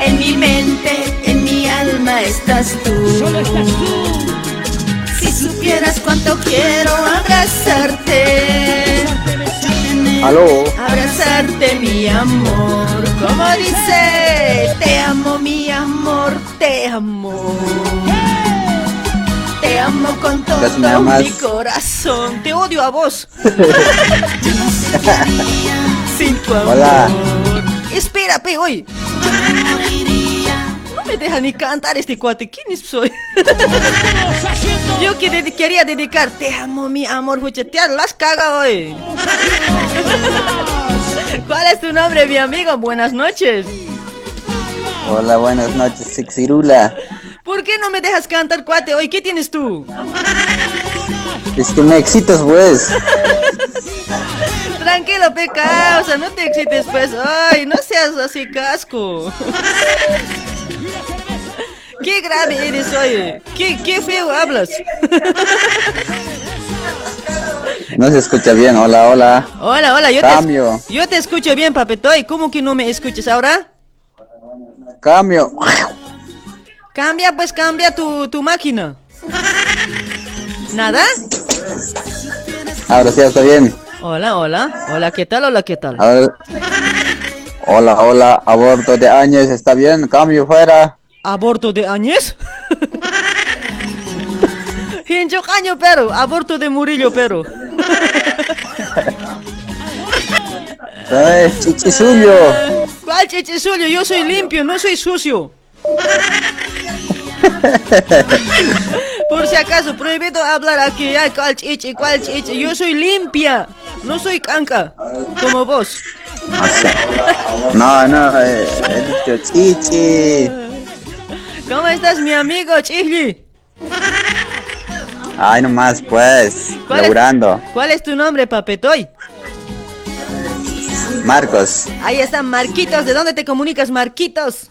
En mi mente, en mi alma estás tú. Solo estás tú. Si supieras cuánto quiero abrazarte, Aló. Abrazarte, mi amor. Como dice, te amo, mi amor, te amo. Te amo con todo mi corazón. Te odio a vos. (laughs) Sin tu amor. Hola. Espera, pe, hoy. No me deja ni cantar este cuate. ¿Quién soy? (laughs) Yo que quería dedicar. Te amo, mi amor. Pucha, te las caga hoy. (laughs) ¿Cuál es tu nombre, mi amigo? Buenas noches. Hola, buenas noches, Sexirula. ¿Por qué no me dejas cantar, cuate? Hoy, ¿qué tienes tú? Es que me excitas, pues. Tranquilo, peca, o sea, no te excites, pues. Ay, no seas así casco. (laughs) Qué grave eres, oye. Qué, qué feo hablas. (laughs) No se escucha bien, hola, hola. Hola, hola, yo Cambio. te yo te escucho bien, papetoy. ¿Cómo que no me escuchas ahora? Cambio. Cambia, pues cambia tu, tu máquina. ¿Nada? Ahora sí está bien. Hola, hola. Hola, ¿qué tal? Hola, ¿qué tal? A ver. Hola, hola, aborto de años, ¿está bien? Cambio fuera. ¿Aborto de años? (laughs) Hincho caño, pero. Aborto de Murillo, pero. (laughs) Ay, chichisuyo. ¿Cuál chichisuyo? Yo soy limpio, no soy sucio. (laughs) Por si acaso, prohibido hablar aquí. Ay, cuál chichi. Yo soy limpia, no soy canca, como vos. (laughs) No, no, eh, dicho chichi. ¿Cómo estás, mi amigo Chihli? Ay, nomás, pues, ¿Cuál laburando. Es, ¿Cuál es tu nombre, papetoy? Marcos, Ahí están, Marquitos. ¿De dónde te comunicas, Marquitos?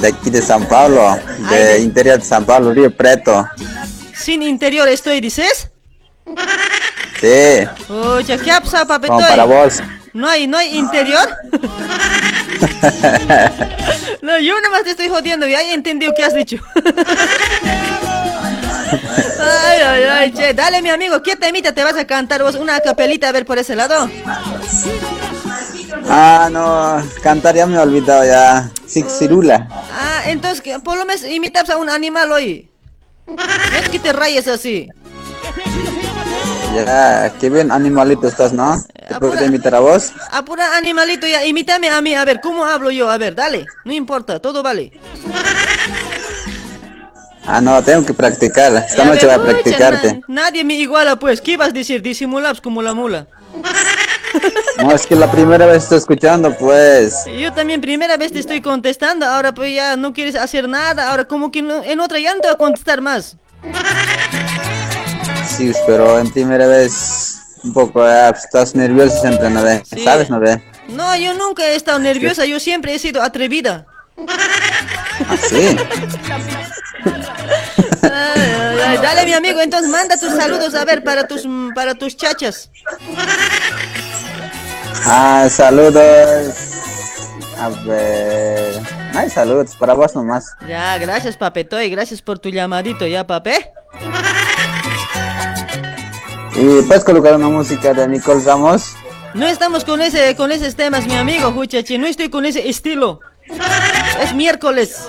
De aquí de San Pablo, de Ay, interior de San Pablo, Río Preto. Sin interior estoy, dices. Sí, Oye, ¿qué ha pasado, papetoy? como para vos. ¿No hay, no hay interior? (laughs) no, yo nomás te estoy jodiendo, ya he entendido qué has dicho. (laughs) ay, ay, ay, che, dale mi amigo, ¿qué temita te vas a cantar vos? Una capelita a ver por ese lado. Ah, no, cantar ya me he olvidado ya. Sixirula. Ah, entonces, por lo menos imitas a un animal hoy. No es que te rayes así. Ya, qué bien animalito estás, ¿no? ¿Te puedo invitar a vos? Apura animalito ya, imítame a mí, a ver, ¿cómo hablo yo? A ver, dale, no importa, todo vale. Ah, no, tengo que practicar. Esta noche voy a practicarte. na- nadie me iguala, pues. ¿Qué ibas a decir? Disimulabs como la mula. No, es que la primera vez estoy escuchando, pues. Yo también primera vez te estoy contestando, ahora pues ya no quieres hacer nada, ahora como que no- en otra ya no te voy a contestar más. Sí, pero en primera vez un poco, ah, pues, estás nervioso siempre, ¿no ve? Sí. ¿Sabes, no ve? No, yo nunca he estado nerviosa, yo siempre he sido atrevida. Ah, sí. Ay, ay, ay, dale mi amigo, entonces manda tus saludos a ver para tus para tus chachas. Ah, saludos. A ver. Hay saludos, para vos nomás. Ya, gracias papetoy, gracias por tu llamadito, ya papé. Y puedes colocar una música de Nicole Ramos. No estamos con ese con esos temas, mi amigo, Juchachi, no estoy con ese estilo. Es miércoles.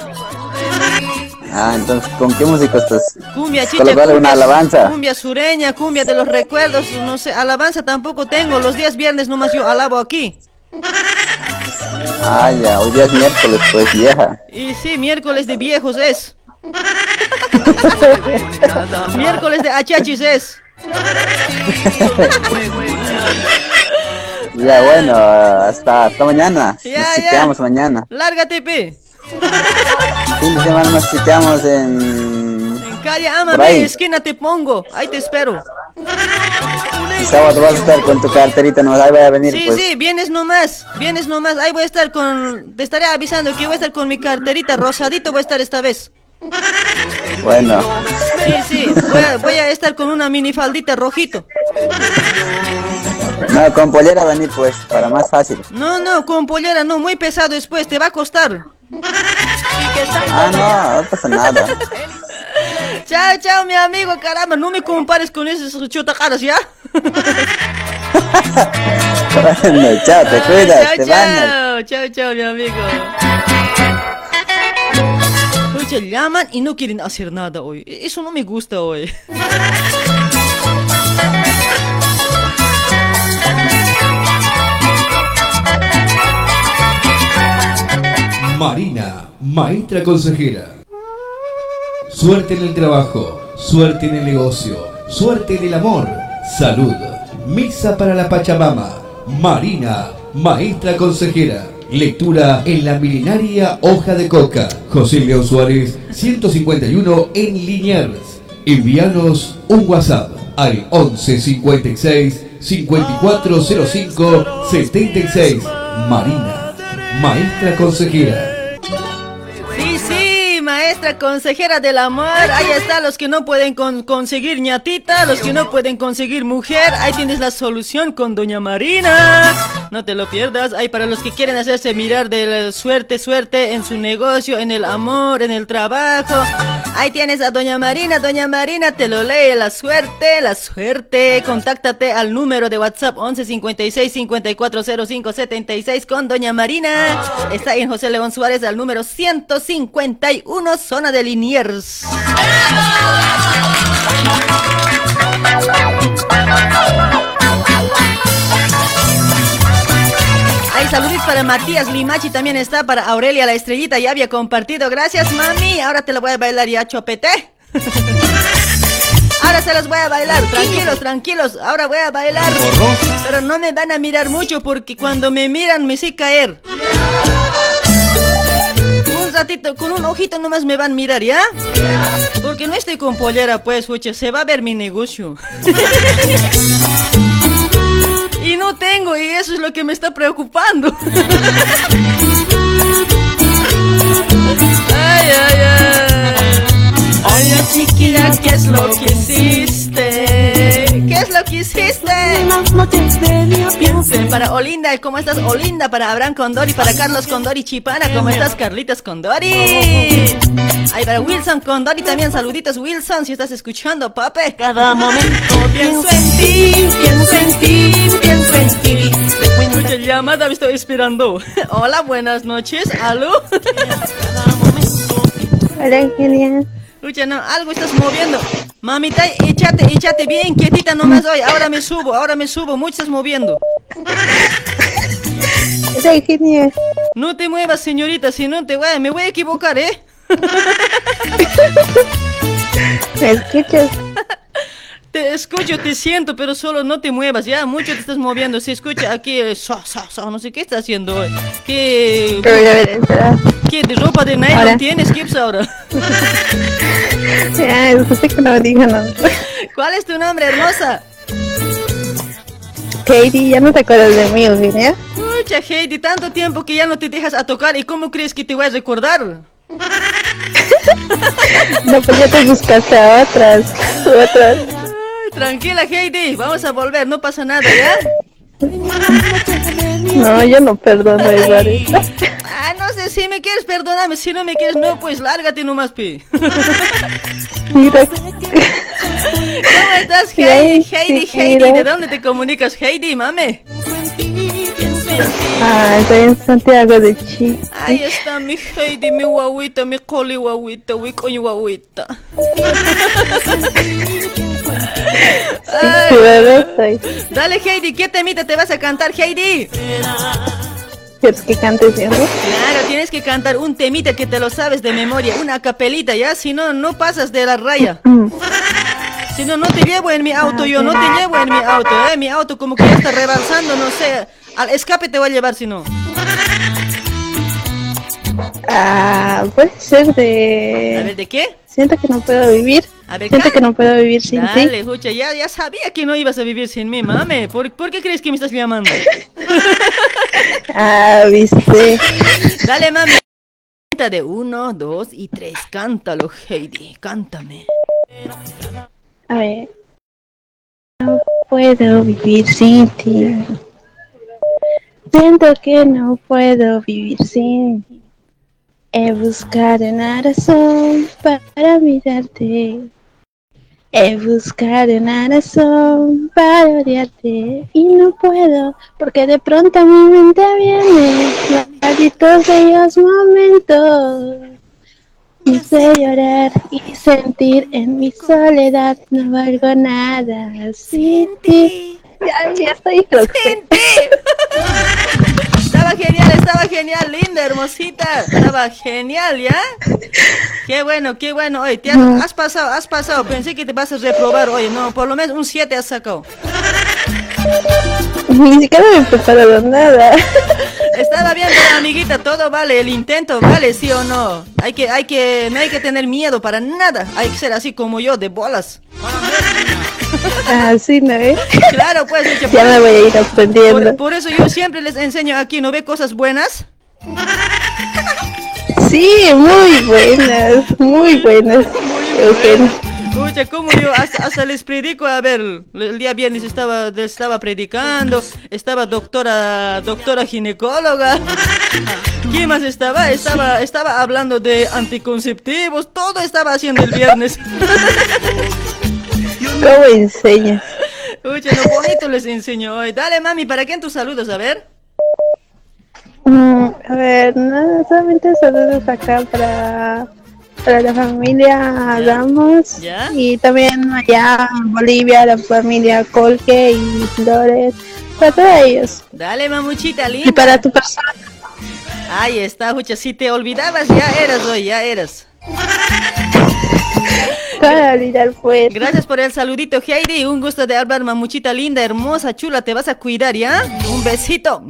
Ah, entonces, ¿con qué música estás? Cumbia chicha, cumbia, una alabanza. cumbia sureña, cumbia de los recuerdos, no sé, alabanza tampoco tengo, los días viernes nomás yo alabo aquí. Ah, ya, hoy día es miércoles, pues vieja. Y sí, miércoles de viejos es. miércoles de achachis es. Ya, bueno, hasta, hasta mañana. Ya, nos ya. mañana. Lárgate, pe. Fin de semana nos citeamos en... En calle ahí. esquina te pongo, ahí te espero. El sábado vas a estar con tu carterita, no ahí voy a venir, Sí, pues. sí, vienes nomás, vienes nomás, ahí voy a estar con, te estaré avisando que voy a estar con mi carterita rosadito, voy a estar esta vez. Bueno, Sí, sí, voy a, voy a estar con una minifaldita rojito. no, con pollera venir, pues, para más fácil. No, no, con pollera no, muy pesado después, te va a costar. Ah, no, no pasa nada. (laughs) Chao, chao, mi amigo, caramba, no me compares con esos chotacaras, ¿ya? (laughs) bueno, chao, te cuidas, chao, te chao, bañas. chao, chao, mi amigo. Escucha, llaman y no quieren hacer nada hoy. Eso no me gusta hoy. Marina, maestra consejera. Suerte en el trabajo, suerte en el negocio, suerte en el amor, salud. Misa para la Pachamama. Marina, maestra consejera. Lectura en la milenaria hoja de coca. José León Suárez, 151 en Liniers. Envíanos un WhatsApp al 11 56 5405 76. Marina, maestra consejera. Maestra consejera del amor. Ahí está, los que no pueden con- conseguir ñatita, los que no pueden conseguir mujer. Ahí tienes la solución con Doña Marina. No te lo pierdas. Ahí para los que quieren hacerse mirar de suerte, suerte en su negocio, en el amor, en el trabajo. Ahí tienes a Doña Marina. Doña Marina te lo lee la suerte, la suerte. Contáctate al número de WhatsApp 11 56 5405 76 con Doña Marina. Está en José León Suárez al número 151, zona de Liniers. Hay saludos para Matías Limachi, también está para Aurelia la estrellita, ya había compartido. Gracias, mami. Ahora te lo voy a bailar ya, chopete. (laughs) Ahora se los voy a bailar, tranquilos, tranquilos. Ahora voy a bailar. Pero no me van a mirar mucho porque cuando me miran me sé caer. Con un ojito nomás me van a mirar, ¿ya? Porque no estoy con pollera, pues, oye, se va a ver mi negocio. (laughs) Y no tengo, y eso es lo que me está preocupando. (laughs) Ay, ay, ay. Oye, chiquilla, ¿qué es lo que hiciste? ¿Qué es lo que hiciste? Para Olinda, ¿cómo estás? Olinda, para Abraham Condori, para Carlos Condori Chipana, ¿cómo estás? Carlitos Condori. Ay, para Wilson Condori también, saluditos Wilson, si estás escuchando, pape. Cada momento pienso en ti, pienso en ti, pienso en ti. Escucha llamada, me estoy esperando. Hola, buenas noches, ¿aló? Hola, genial. Escucha, no, algo estás moviendo. Mamita, échate, échate bien quietita nomás hoy. Ahora me subo, ahora me subo. Mucho estás moviendo. Genial. No te muevas, señorita, si no te voy a, me voy a equivocar, ¿eh? (laughs) ¿Me escuchas? (laughs) Te escucho, te siento, pero solo no te muevas, ya, mucho te estás moviendo. Se escucha aquí, eh, so, so, so, no sé qué estás haciendo hoy. ¿Qué, Pero ya verás, espera. ¿Qué de ropa de nylon Ahora. tienes, Gibbs, ahora? (laughs) Ya, que no nada. ¿Cuál es tu nombre, hermosa? Katie, ya no te acuerdas de mí, Eugenia. Mucha Heidi, tanto tiempo que ya no te dejas a tocar. ¿Y cómo crees que te voy a recordar? (laughs) No, pues ya te buscaste a otras. Otras. Tranquila, Heidi, vamos a volver, no pasa nada, ¿ya? No, yo no perdono igual. Ah, no sé, si me quieres, perdóname, si no me quieres, no, pues lárgate nomás, pi. Mira, ¿Cómo estás, Heidi? Heidi, Heidi. ¿de dónde te comunicas, Heidi, mame? ah, estoy en Santiago de Chile. Ahí está mi Heidi, mi guaguita, mi coli guaguita, mi coño guaguita. Ay. Dale, Heidi, ¿qué temita te vas a cantar, Heidi? ¿Quieres que cante? Claro, tienes que cantar un temita que te lo sabes de memoria, una capelita, ¿ya? Si no, no pasas de la raya. Si no, no te llevo en mi auto, yo no te llevo en mi auto, ¿eh? Mi auto como que ya está rebasando, no sé. Al escape te voy a llevar si no. Ah, puede ser A de... ver, ¿de qué? Siento que no puedo vivir. A ver, Siento que no puedo vivir sin Dale, ti. escucha, ya, ya sabía que no ibas a vivir sin mí, mame. ¿Por, por qué crees que me estás llamando? (laughs) Ah, viste. Dale, mami. Cuenta de uno, dos y tres. Cántalo, Heidi, cántame. A ver. No puedo vivir sin ti. Siento que no puedo vivir sin ti. He buscado una razón para mirarte. He buscado una razón para odiarte y no puedo porque de pronto a mi mente viene malditos bellos momentos. Me sé llorar y sentir en mi soledad no valgo nada sin ti. Ya, ya estoy Sin ti. (laughs) Estaba genial, estaba genial, linda, hermosita. Estaba genial, ¿ya? Qué bueno, qué bueno. Oye, te has, has pasado, has pasado. Pensé que te vas a reprobar. Oye, no, por lo menos un 7 has sacado. Ni siquiera me he preparado nada. Estaba bien, pero amiguita, todo vale, el intento vale, sí o no. Hay que, hay que, no hay que tener miedo para nada. Hay que ser así como yo, de bolas. Así, ¿no ves? Claro, pues. Lucha, Ya por- me voy a ir aprendiendo. Por, por eso yo siempre les enseño aquí, ¿no ve cosas buenas? Sí, muy buenas, muy buenas. Eugenio. Escucha, como yo hasta, hasta les predico, a ver, el día viernes estaba, estaba predicando, estaba doctora, doctora ginecóloga. ¿Quién más estaba? Estaba, estaba hablando de anticonceptivos, todo estaba haciendo el viernes. ¿Cómo enseñas? Escucha, lo bonito les enseño hoy. Dale, mami, ¿para quién tus saludos? A ver. Mm, a ver, nada, solamente saludos acá para, para la familia Ramos ¿Ya? y también allá en Bolivia, la familia Colque y Flores, para todos ellos. Dale, mamuchita linda. Y para tu persona. Ahí está, Jucha, si te olvidabas, ya eras hoy, ya eras. Para olvidar pues. Gracias por el saludito, Heidi. Un gusto de hablar, mamuchita linda, hermosa, chula. Te vas a cuidar, ¿ya? Un besito.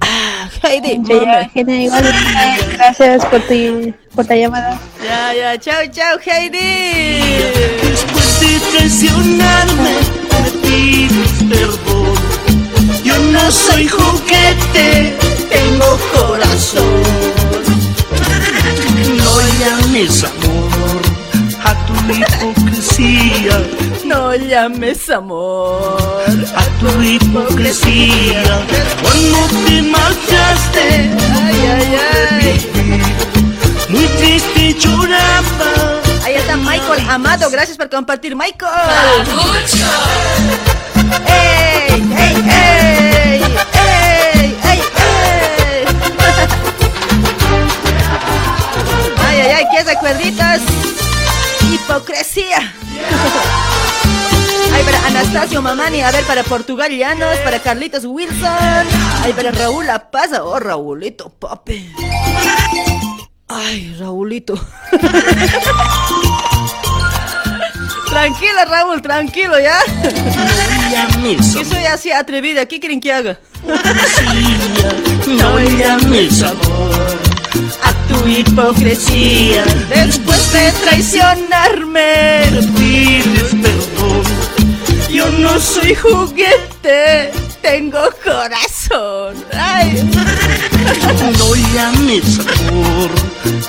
Ah, Heidi. Ya, gracias por tu, por la llamada. Ya, ya, chao, chao, Heidi. Después de traicionarme, me pides perdón. Yo no soy juguete, tengo corazón. No llames amor a tu hipocresía, No llames amor. a tu hipocresía. Cuando te marchaste, Ay, ay, ay. muy triste lloraba. Ahí está Michael Amado. Gracias por compartir, Michael. ¡Ey, ey, ey! ¡Ey, ey, ey! Ay, ay, ay, qué recuerditos. Hipocresía. Ay, para Anastasio Mamani, a ver, para Portugal Llanos, para Carlitos Wilson, ay, para Raúl La Paz, oh, Raulito, papi. Ay, Raulito. (laughs) Tranquilo, Raúl, tranquilo, ¿ya? Que soy así atrevida, ¿qué quieren que haga? No llames amor a tu hipocresía. Después de traicionarme, me pides perdón. yo no soy juguete, tengo corazón. Ay. (laughs) No llames amor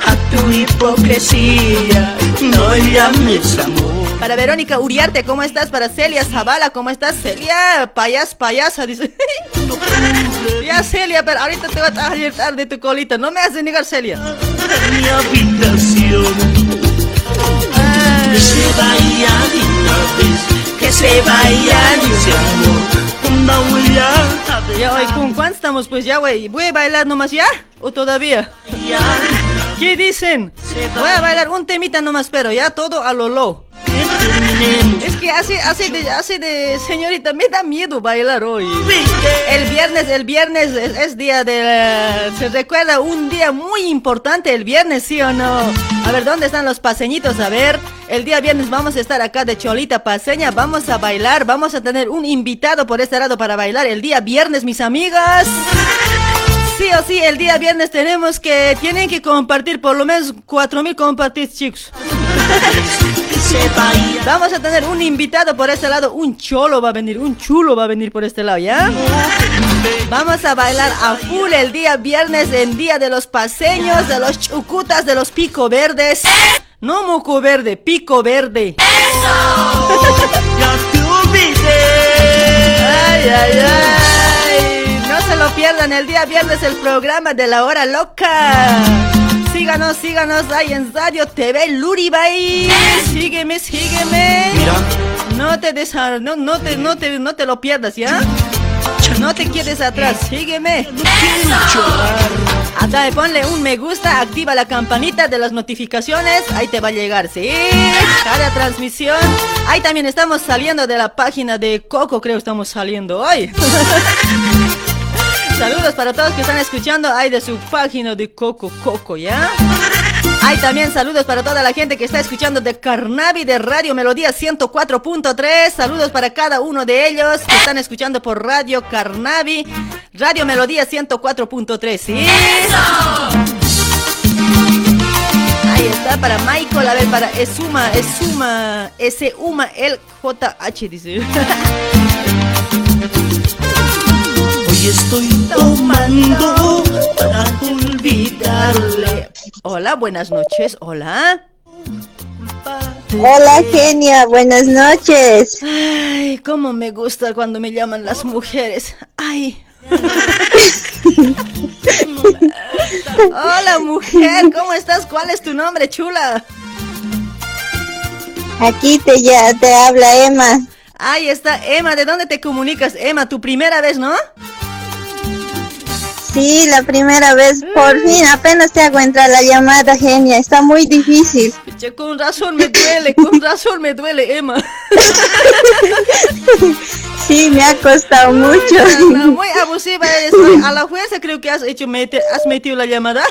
a tu hipocresía. No llames amor. Para Verónica Uriarte, ¿cómo estás? Para Celia Zavala, ¿cómo estás? Celia, payas, payasa, dice. (laughs) ya, Celia, pero ahorita te voy a alertar de tu colita. No me haces negar, Celia. Mi habitación. Que se vaya de una vez. Que se vaya ese amor. Ya, hoy, ¿con cuánto estamos? Pues ya, güey. ¿Voy a bailar nomás ya? ¿O todavía? ¿Qué dicen? Voy a bailar un temita nomás, pero ya todo a lo low. Es que hace, hace de, hace de, señorita, me da miedo bailar hoy. El viernes, el viernes es, día de, se recuerda un día muy importante el viernes, ¿sí o no? A ver, ¿dónde están los paseñitos? A ver, el día viernes vamos a estar acá de Cholita Paseña, vamos a bailar, vamos a tener un invitado por este lado para bailar el día viernes, mis amigas. Sí o sí, el día viernes tenemos que, tienen que compartir por lo menos 4000 compartidos, chicos. (laughs) Vamos a tener un invitado por este lado, un cholo va a venir, un chulo va a venir por este lado, ¿ya? Vamos a bailar a full el día viernes, en día de los paseños, de los chucutas, de los pico verdes. No moco verde, pico verde. (laughs) Ay, ay, ay. No pierdan el día viernes el programa de la hora loca. síganos, síganos ahí en Radio TV Luribay. Sígueme, sígueme. No te desa, no, no te, no te, no te lo pierdas, ¿ya? No te quedes atrás, sígueme. Hasta ponle un me gusta, activa la campanita de las notificaciones, ahí te va a llegar, ¿sí? Cada transmisión. Ahí también estamos saliendo de la página de Coco, creo estamos saliendo hoy. (laughs) Saludos para todos que están escuchando ahí de su página de Coco Coco, ¿ya? Hay también saludos para toda la gente que está escuchando de Carnavi de Radio Melodía 104.3. Saludos para cada uno de ellos que están escuchando por Radio Carnavi, Radio Melodía 104.3. ¿sí? Ahí está para Michael, a ver, para Esuma, Esuma, S-Uma, el JH, dice. (laughs) Estoy tomando para olvidarle. Hola, buenas noches. Hola. Hola, genia. Buenas noches. Ay, cómo me gusta cuando me llaman las mujeres. Ay. Hola, mujer. ¿Cómo estás? ¿Cuál es tu nombre, chula? Aquí te ya te habla Emma. Ahí está Emma. ¿De dónde te comunicas? Emma, tu primera vez, ¿no? Sí, la primera vez, por fin, apenas te hago entrar la llamada, genia, está muy difícil. con razón me duele, con (laughs) razón me duele, Emma. Sí, me ha costado mucho. (laughs) muy abusiva A la fuerza creo que has hecho has metido la llamada.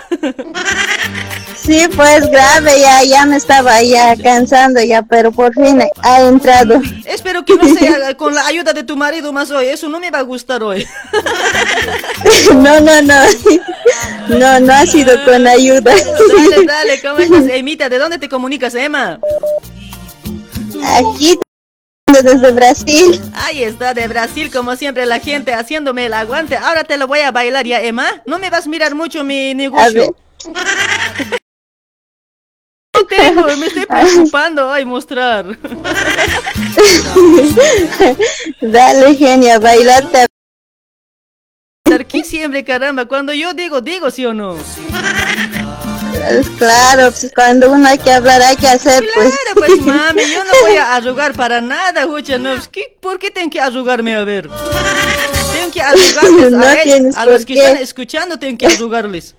Sí, pues grave, ya, ya me estaba ya cansando ya, pero por fin ha entrado. Espero que no sea (laughs) con la ayuda de tu marido más hoy, eso no me va a gustar hoy. No, no, no. (laughs) No, no ha sido con ayuda. Dale, dale, ¿cómo estás, Emita? ¿De dónde te comunicas, Emma? Aquí desde Brasil. Ahí está, de Brasil, como siempre, la gente haciéndome el aguante. Ahora te lo voy a bailar ya, Emma. No me vas a mirar mucho mi negocio. Tengo, me estoy (laughs) preocupando ay mostrar. (laughs) Dale, genia, bailate. Aquí siempre, caramba. Cuando yo digo, digo, ¿sí o no? Claro, pues cuando uno hay que hablar, hay que hacer, pues. Claro, pues mami, yo no voy a arrugar para nada, Jucha, no. ¿Por qué tengo que arrugarme a ver? Tengo que arrugarles (laughs) a, a los que están escuchando, tengo que arrugarles.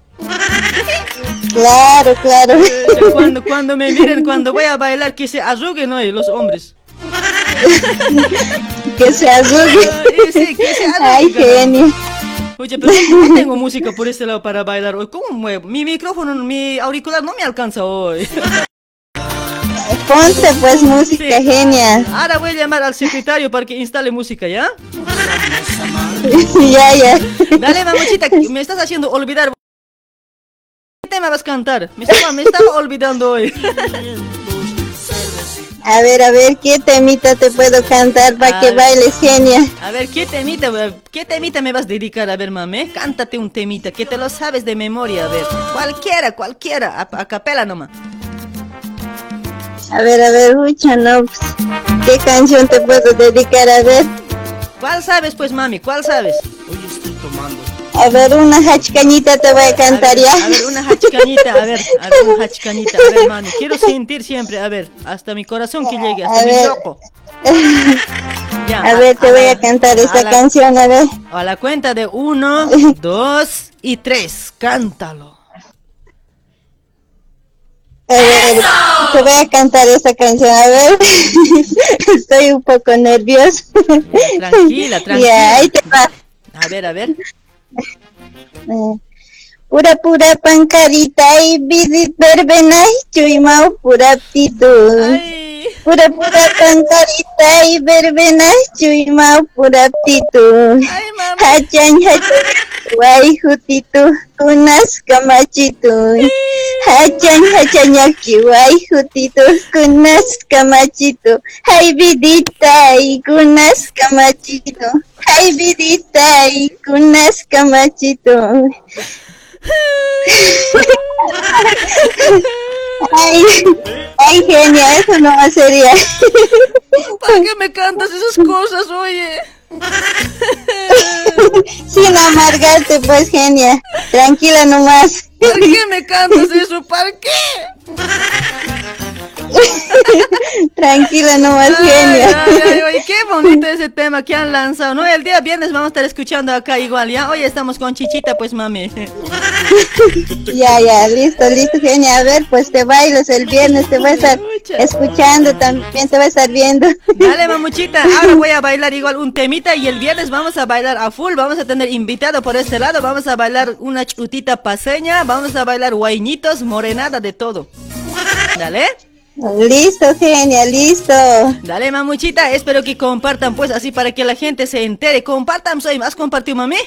Claro, claro. Cuando, cuando me miren, cuando voy a bailar, que se arruguen hoy los hombres. (laughs) que se arruguen. Sí, que se arruguen. Ay, genio. Oye, pero no tengo música por este lado para bailar hoy. ¿Cómo muevo? Mi micrófono, mi auricular no me alcanza hoy. Ponte pues música genia. Ahora voy a llamar al secretario para que instale música, ¿ya? (laughs) ya, ya. Dale, mamuchita, me estás haciendo olvidar. ¿Qué tema vas a cantar? Me estaba, me estaba olvidando hoy. (laughs) A ver, a ver, ¿qué temita te puedo cantar para que bailes, genia? A ver, ¿qué temita, qué temita me vas a dedicar? A ver, mami, cántate un temita, que te lo sabes de memoria, a ver. Cualquiera, cualquiera, a, capela nomás. A ver, a ver, escucha, no, pues, ¿qué canción te puedo dedicar? A ver. ¿Cuál sabes, pues, mami? ¿Cuál sabes? A ver, una hachcañita te voy a cantar ya. A ver, una hachcañita, a ver, a ver, una hachcañita, a ver, mami. Quiero (laughs) sentir siempre, a ver, hasta mi corazón que llegue, hasta mi loco. (laughs) a ver, (laughs) te voy a cantar esta canción, a ver. A la cuenta de uno, dos y tres, cántalo. A ver, te voy a cantar esta canción, a ver. Estoy un poco nerviosa. Tranquila, tranquila. Ya, ahí te va. A ver, a ver. Pura pura pancarita y vidit verbena y mau pura. Pura pancarita y verbena mau pura. Hajan hajan wai hutitu kunas kamachitu. Hajan hajan yaki wai hutitu kunas kamachitu. Hai bidita y kunas kamachitu. Hai bidita y kunas kamachitu. (laughs) Ay, ay, genia, eso no sería. ¿Para qué me cantas esas cosas, oye? sin amargarte, pues, genia. Tranquila nomás. ¿Por qué me cantas eso? ¿Para qué? (laughs) Tranquila nomás, genia. qué bonito (laughs) ese tema que han lanzado, ¿no? El día viernes vamos a estar escuchando acá igual, ¿ya? Hoy estamos con Chichita, pues, mami. (laughs) ya, ya, listo, listo, genia. A ver, pues te bailas el viernes, te voy a estar escuchando también, te voy a estar viendo. Dale, mamuchita, ahora voy a bailar igual un temita y el viernes vamos a bailar a full, vamos a tener invitado por este lado, vamos a bailar una chutita paseña, vamos a bailar guainitos, morenada, de todo. Dale. Listo, genia, listo. Dale, mamuchita, espero que compartan, pues, así para que la gente se entere. Compartan, soy más compartido, mami.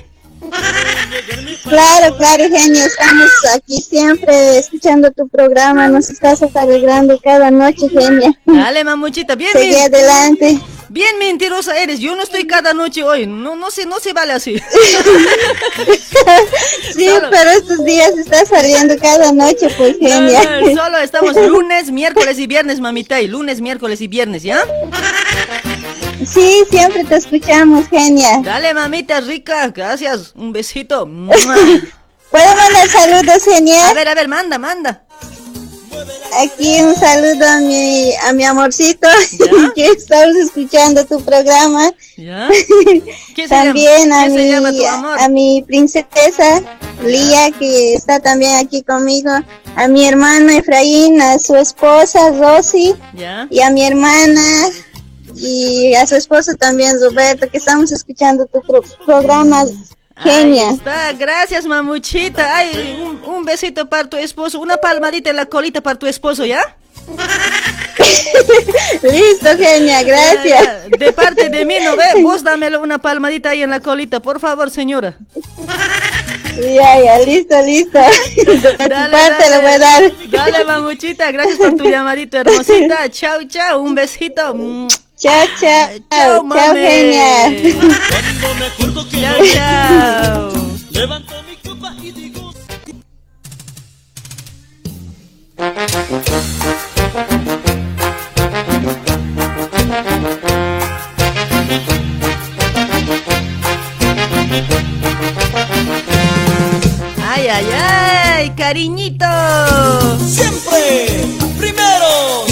Claro, claro, genio, estamos aquí siempre escuchando tu programa, nos estás alegrando cada noche, genia. Dale, mamuchita, bien. Sigue adelante. Bien mentirosa eres, yo no estoy cada noche hoy, no, no se, no se vale así. (laughs) sí, pero estos días está saliendo cada noche, pues genial. solo estamos (laughs) lunes, miércoles y viernes, mamita, y lunes, miércoles y viernes, ¿ya? Sí, siempre te escuchamos, genial. Dale, mamita rica, gracias, un besito. (laughs) ¿Puedo mandar saludos, genial? A ver, a ver, manda, manda. Aquí un saludo a mi, a mi amorcito, (laughs) que estamos escuchando tu programa. también a, mi, a mi princesa Lía, que está también aquí conmigo. A mi hermano Efraín, a su esposa Rosy. Y a mi hermana y a su esposo también, Roberto, que estamos escuchando tu programa Genia. está, gracias mamuchita. Ay, un, besito para tu esposo, una palmadita en la colita para tu esposo, ¿ya? (laughs) Listo, genia, gracias. De parte de mí, ¿no ve? Vos dámelo una palmadita ahí en la colita, por favor, señora. Ya, ya, listo, listo. (laughs) De dale, parte le voy a dar. Dale, mamuchita, gracias por tu (laughs) llamadito, hermosita. Chao, chao, un besito. Chao, chao. Chao, chao genia. chao, chao. Levanto mi copa y digo. Ay, ay, ay, cariñito. Siempre primero.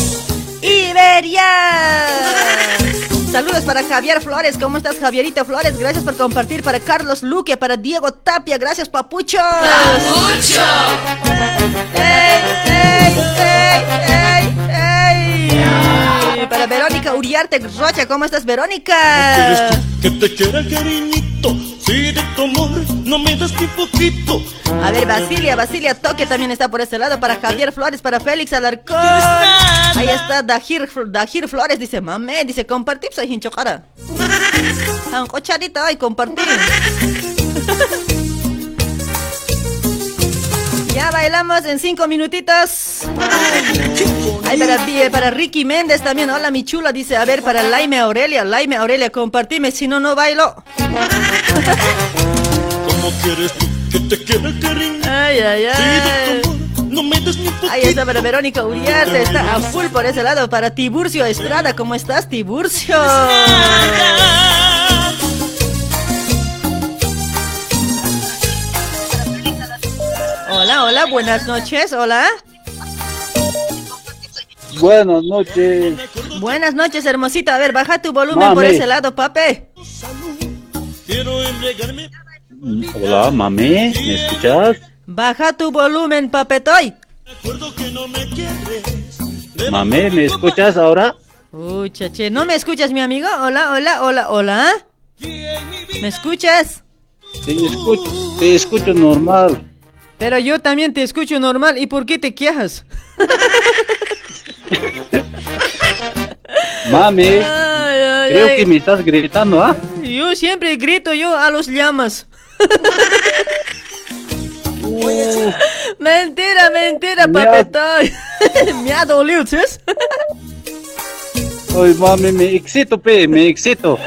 Saludos para Javier Flores. ¿Cómo estás, Javierito Flores? Gracias por compartir. Para Carlos Luque, para Diego Tapia. Gracias, Papucho. ¡Papucho! ¡Ey, ey, ey, ey, Para Verónica Uriarte Rocha. ¿Cómo estás, Verónica? te quiera, cariñito. Si de tu amor no me das ni poquito. A ver, Basilia, Basilia Toque también está por este lado. Para Javier Flores, para Félix Alarcón. Ahí está Dajir, Dajir Flores. Dice, mame, dice, compartir, soy hinchocara. Un (laughs) cochadito y compartir. (laughs) Ya bailamos en cinco minutitos. Ay, para, para Ricky Méndez también. Hola, mi chula. Dice, a ver, para Laime Aurelia. Laime Aurelia, compartime. Si no, no bailo. ¿Cómo quieres tú que te quede cariño? Ay, ay, ay. Ahí está para Verónica Uriarte, está a full por ese lado. Para Tiburcio Estrada, ¿cómo estás, Tiburcio? Hola, hola, buenas noches, hola. Buenas noches. Buenas noches, hermosita. A ver, baja tu volumen por ese lado, pape. Hola, mami, ¿me escuchas? Baja tu volumen, papetoy. Mami, ¿me escuchas ahora? Uy, chache, ¿no me escuchas, mi amigo? Hola, hola, hola, hola. ¿Me escuchas? Sí, escucho, te escucho normal. Pero yo también te escucho normal. ¿Y por qué te quejas? (laughs) Mami, creo que me estás gritando, ¿ah? Yo siempre grito yo a los llamas. (laughs) Mentira, mentira, me papetoy. (laughs) me ha dolido, ¿sabes? Oye, mami, me excito, pe, me excito.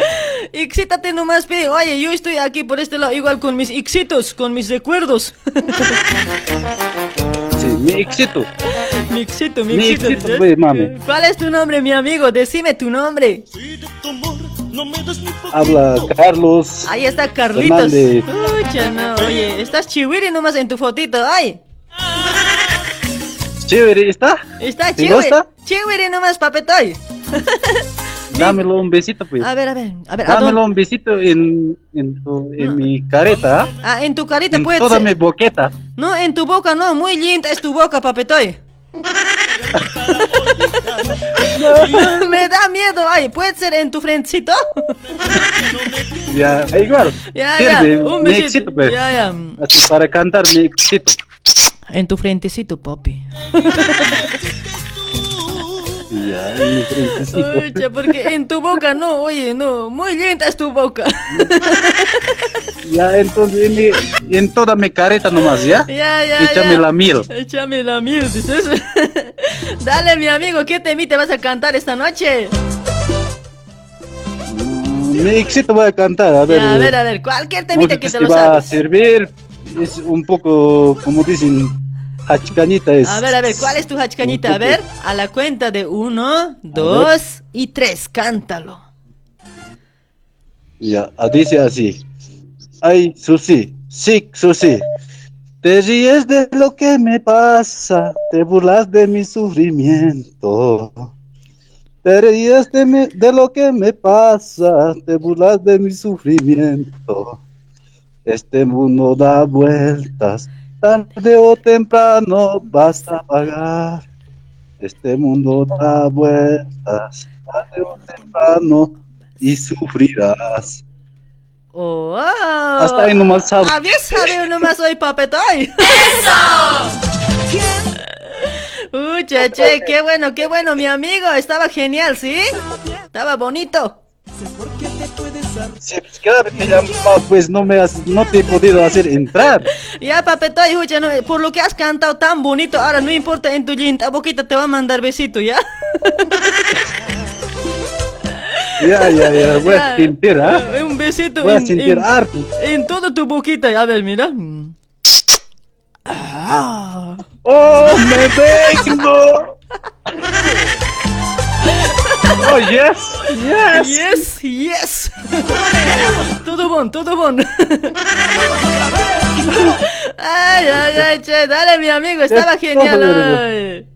Excítate nomás, pe. Oye, yo estoy aquí por este lado igual con mis exitos, con mis recuerdos. (laughs) sí, mi excito. Mi excito, mi, mi excito. pe, mami. ¿Cuál es tu nombre, mi amigo? Decime tu nombre. Habla Carlos. Ahí está Carlitos. Ucha, no, oye, estás chihuiri nomás en tu fotito, ay. Chévere, ¿está? Está chévere. Chévere nomás, papetoy. (laughs) Dámelo un besito, pues. A ver, a ver, a ver. Dámelo un besito en, en, tu, en mi careta. Ah, en tu careta en puede toda mi boqueta. No, en tu boca no, muy linda es tu boca, papetoy. (laughs) Me da miedo, ay, ¿puede ser en tu frencito? (laughs) ya, igual. Ya, ya, un besito. Éxito, pues. Ya, ya. Así para cantar mi éxito. En tu frentecito, papi. (laughs) (laughs) Ya. Oye, porque en tu boca no, oye, no, muy linda es tu boca. (laughs) Ya, entonces en, en toda mi careta nomás, ¿ya? Ya, ya, Échame ya. la miel. Échame la miel, dices. (laughs) Dale, mi amigo, ¿qué temita vas a cantar esta noche? Mi éxito voy a cantar, a ver. Ya, a ver, a ver, cualquier temita que te lo va a sabes. servir es un poco, como dicen, hachcañita es. A ver, a ver, ¿cuál es tu hachcañita? A ver, a la cuenta de uno, dos y tres, cántalo. Ya, ah, dice así. Ay, Susi, sí, Susi. Te ríes de lo que me pasa, te burlas de mi sufrimiento. Te ríes de, mi- de lo que me pasa, te burlas de mi sufrimiento. Este mundo da vueltas, tarde o temprano vas a pagar. Este mundo da vueltas, tarde o temprano y sufrirás. Oh, Hasta ahí nomás sabe. Había sabido nomás hoy, papetoy. ¡Eso! (laughs) Uy, che, che, qué bueno, qué bueno, mi amigo. Estaba genial, ¿sí? Estaba bonito. Sí, pues cada vez pues no me has, no te he podido hacer entrar. Ya, papetoy, escucha, no, por lo que has cantado tan bonito, ahora no importa en tu linda boquita, te va a mandar besito, ¿ya? (laughs) Ya, ya, ya, voy Ya. a sentir, ¿ah? Eh, Un besito Voy a en, sentir en, harto. en toda tu boquita. A ver, mira. Ah. ¡Oh, me vengo! (laughs) ¡Oh, yes! ¡Yes! Yes, yes. todo bon, todo bon. ay, ay, ay, che, dale, mi amigo, estaba Es genial. ay.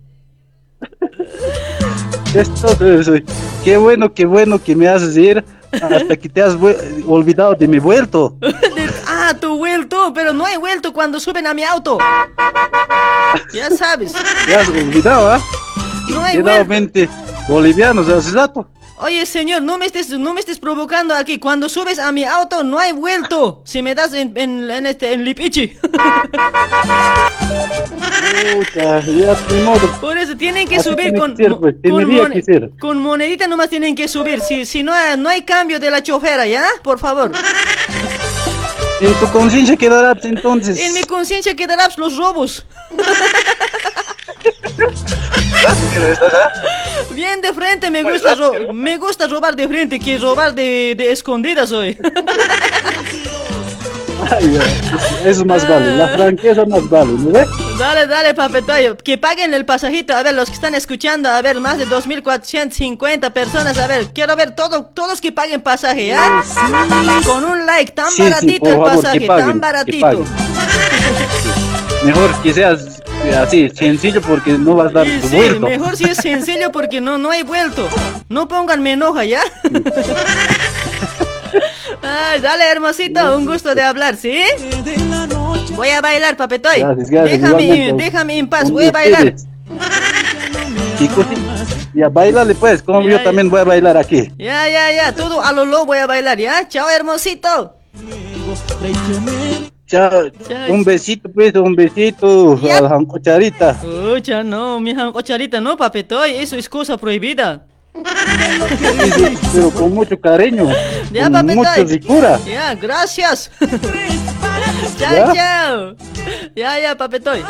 Esto es, qué bueno, qué bueno que me haces ir hasta que te has olvidado de mi vuelto. (laughs) ah, tu vuelto, pero no hay vuelto cuando suben a mi auto. Ya sabes. Te has olvidado, ¿ah? No hay. 20 bolivianos hace rato. Oye, señor, no me estés, no me estés provocando aquí. Cuando subes a mi auto, no hay vuelto. Si me das en, en, en este, en Lipichi. Puta, ya. Por eso tienen que Así subir tiene con, que ser, pues, con, mone- que con monedita nomás tienen que subir. Si, si no, hay- no hay cambio de la chofera, ¿ya? Por favor. En tu conciencia quedará entonces. En mi conciencia quedarán los robos. (laughs) Bien de frente, me gusta, ro- me gusta robar de frente que robar de, de escondidas hoy. Ay, Eso más vale, la franqueza más vale, ¿no ves? Dale, dale, papetoyo. Que paguen el pasajito. A ver, los que están escuchando, a ver, más de 2.450 personas. A ver, quiero ver todo, todos que paguen pasaje, ¿ya? Con un like, tan Sí, baratito el favor, pasaje, paguen, tan baratito. Mejor que seas eh, así, sencillo, porque no vas a dar tu sí, vuelto. mejor si es sencillo porque no, no hay vuelto. No pongan me enoja, ¿ya? (laughs) Ay, dale, hermosito, un gusto de hablar, ¿sí? Voy a bailar, papetoy. Gracias, gracias, déjame, déjame en paz, voy a bailar. Chicos, ya bailale pues, como yo también voy a bailar aquí. Ya, ya, ya, todo a lo low voy a bailar, ¿ya? Chao, hermosito. Chao, un besito pues, un besito a la cucharita. Escucha, no, mi cocharita, no, papetoy, eso es cosa prohibida. Pero con mucho cariño, Ya, con papetoy. mucha ricura. Ya, gracias. (laughs) chao, ¿Ya? chao. Ya, ya, papetoy.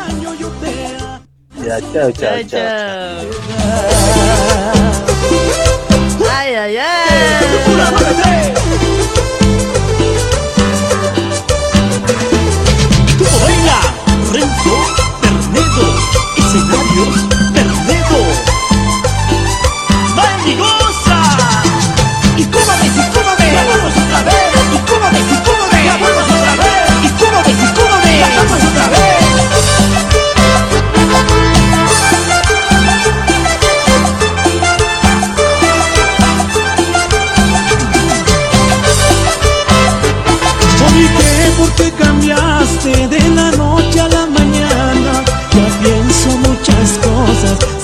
Ya, chao, chao, Chao, chao. chao. Ay, ay, ay. Renzo, Pernedo, escenario, Pernedo.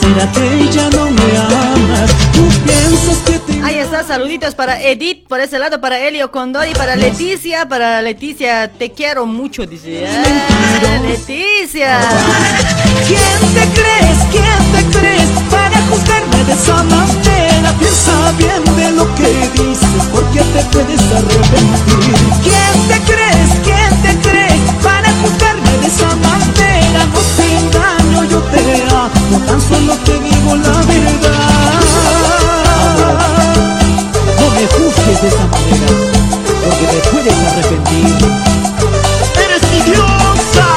Mírate, ya no me amas. Tú piensas que te. Ahí está, saluditos para Edith, por ese lado, para Elio Condori, para Leticia, para Leticia, te quiero mucho, dice. Ah, Leticia. ¿Quién te crees? ¿Quién te crees? Para juzgarme de esa manera. Piensa bien de lo que dices, porque te puedes arrepentir. ¿Quién te crees? ¿Quién te crees? Para juzgarme de esa manera. No te engaño, yo tan solo te digo la verdad. No me juzgues de esa manera, porque te puedes arrepentir. ¡Eres mi diosa!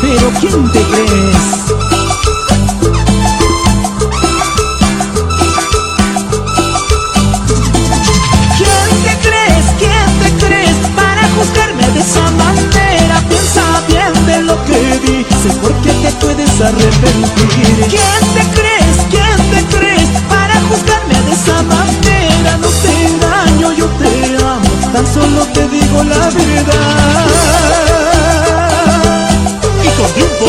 Pero ¿quién te crees? Dices Porque te puedes arrepentir ¿Quién te crees? ¿Quién te crees? Para juzgarme de esa manera No te engaño, yo te amo. Tan solo te digo la verdad. Y con tiempo,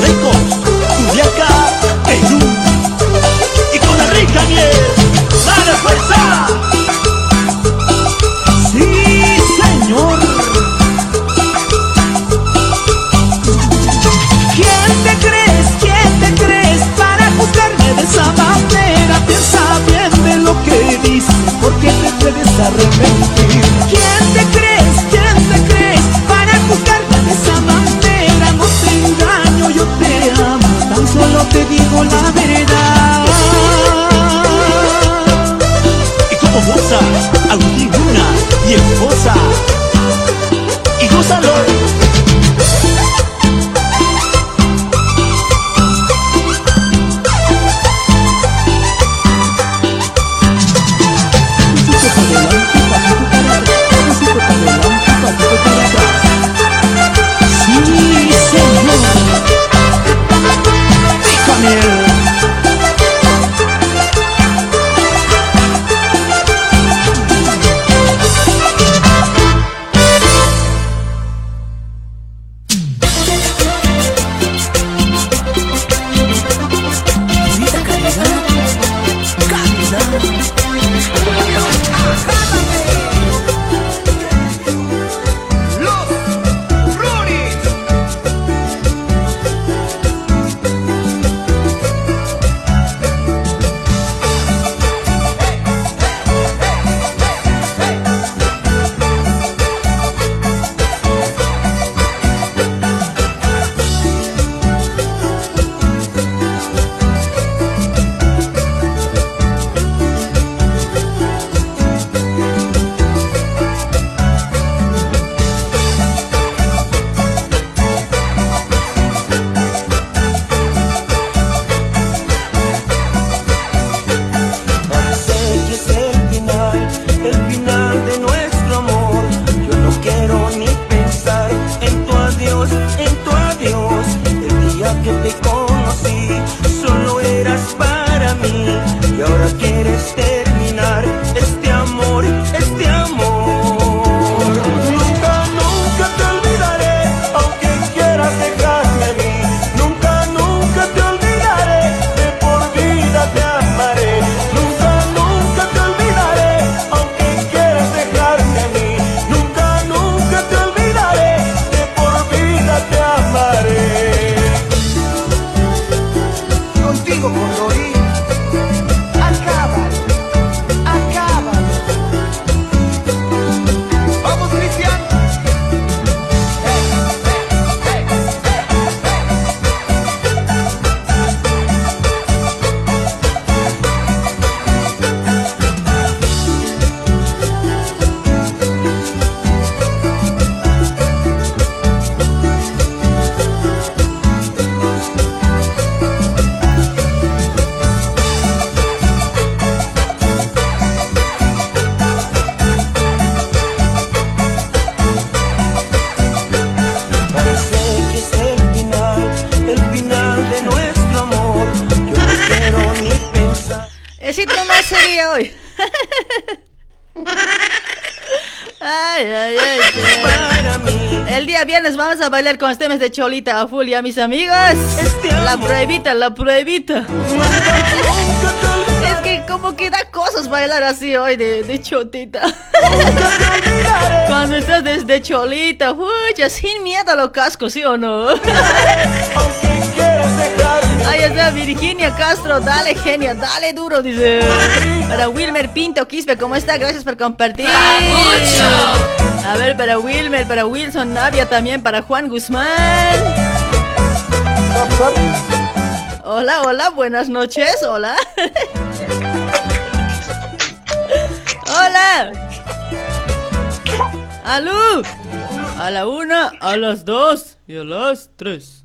Records, Juliaca, Perú Y con Enrique Daniel ¡Dale de esa manera. Piensa bien de lo que dices, porque te puedes arrepentir. ¿Quién te crees? ¿Quién te crees? Para juzgarme de esa manera. No te engaño, yo te amo. Tan solo te digo la verdad. Y como goza, Agustín Luna y esposa. Y gózalo. A bailar con temas de Cholita a full, ¿ya mis amigos? La pruebita, la pruebita. Es que como que da cosas bailar así hoy de, de chotita. Cuando estás desde cholita, ya sin miedo a los cascos, ¿sí o no? Ahí está Virginia Castro, dale genia, dale duro, dice. Para Wilmer Pinto Quispe, ¿cómo está? Gracias por compartir. A ver, para Wilmer, para Wilson Navia también, para Juan Guzmán. Hola, hola, buenas noches, hola. (laughs) hola. ¡Alú! A la una, a las dos y a las tres.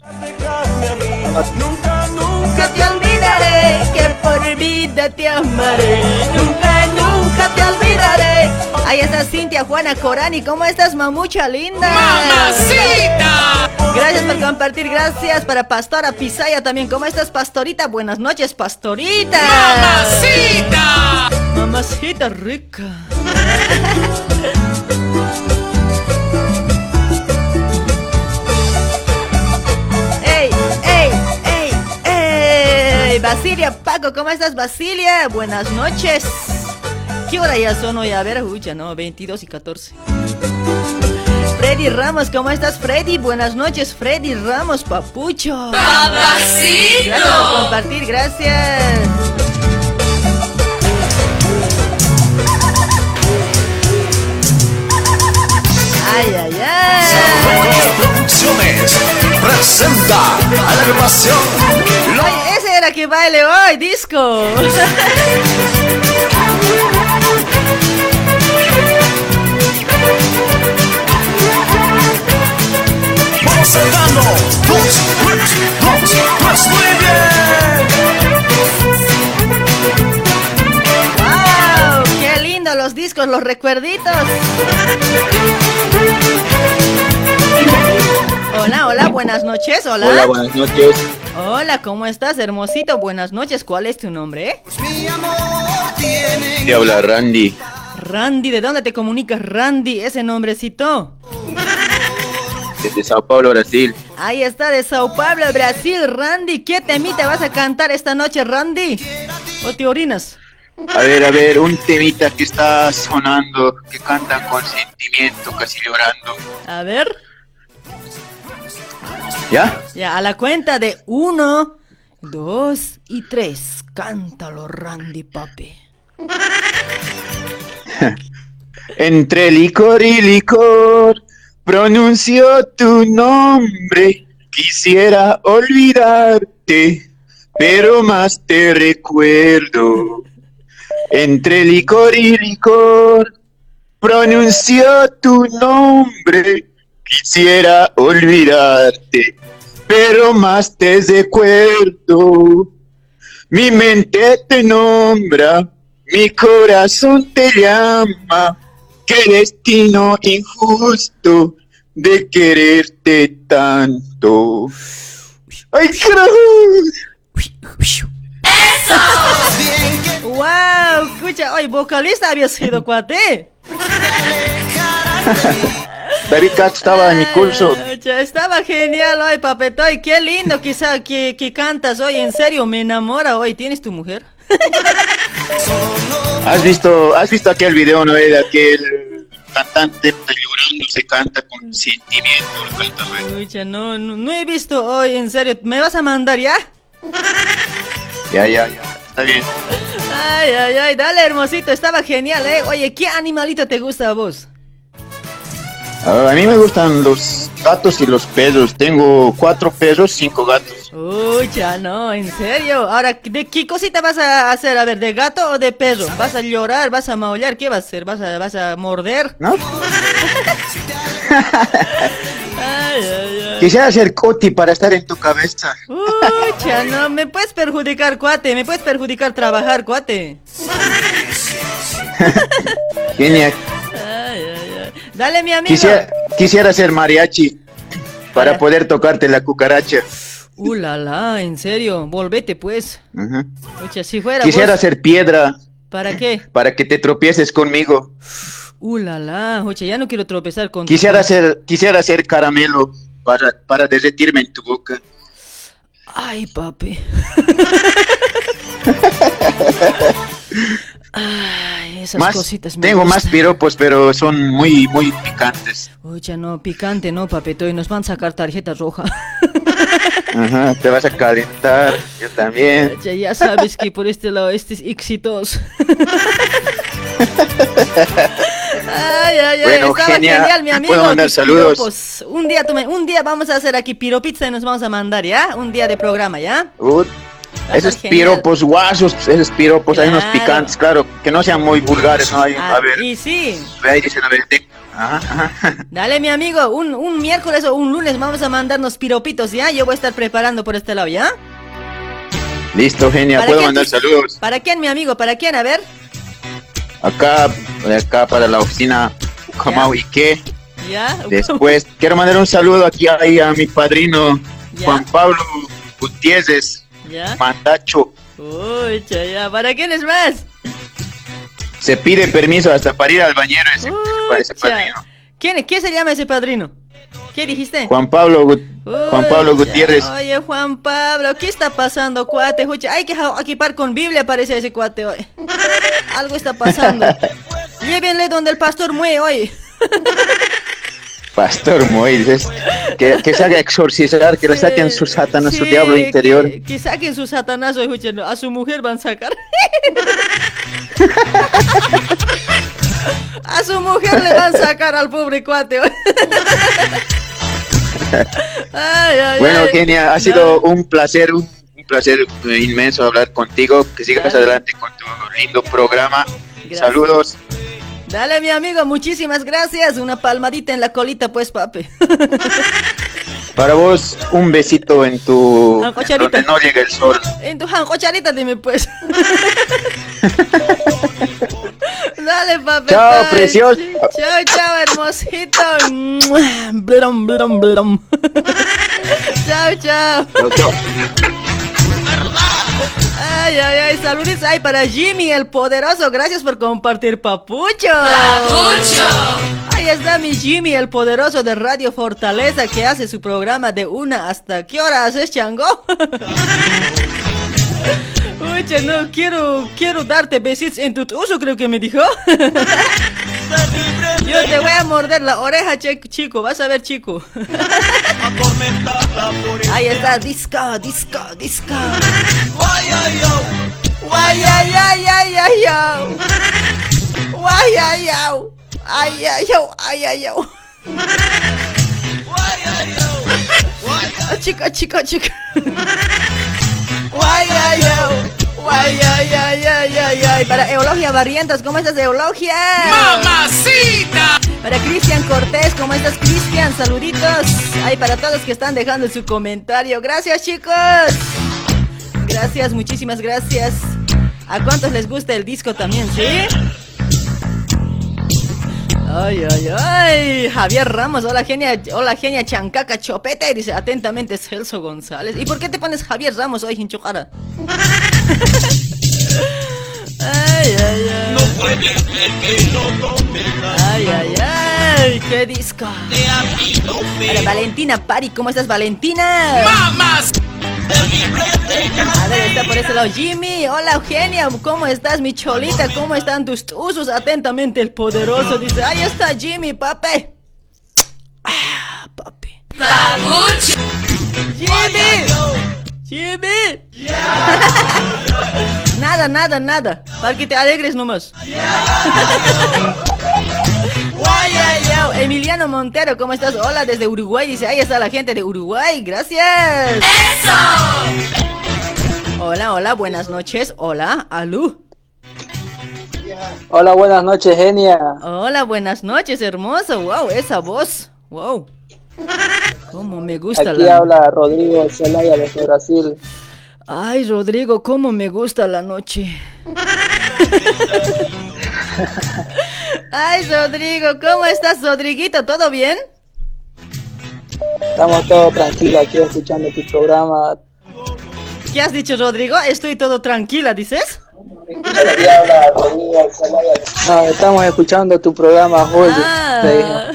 Nunca, nunca te olvidaré que por vida te amaré. Nunca, nunca te olvidaré. Ahí está Cintia Juana Corani. ¿Cómo estás, mamucha linda? ¡Mamacita! Gracias por compartir. Gracias para Pastora Pisaya también. ¿Cómo estás, Pastorita? Buenas noches, Pastorita. ¡Mamacita! Mamacita rica. (laughs) Basilia Paco, ¿cómo estás, Basilia? Buenas noches. ¿Qué hora ya son hoy? A ver, ya no, 22 y 14. Freddy Ramos, ¿cómo estás, Freddy? Buenas noches, Freddy Ramos, papucho. ¡Papacito! Gracias por compartir, gracias. Ay, ay, ay. Producciones presenta a la agrupación. Ay, ese era que baile hoy, disco. (laughs) Saltando. Dos, tres, dos, tres, muy bien. ¡Wow! ¡Qué lindo los discos, los recuerditos! Hola, hola, buenas noches, hola. Hola, buenas noches. Hola, ¿cómo estás, hermosito? Buenas noches, ¿cuál es tu nombre? Te habla Randy. Randy, ¿de dónde te comunicas, Randy? Ese nombrecito. Desde Sao Paulo, Brasil. Ahí está, de Sao Paulo, Brasil, Randy. ¿Qué temita vas a cantar esta noche, Randy? ¿O te orinas? A ver, a ver, un temita que está sonando, que cantan con sentimiento, casi llorando. A ver. ¿Ya? Ya, a la cuenta de uno, dos y tres. Cántalo, Randy, papi. (laughs) Entre licor y licor pronuncio tu nombre. Quisiera olvidarte, pero más te recuerdo. Entre licor y licor pronuncio tu nombre. Quisiera olvidarte, pero más te recuerdo. Mi mente te nombra, mi corazón te llama. Qué destino injusto de quererte tanto. ¡Ay, carajo! ¡Wow! Escucha, oye, vocalista había sido cuate. David Katz estaba en mi curso. Estaba genial hoy, papetoy. Qué lindo quizá que, que cantas hoy. En serio, me enamora hoy. ¿Tienes tu mujer? ¿Has visto, has visto aquel video, no? De aquel cantante llorando, se canta con sentimiento. lo canta, no, no, no he visto hoy, en serio. ¿Me vas a mandar ya? Ya, ya, ya. Está bien. Ay, ay, ay, dale, hermosito. Estaba genial, ¿eh? Oye, ¿qué animalito te gusta a vos? Ah, a mí me gustan los gatos y los perros. Tengo cuatro perros, cinco gatos. Uy, ya no, en serio. Ahora, ¿de qué cosita vas a hacer? A ver, ¿de gato o de perro? ¿Vas a llorar? ¿Vas a maullar? ¿Qué vas a hacer? ¿Vas a, vas a morder? ¿No? (laughs) Ay, ay, ay. Quisiera ser Coti para estar en tu cabeza. Uy, ya no, me puedes perjudicar, cuate. Me puedes perjudicar trabajar, cuate. (laughs) Genial. Dale, mi amigo. Quisiera, quisiera ser mariachi para poder tocarte la cucaracha. Uh, la, la, en serio. Volvete, pues. Ujú. Ucha, si fuera Quisiera vos- ser piedra ¿Para qué? para que te tropieces conmigo. Uh, la, la, oye, ya no quiero tropezar con... Quisiera ser, quisiera ser caramelo para, para derretirme en tu boca. Ay, papi. (laughs) Ay, esas Más, cositas me tengo más gustan. piropos, pero son muy, muy picantes. Oye, no, picante, no, papito, y nos van a sacar tarjeta roja. (laughs) Ajá, te vas a calentar, yo también. Oye, ya sabes que por este lado este es éxitos. Ay, ay, ay, Bueno, estaba genial. genial, mi amigo. ¿Puedo mandar saludos? piropos. Un día, tú me- un día vamos a hacer aquí piropizza y nos vamos a mandar, ¿ya? Un día de programa, ¿ya? Uh, esos genial. piropos guasos, esos piropos, hay unos Claro. picantes, claro, que no sean muy vulgares, ¿no? Hay, Ah, a ver, y sí, ahí dicen, a ver, ajá, ajá. (laughs) dale, mi amigo, un, un miércoles o un lunes vamos a mandarnos piropitos, ¿ya? Yo voy a estar preparando por este lado, ¿ya? Listo, genia, ¿Para puedo quién mandar tú- saludos. ¿Para quién, mi amigo? ¿Para quién? A ver. Acá, acá para la oficina Comau y qué. ¿Ya? Después, quiero mandar un saludo aquí ahí a mi padrino Ya. Juan Pablo Gutiérrez, ¿Ya? Mandacho. Uy, ya. ¿Para quién es más? Se pide permiso hasta para ir al bañero ese, para ese padrino. ¿Quién, ¿Quién se llama ese padrino? ¿Qué dijiste? Juan Pablo, Gut- Juan Pablo Uy, Gutiérrez. Oye, Juan Pablo, ¿qué está pasando, cuate? Jucha, hay que equipar con Biblia, parece ese cuate hoy. Algo está pasando. (laughs) Llévenle donde el pastor muere hoy. (laughs) Pastor Moisés, que, que se haga exorcizar, que le saquen su Satanás, su diablo interior. Que, que saquen su satanazo, escuchen, a su mujer van a sacar. (laughs) a su mujer le van a sacar al pobre cuate. hoy. Ay, ay, Bueno, ay. Kenia, ha sido un placer, un, un placer inmenso hablar contigo. Que sigas adelante con tu lindo programa. Gracias. Saludos. Dale, mi amigo, muchísimas gracias. Una palmadita en la colita, pues, papi. (laughs) Para vos, un besito en tu... Donde no llega el sol. En tu jancocharita, dime, pues. (laughs) Dale, papi. Chao, precioso. Chao, chao, hermosito. Blum, blum, blum. (laughs) Chao, chao. Ay, ay, ay, saludos ahí para Jimmy, el poderoso. Gracias por compartir, papucho. Papucho. Ahí está mi Jimmy, el poderoso de Radio Fortaleza, que hace su programa de una hasta qué hora haces, chango. (laughs) Oye, no, quiero, quiero darte besitos en tu uso, creo que me dijo. (laughs) Yo te voy a morder la oreja, chico, vas a ver, chico. (laughs) Ahí está, disco, disco, disco. Guay, ay, ay, ay, ay, ay, ay. Ay, ay. Ay, ay, ay, ay, ay, ay. Chica, chica, chica. Guay, ay, ay. Guay, ay, ay, ay, ay, ay. Para Eulogia Barrientos, ¿cómo estás, Eulogia? ¡Mamacita! Para Cristian Cortés, ¿cómo estás, Cristian? Saluditos. Ay, para todos que están dejando su comentario. Gracias, chicos. Gracias, muchísimas gracias. ¿A cuántos les gusta el disco también, sí? Ay, ay, ay. Javier Ramos, hola genia, hola genia Chancaca Chopete. Dice atentamente es Celso González. ¿Y por qué te pones Javier Ramos hoy, hinchucara? (laughs) Ay, ay, ay. No puede ser que no Ay, ay, ay. ¿Qué disco? Valentina Pari, ¿cómo estás, Valentina? ¡Mamas! A está por Jimmy. Hola, Eugenia. ¿Cómo estás, mi cholita? ¿Cómo están tus usos? Atentamente, el poderoso. Dice, ahí está Jimmy, papi. Ah, papi. Jimmy. Jimmy. (laughs) nada, nada, nada. Para que te alegres nomás. (laughs) Emiliano Montero, ¿cómo estás? Hola desde Uruguay. Dice, ahí está la gente de Uruguay. Gracias. ¡Eso! Hola, hola, buenas noches. Hola, Alú. Hola, buenas noches, genia. Hola, buenas noches, hermoso. Wow, esa voz. Wow. Cómo me gusta Aquí la. habla Rodrigo Zelaya desde Brasil. Ay, Rodrigo, cómo me gusta la noche. (laughs) Ay, Rodrigo, ¿cómo estás, Rodriguito? ¿Todo bien? Estamos todos tranquilos aquí escuchando tu programa. ¿Qué has dicho, Rodrigo? Estoy todo tranquila, ¿dices? No, estamos escuchando tu programa, Julio. Ah.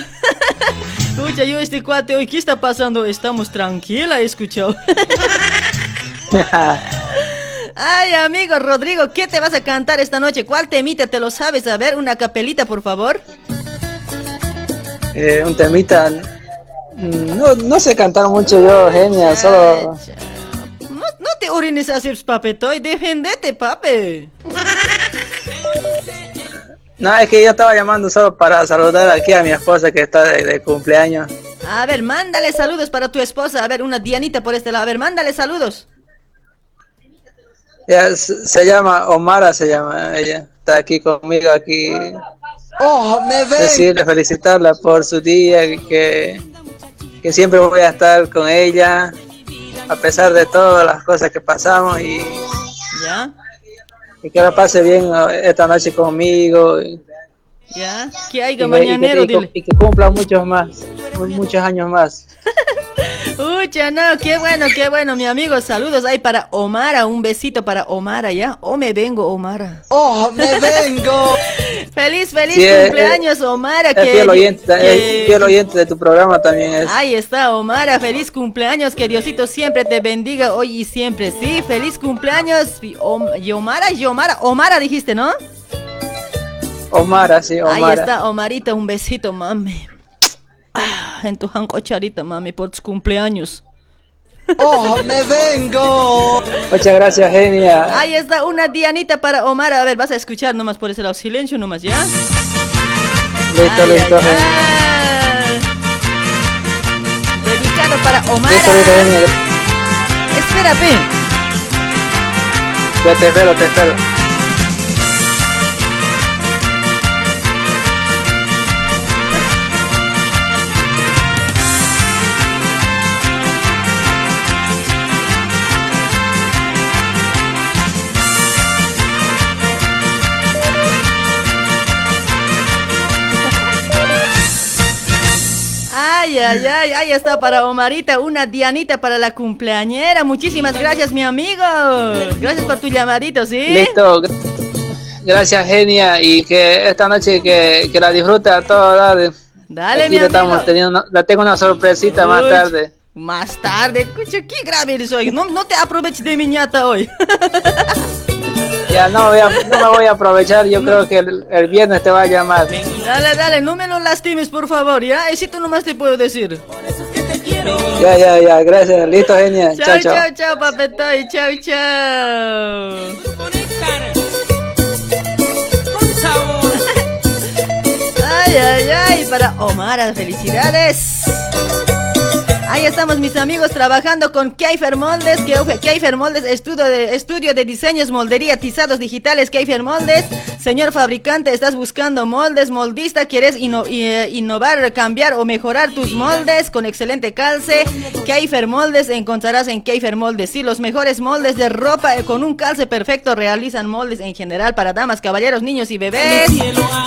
Escucha, (laughs) yo este cuate hoy, ¿qué está pasando? Estamos tranquila, he escuchado. (laughs) Ay, amigo Rodrigo, ¿qué te vas a cantar esta noche? ¿Cuál temita te lo sabes? A ver, una capelita, por favor. Eh, un temita. No, no sé cantar mucho yo, genia, solo. No, no te orines así, papetoy, defendete, pape. No, es que yo estaba llamando solo para saludar aquí a mi esposa que está de, de cumpleaños. A ver, mándale saludos para tu esposa. A ver, una Dianita por este lado. A ver, mándale saludos. Ella se, llama Omara, se llama ella. Está aquí conmigo, aquí. Oh, me Decirle, felicitarla por su día, que, que siempre voy a estar con ella, a pesar de todas las cosas que pasamos y, ¿Ya? y que la pase bien eh, esta noche conmigo. Y, ¿Ya? Que hay y me- y mañanero, que- y, dile. y que cumpla muchos más, mu- muchos años más. (laughs) Ucha, no, qué bueno, qué bueno, mi amigo. Saludos ahí para Omara. Un besito para Omara, ¿ya? O me vengo, Omara. Oh, me vengo. (laughs) feliz, feliz Sí, es- cumpleaños, Omara. Es que- fiel oyente, que- es fiel oyente de tu programa también es. Ahí está, Omara, feliz cumpleaños, que Diosito siempre te bendiga hoy y siempre, sí, feliz cumpleaños, y Om- y Omara, y Omara, Omara dijiste, ¿no? Omara, sí, Omara. Ahí está, Omarita, un besito, mami. Ah, en tu jancocharita, mami, por tus cumpleaños. Oh, me vengo. Muchas gracias, genia. Ahí está, una Dianita para Omar, a ver, vas a escuchar nomás por ese lado, silencio nomás, ¿ya? Listo, listo, genia. Dedicado para Omar. Listo, listo, genia. Espérate. Ya te espero, te espero. Ay, ay, ay, ahí está para Omarita, una Dianita para la cumpleañera. Muchísimas gracias, mi amigo. Gracias por tu llamadito, ¿sí? Listo. gr- Gracias, genia. Y que esta noche que, que la disfruta a toda dar. Dale, Aquí mi le estamos amigo. teniendo la tengo una sorpresita más Uy, tarde. Más tarde, escucha, qué grave eres hoy. No, no te aproveches de mi ñata hoy. (laughs) Ya no, voy a- no me voy a aprovechar. Yo creo que el, el viernes te va a llamar. Dale, dale, no me lo lastimes, por favor, ¿ya? Eso nomás te puedo decir. Ya, ya, ya. Gracias. Listo, genia. Chao, Chao, chao. chao, chao, papetoy. Chao, chao. Ay, ay, ay, para Omar, felicidades. Ahí estamos mis amigos trabajando con Keifer Moldes, que Keifer Moldes, estudio de, estudio de diseños, moldería, tizados digitales, Keifer Moldes. Señor fabricante, estás buscando moldes, moldista, quieres eh, innovar, cambiar o mejorar tus moldes con excelente calce. Keifer Moldes encontrarás en Keifer Moldes, sí, los mejores moldes de ropa eh, con un calce perfecto. Realizan moldes en general para damas, caballeros, niños y bebés.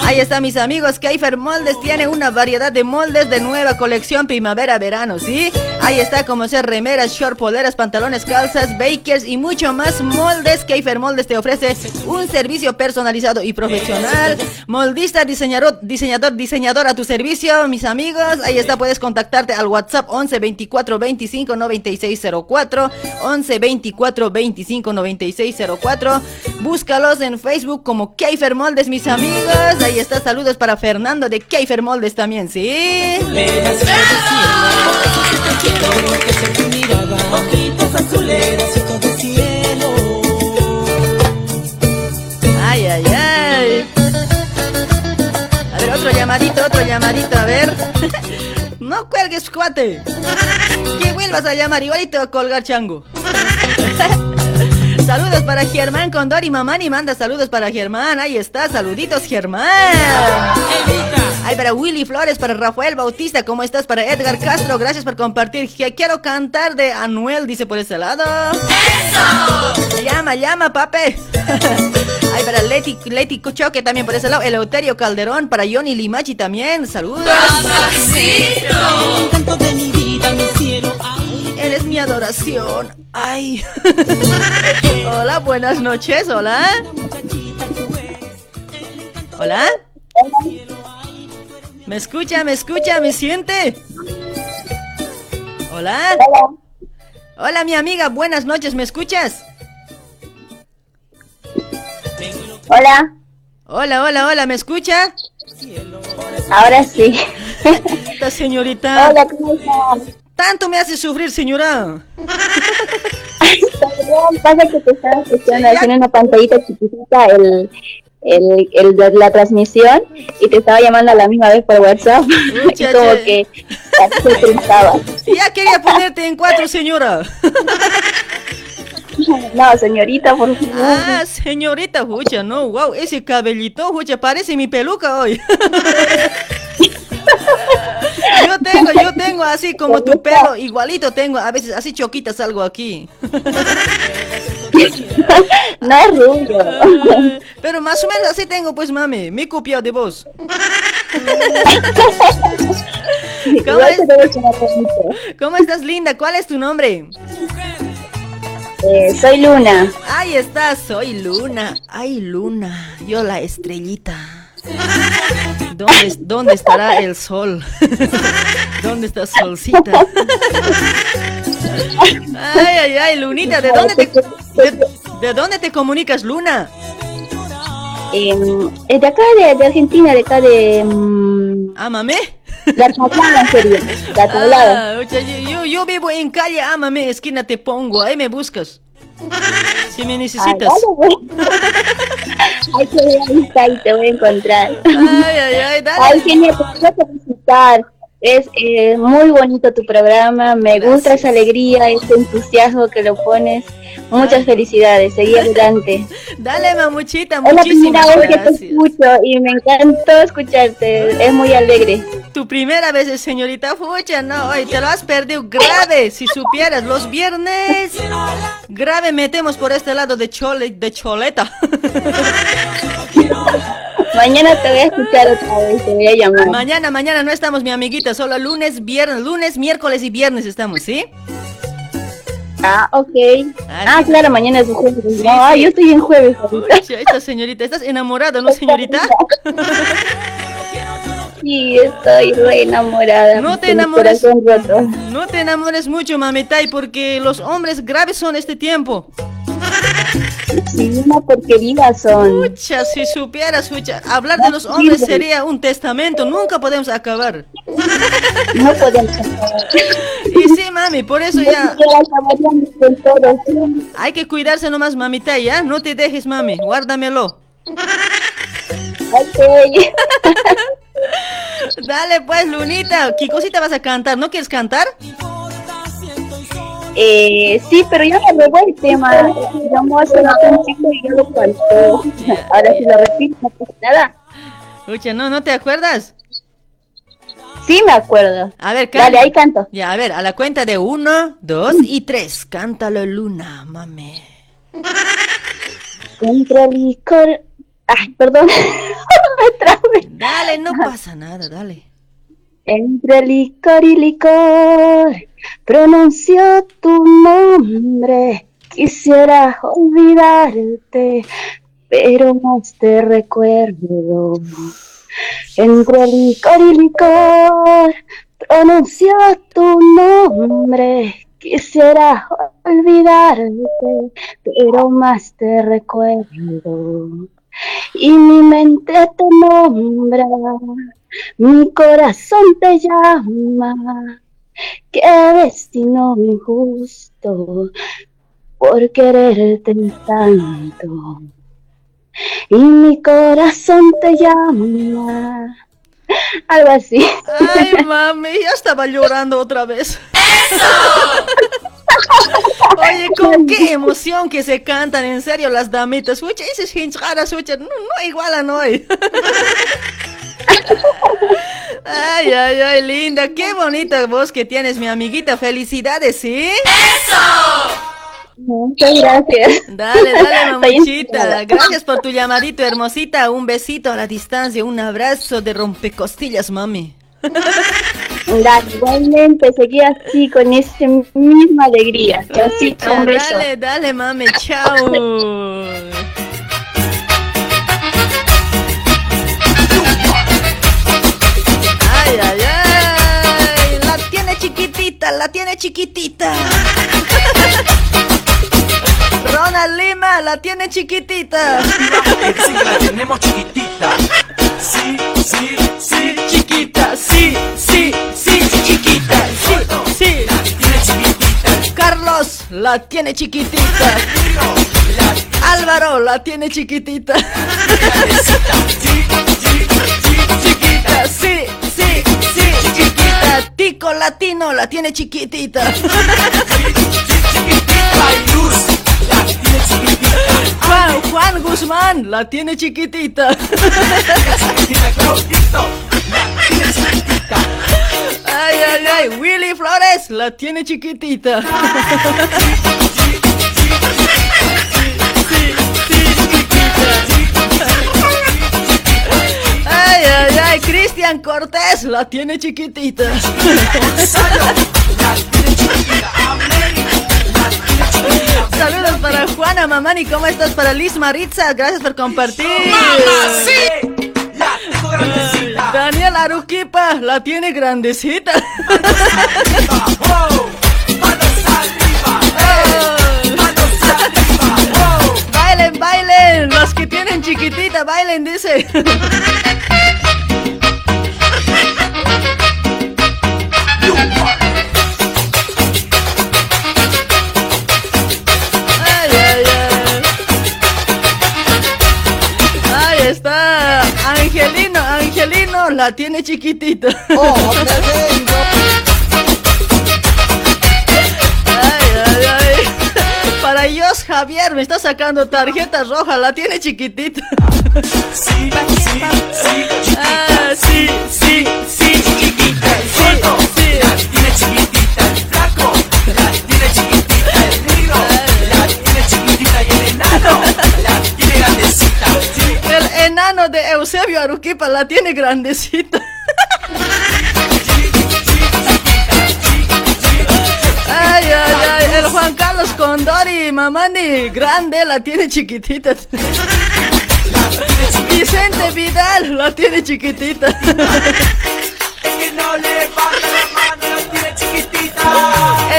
Ahí está mis amigos, Keifer Moldes tiene una variedad de moldes de nueva colección primavera-verano, ¿sí? Ahí está como ser remeras, short, poleras, pantalones, calzas, bakers y mucho más moldes. Keifer Moldes te ofrece un servicio personalizado y profesional. Moldista, diseñador, diseñador, diseñador a tu servicio, mis amigos. Ahí está, puedes contactarte al WhatsApp 11 24 25 96 04. 11 24 25 96 04. Búscalos en Facebook como Keifer Moldes, mis amigos. Ahí está, saludos para Fernando de Keifer Moldes también, ¿sí? Ay, ay, ay. A ver, otro llamadito, otro llamadito, a ver. (laughs) No cuelgues, cuate. (laughs) Que vuelvas a llamar, igualito a colgar chango. (laughs) Saludos para Germán Condori Mamani manda saludos para Germán. Ahí está, saluditos Germán. Ay, para Willy Flores, para Rafael Bautista, ¿cómo estás? Para Edgar Castro, gracias por compartir. Que quiero cantar de Anuel, dice por ese lado. ¡Eso! Llama, llama, pape. (laughs) Ay, para Leti, Leti Choque también por ese lado. Eleuterio Calderón, para Johnny Limachi también. Saludos. Eres mi adoración. Ay. (laughs) hola, buenas noches, hola. Hola. ¿Me escucha? ¿Me escucha? ¿Me siente? Hola. Hola, mi amiga. Buenas noches. ¿Me escuchas? Hola. Hola, hola, hola. ¿Me escucha? Ahora sí. (laughs) Esta señorita. Hola, ¿cómo estás? Tanto me hace sufrir, señora. Pasa que te estaba escuchando haciendo una pantallita chiquitita el, el, el de la transmisión y te estaba llamando a la misma vez por WhatsApp. (laughs) y como que se pensaba. Ya quería ponerte en cuatro, señora. (laughs) No, señorita, por favor. Ah, señorita, Jucha, no, wow, ese cabellito, Jucha, parece mi peluca hoy. (laughs) Yo tengo, yo tengo así como tu pelo, igualito tengo, a veces así choquitas algo aquí. (laughs) No rubio. (laughs) Pero más o menos así tengo, pues mami, mi copiado de voz. (laughs) ¿Cómo, ¿Cómo estás, linda? ¿Cuál es tu nombre? Eh, soy Luna. Ahí estás, soy Luna. Ay, Luna, yo la estrellita. ¿Dónde, ¿Dónde estará el sol? (laughs) ¿Dónde está Solcita? Ay, ay, ay, Lunita, ¿de dónde te, de, dónde te comunicas, Luna? Em, eh, de acá, de, Argentina, de acá de... Um... Tablada, serio. La tablada. Ah, yo, yo vivo en calle Ámame, esquina te pongo, ahí me buscas. Si me necesitas. (laughs) Ay, que ahí te voy a encontrar. Ay, ay, ay, dale. Ay, genial, te voy a visitar. Es eh, muy bonito tu programa, me gusta esa alegría, ese entusiasmo que lo pones. Muchas felicidades, seguí (laughs) adelante. Dale, mamuchita, muchísimas gracias. Es la primera vez que te escucho y me encantó escucharte, es muy alegre. Tu primera vez, señorita Fucha, no, hoy te lo has perdido grave, si supieras, los viernes grave metemos por este lado de chole, de choleta. (laughs) Mañana te voy a escuchar otra vez, te voy a llamar. Mañana, mañana no estamos, mi amiguita, solo lunes, viernes, lunes, miércoles y viernes estamos, ¿sí? Ah, ok. Ah, claro, mañana es jueves. no, yo estoy en jueves esta señorita, ¿estás enamorada, no, señorita? (laughs) Sí, estoy re enamorada. No te enamores. No te enamores mucho, mamitay, porque los hombres graves son este tiempo. (laughs) Sí, una porquería son. Mucha, si supieras, mucha, hablar de los hombres sería un testamento, nunca podemos acabar. (laughs) No podemos acabar. (laughs) Y sí, mami, por eso ya. Hay que cuidarse nomás, mamita, ya. No te dejes, mami, guárdamelo. Ok. Dale, pues, Lunita, ¿qué cosita vas a cantar? ¿No quieres cantar? Eh, sí, pero ya me robó el tema. Hace un chico y yo lo faltó. Ahora si lo repito, no pasa nada. Escucha, ¿no, ¿no te acuerdas? Sí, me acuerdo. A ver, canta. Dale, ahí canto. Ya, a ver, a la cuenta de uno, dos y tres. Cántalo, Luna, mami. Entre licor. Ay, perdón. (laughs) me trabé. Dale, no pasa nada, dale. Entre licor y licor pronuncio tu nombre. Quisiera olvidarte, pero más te recuerdo. Entre licor y licor pronuncio tu nombre. Quisiera olvidarte, pero más te recuerdo. Y mi mente te nombra mi corazón te llama, qué destino injusto por quererte tanto. Y mi corazón te llama. Algo así. Ay, mami, ya estaba llorando otra vez. ¡Eso! (laughs) Oye, con qué emoción que se cantan, en serio, las damitas. Escucha, ese es no, no igual a no hay. (laughs) Ay, ay, ay, linda, qué bonita voz que tienes, mi amiguita. Felicidades, ¿sí? ¡Eso! Muchas gracias. Dale, dale, mamuchita. Gracias por tu llamadito, hermosita. Un besito a la distancia, un abrazo de rompecostillas, mami. Dale, igualmente, seguí así, con esa misma alegría. Así, un beso. Dale, dale, mami, chao. Tiene chiquitita. Ronald Lima la tiene chiquitita. Sí, la tenemos chiquitita. Sí, sí, sí, chiquita. Sí, sí, sí, chiquita. Sí, sí. Tiene chiquitita. Carlos la tiene chiquitita. Álvaro la tiene chiquitita. Chiquita, sí, sí, sí, chiquita. Tico Latino la tiene chiquitita. (laughs) Juan, Juan Guzmán la tiene chiquitita. (laughs) Ay, ay, ay, Willy Flores la tiene chiquitita. Ay, Cristian Cortés la tiene chiquitita. Saludos para Juana Mamani, ¿cómo estás? Para Liz Maritza, gracias por compartir. Daniel Aruquipa la tiene grandecita. Bailen, bailen, los que tienen chiquitita, bailen, dice. Angelino, la tiene chiquitita. Ay, ay, ay. Para Dios, Javier, me está sacando tarjeta roja, la tiene chiquitita. Sí, sí, sí, Ah, sí, sí, sí, chiquitita. Sí, Eusebio Aruquipa la tiene grandecita. Ay, ay, ay, el Juan Carlos Condori, mamani, grande, la tiene chiquitita. Vicente Vidal la tiene chiquitita.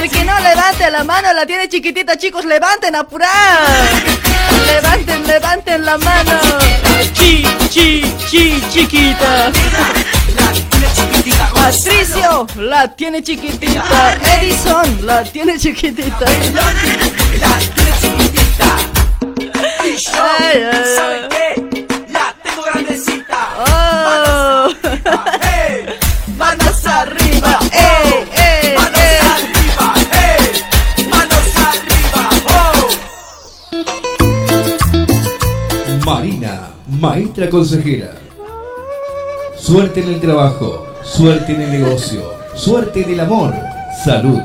El que no levante la mano la tiene chiquitita, chicos, levanten, apurar. Levanten, levanten la mano. Chi, chi, chi, chiquita. Patricio la tiene chiquitita. Edison la tiene chiquitita. Ay, ay, ¿Saben maestra consejera. Suerte en el trabajo, suerte en el negocio, suerte en el amor, salud.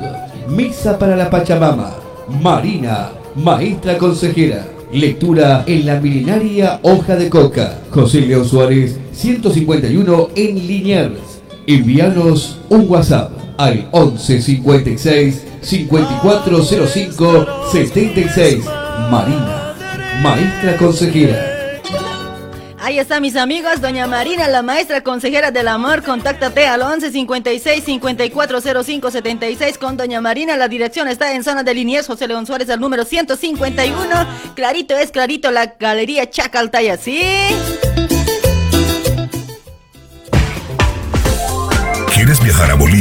Misa para la Pachamama. Marina, maestra consejera. Lectura en la milenaria Hoja de Coca. José León Suárez, 151 en Liniers. Envíanos un WhatsApp al 11 56 5405 76. Marina, maestra consejera. Ahí está, mis amigos. Doña Marina, la maestra consejera del amor. Contáctate al 11 56 5405 76 con Doña Marina. La dirección está en zona de Liniers, José León Suárez, al número 151. Clarito es clarito, la galería Chacaltaya, ¿sí? ¿Quieres viajar a Bolivia?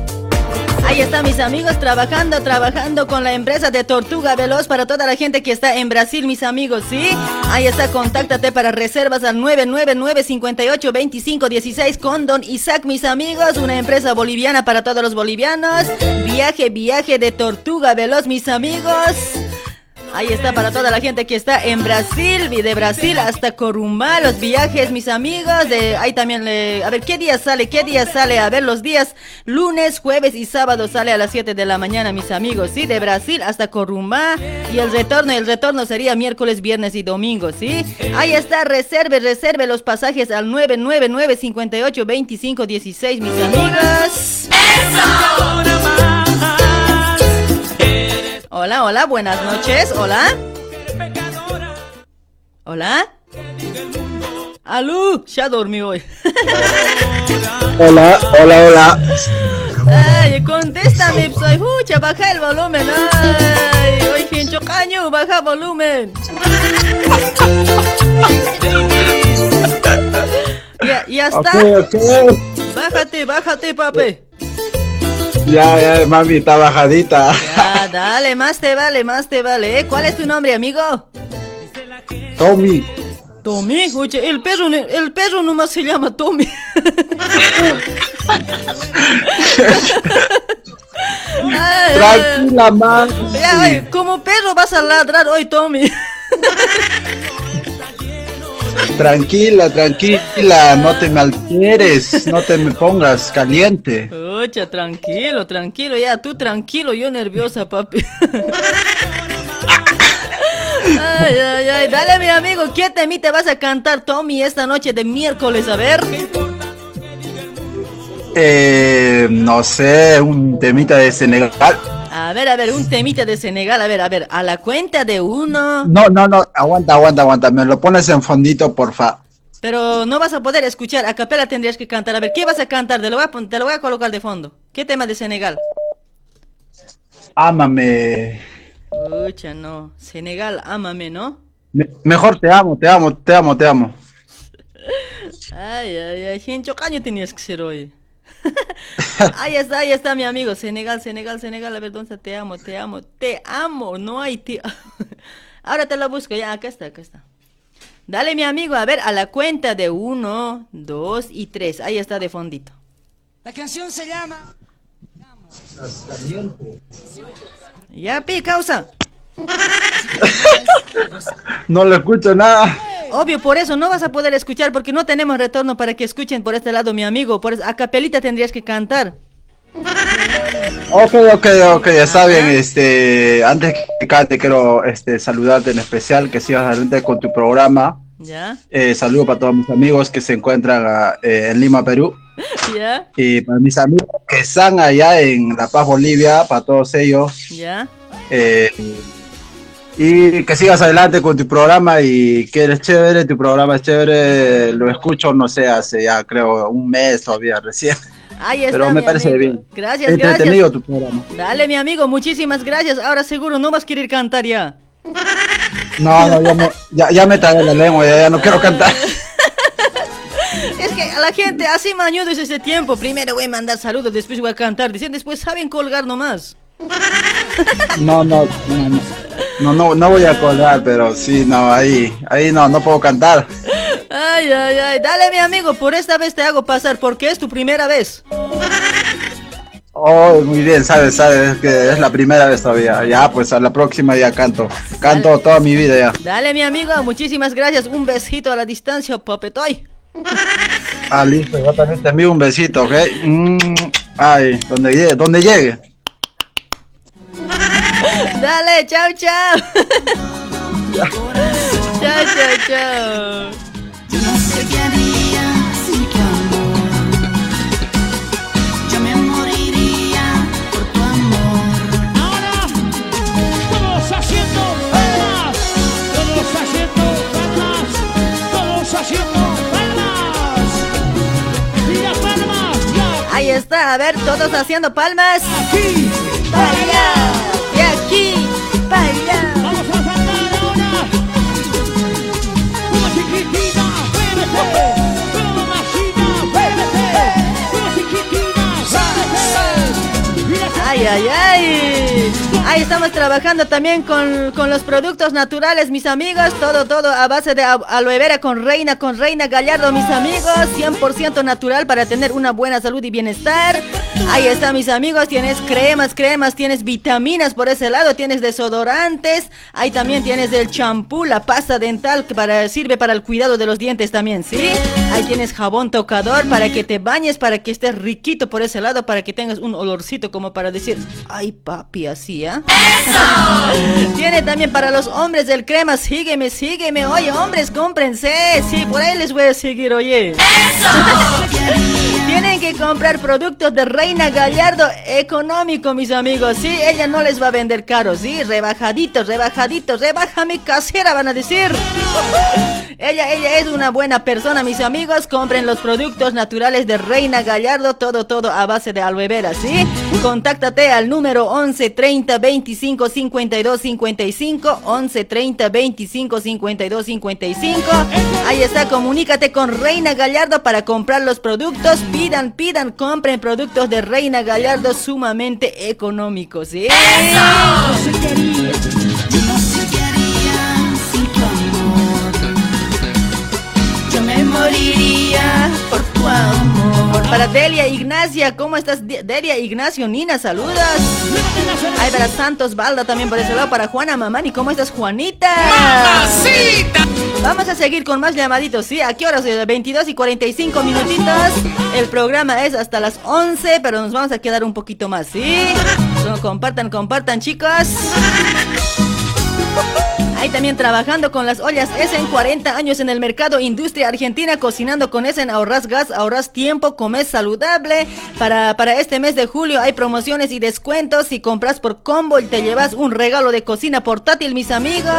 Ahí están mis amigos trabajando, trabajando con la empresa de Tortuga Veloz para toda la gente que está en Brasil, mis amigos, ¿sí? Ahí está, contáctate para reservas al 999-58-2516 con Don Isaac, mis amigos, una empresa boliviana para todos los bolivianos. Viaje, viaje de Tortuga Veloz, mis amigos. Ahí está para toda la gente que está en Brasil, de Brasil hasta Corumbá, los viajes, mis amigos. De ahí también le, a ver qué día sale, qué día sale. A ver los días lunes, jueves y sábado sale a las 7 de la mañana, mis amigos. Sí, de Brasil hasta Corumbá y el retorno, el retorno sería miércoles, viernes y domingo, sí. Ahí está, reserve, reserve los pasajes al 999 58 25 16, mis amigos. Hola, hola, buenas noches. Hola. Hola. Alú, ya dormí hoy. (laughs) Hola, hola, hola. Ay, contéstame, soy mucha, baja el volumen. Ay, hoy fincho caño, baja volumen. (laughs) Ya, ya está. Bájate, bájate, papi. Ya, ya, mami, está bajadita. Ya, dale, más te vale, más te vale. ¿eh? ¿Cuál es tu nombre, amigo? Tommy. Tommy, oye, el perro, el perro nomás se llama Tommy. (laughs) Ay, Tranquila. Ya, oye, como perro vas a ladrar hoy, Tommy. Tranquila, tranquila, no te me alteres, no te me pongas caliente. Ocha, tranquilo, tranquilo, ya, tú tranquilo, yo nerviosa, papi. Ay, ay, ay, dale mi amigo, ¿qué temita vas a cantar, Tommy, esta noche de miércoles? A ver. Eh, no sé, un temita de Senegal. A ver, a ver, un temita de Senegal, a ver, a ver, a la cuenta de uno. No, no, no, aguanta, aguanta, aguanta, me lo pones en fondito, porfa. Pero no vas a poder escuchar, a capela tendrías que cantar. A ver, ¿qué vas a cantar? Te lo voy a, pon- te lo voy a colocar de fondo. ¿Qué tema de Senegal? Ámame. Ucha, no. Senegal, ámame, ¿no? Me- mejor te amo, te amo, te amo, te amo. (laughs) Ay, ay, ay, Gencho Caño tenías que ser hoy. Ahí está, ahí está mi amigo. Senegal, Senegal, Senegal. A ver, ¿dónde? Te amo, te amo, te amo. No hay te (laughs) Ahora te lo busco, ya, acá está, acá está. Dale, mi amigo, a ver, a la cuenta de uno, dos y tres. Ahí está de fondito. La canción se llama. Ya, pi, causa. (laughs) No le escucho nada. Obvio, por eso no vas a poder escuchar porque no tenemos retorno para que escuchen por este lado, mi amigo. Por eso, a capelita tendrías que cantar. Ok, ok, ok, está bien. Este, antes que cante, quiero este, saludarte en especial, que sigas adelante con tu programa. ¿Ya? Eh, saludo para todos mis amigos que se encuentran ah, eh, en Lima, Perú. (laughs) ¿Ya? Y para mis amigos que están allá en La Paz, Bolivia, para todos ellos. ¿Ya? Eh, y que sigas adelante con tu programa y que eres chévere, tu programa es chévere. Lo escucho, no sé, hace ya creo un mes todavía recién. Ahí está. Pero me parece amigo. bien. Gracias, Entretenido gracias. tu programa. Dale, mi amigo, muchísimas gracias. Ahora seguro no vas a querer cantar ya. No, no, ya me, ya, ya me tragué la lengua, ya, ya no quiero cantar. (laughs) Es que a la gente así mañudo es ese tiempo. Primero voy a mandar saludos, después voy a cantar. Dicen, después saben colgar nomás. No, no, no, no, no, no, no voy a colgar, pero sí, no, ahí, ahí no, no puedo cantar. Ay, ay, ay. Dale, mi amigo, por esta vez te hago pasar porque es tu primera vez. Oh, muy bien, sabes, sabes que es la primera vez todavía. Ya, pues a la próxima ya canto. Canto toda mi vida ya. Dale, mi amigo, muchísimas gracias. Un besito a la distancia, papetoy. Ah, listo, yo también te envío un besito, ¿ok? Mm, ay, donde llegue, donde llegue. Dale, chao, chao. (laughs) chao, chao, chao. No sé qué haría sin tu. Yo me moriría por tu amor. Ahora, todos haciendo palmas. Todos haciendo palmas. Todos haciendo palmas. Y palmas. Ahí está, a ver, todos haciendo palmas. Aquí, para allá para allá. Vamos a saltar ahora. Una chiquitita, Ay, ay, ay. Ahí estamos trabajando también con, con, los productos naturales, mis amigos. Todo, todo a base de aloe vera con reina, con reina gallardo, mis amigos. 100% natural para tener una buena salud y bienestar. Ahí está, mis amigos. Tienes cremas, cremas, tienes vitaminas por ese lado, tienes desodorantes. Ahí también tienes el champú, la pasta dental que para, sirve para el cuidado de los dientes también, ¿sí? Ahí tienes jabón tocador para que te bañes, para que estés riquito por ese lado, para que tengas un olorcito como para decir, ay papi, así, ¿ah? ¿eh? Tiene también para los hombres del crema, sígueme, sígueme. Oye, hombres, cómprense. Sí, por ahí les voy a seguir, oye. (laughs) Tienen que comprar productos de Reina Gallardo económico, mis amigos. Sí, ella no les va a vender caro, sí, rebajaditos, rebajaditos, rebaja mi casera, van a decir. (laughs) ella, ella es una buena persona, mis amigos. Compren los productos naturales de Reina Gallardo, todo, todo a base de aloe vera, ¿sí? Contáctate al número 11 30 25 52 55 11 30 25 52 55. Ahí está, comunícate con Reina Gallardo para comprar los productos. Pidan, pidan, compren productos de Reina Gallardo sumamente económicos. ¿sí? Yo me moriría por tu amor. Para Delia Ignacia, ¿cómo estás? Delia Ignacio, Nina, saludos. Ay, para Santos Balda también por ese lado. Para Juana Mamani, ¿cómo estás, Juanita? ¡Mamacita! Vamos a seguir con más llamaditos, ¿sí? ¿A qué horas? 22 y 45 minutitos. El programa es hasta las 11, pero nos vamos a quedar un poquito más, ¿sí? compartan, compartan, chicos. Ahí también trabajando con las ollas Essen, 40 años en el mercado industria argentina, cocinando con Essen, ahorras gas, ahorras tiempo, comes saludable. Para, para este mes de julio hay promociones y descuentos. Si compras por combo y te llevas un regalo de cocina portátil, mis amigos.